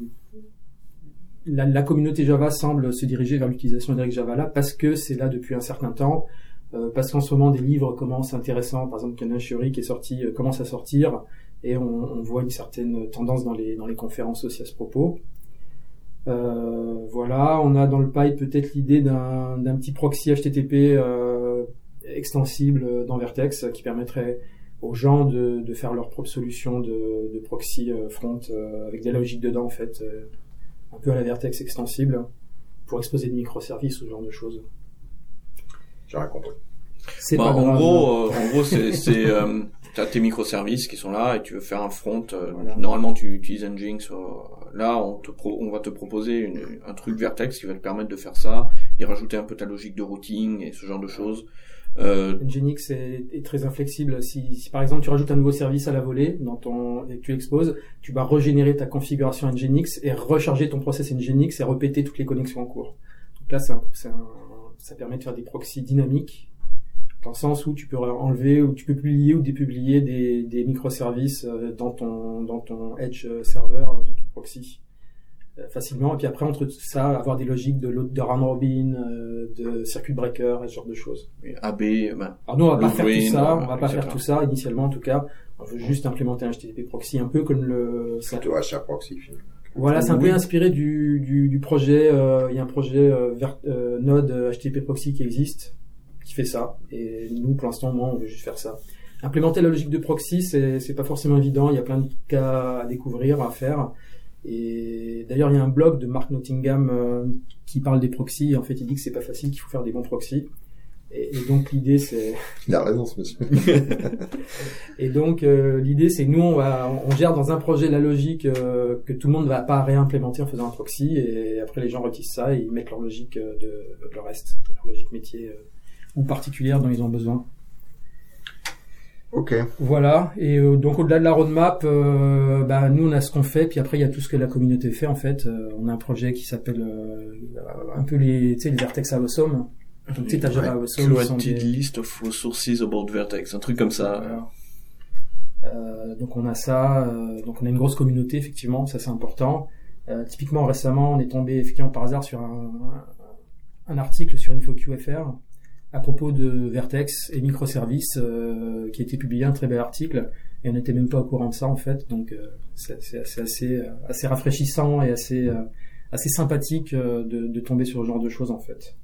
la, la communauté Java semble se diriger vers l'utilisation d'Eric Java là parce que c'est là depuis un certain temps, euh, parce qu'en ce moment des livres commencent intéressants, par exemple Canon Chiori qui est sorti euh, commence à sortir et on, voit une certaine tendance dans les dans les conférences aussi à ce propos. Euh, voilà, on a dans le pipe peut-être l'idée d'un petit proxy HTTP euh, extensible dans Vertex qui permettrait aux gens de, de faire leur propre solution de, de proxy front avec des logiques dedans en fait, un peu à la Vertex extensible pour exposer des microservices ou ce genre de choses. J'ai rien compris. C'est Bah, pas en grave. gros, euh, en gros, c'est, c'est euh, t'as tes microservices qui sont là et tu veux faire un front. euh, Voilà. Normalement, tu utilises Nginx. euh, là, on te pro- on va te proposer une, un truc Vertex qui va te permettre de faire ça et rajouter un peu ta logique de routing et ce genre de choses. Euh, Nginx est, est très inflexible. Si, si par exemple tu rajoutes un nouveau service à la volée dans ton, et que tu l'exposes, tu vas régénérer ta configuration Nginx et recharger ton process Nginx et répéter toutes les connexions en cours. Donc là, c'est un- c'est un- ça permet de faire des proxys dynamiques dans le sens où tu peux enlever ou tu peux publier ou dépublier des, des microservices euh, dans ton, dans ton Edge server, dans ton proxy euh, facilement. Et puis après, entre tout ça, avoir des logiques de, load- de round robin, euh, de circuit breaker, et ce genre de choses. AB, ben, Alors nous, on va pas faire tout ça, euh, on va pas etc. faire tout ça initialement en tout cas. On veut juste implémenter un HTTP proxy un peu comme le. ça- Plutôt achat proxy, finalement. Voilà, c'est un peu inspiré du, du, du projet. euh, Il y a un projet euh, Vert- euh, Node HTTP proxy qui existe, qui fait ça. Et nous, pour l'instant, moi, on veut juste faire ça. Implémenter la logique de proxy, c'est c'est pas forcément évident. Il y a plein de cas à découvrir, à faire. Et d'ailleurs, il y a un blog de Mark Nottingham euh, qui parle des proxys. En fait, il dit que c'est pas facile, qu'il faut faire des bons proxys. Et, et donc l'idée, c'est Il a raison, ce monsieur. et donc euh, l'idée c'est que nous on, va, on gère dans un projet la logique euh, que tout le monde ne va pas réimplémenter en faisant un proxy et après les gens utilisent ça et ils mettent leur logique euh, de, le reste, leur logique métier euh, ou particulière dont ils ont besoin. Ok. Voilà et euh, donc au-delà de la roadmap, euh, bah, nous on a ce qu'on fait puis après il y a tout ce que la communauté fait en fait. Euh, on a un projet qui s'appelle euh, un peu les, tu sais, les Vertex Awesome. Donc tu sais t'as Java list of resources about Vertex, un truc comme ça. Voilà. Euh, donc on a ça, euh, donc on a une grosse communauté effectivement, ça c'est important. Euh, typiquement récemment, on est tombé effectivement par hasard sur un, un article sur InfoQFR à propos de Vertex et microservices euh, qui a été publié, un très bel article, et on n'était même pas au courant de ça en fait, donc euh, c'est assez, assez, euh, assez rafraîchissant et assez, euh, assez sympathique euh, de, de tomber sur ce genre de choses en fait.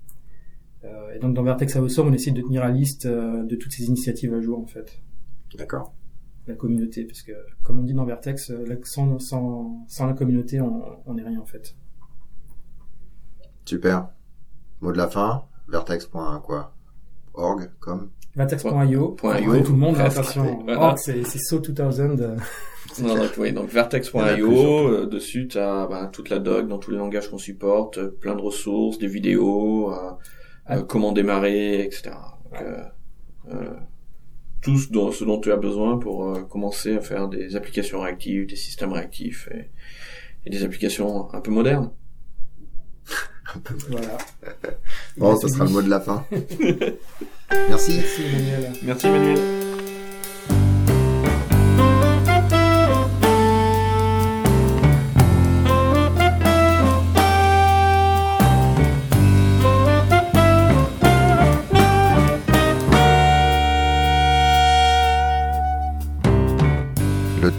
Euh, et donc dans Vertex Awesome, on essaie de tenir la liste euh, de toutes ces initiatives à jour en fait D'accord. la communauté, parce que comme on dit dans Vertex, euh, sans, sans, sans la communauté, on n'est rien en fait. Super. Mot de la fin. Vertex. quoi? Org, comme. Vertex.io, Point pour .io, tout le monde, attention. Voilà. C'est SO 2000. euh, Non, donc, oui, donc vertex.io, euh, dessus t'as bah, toute la doc dans tous les langages qu'on supporte, plein de ressources, des vidéos, euh, Ah. euh, comment démarrer, etc. Donc, euh, euh, tout ce dont, ce dont tu as besoin pour euh, commencer à faire des applications réactives, des systèmes réactifs et, et des applications un peu modernes. Voilà. Bon, ça sera le mot de la fin. Merci. Merci Emmanuel. Merci Emmanuel.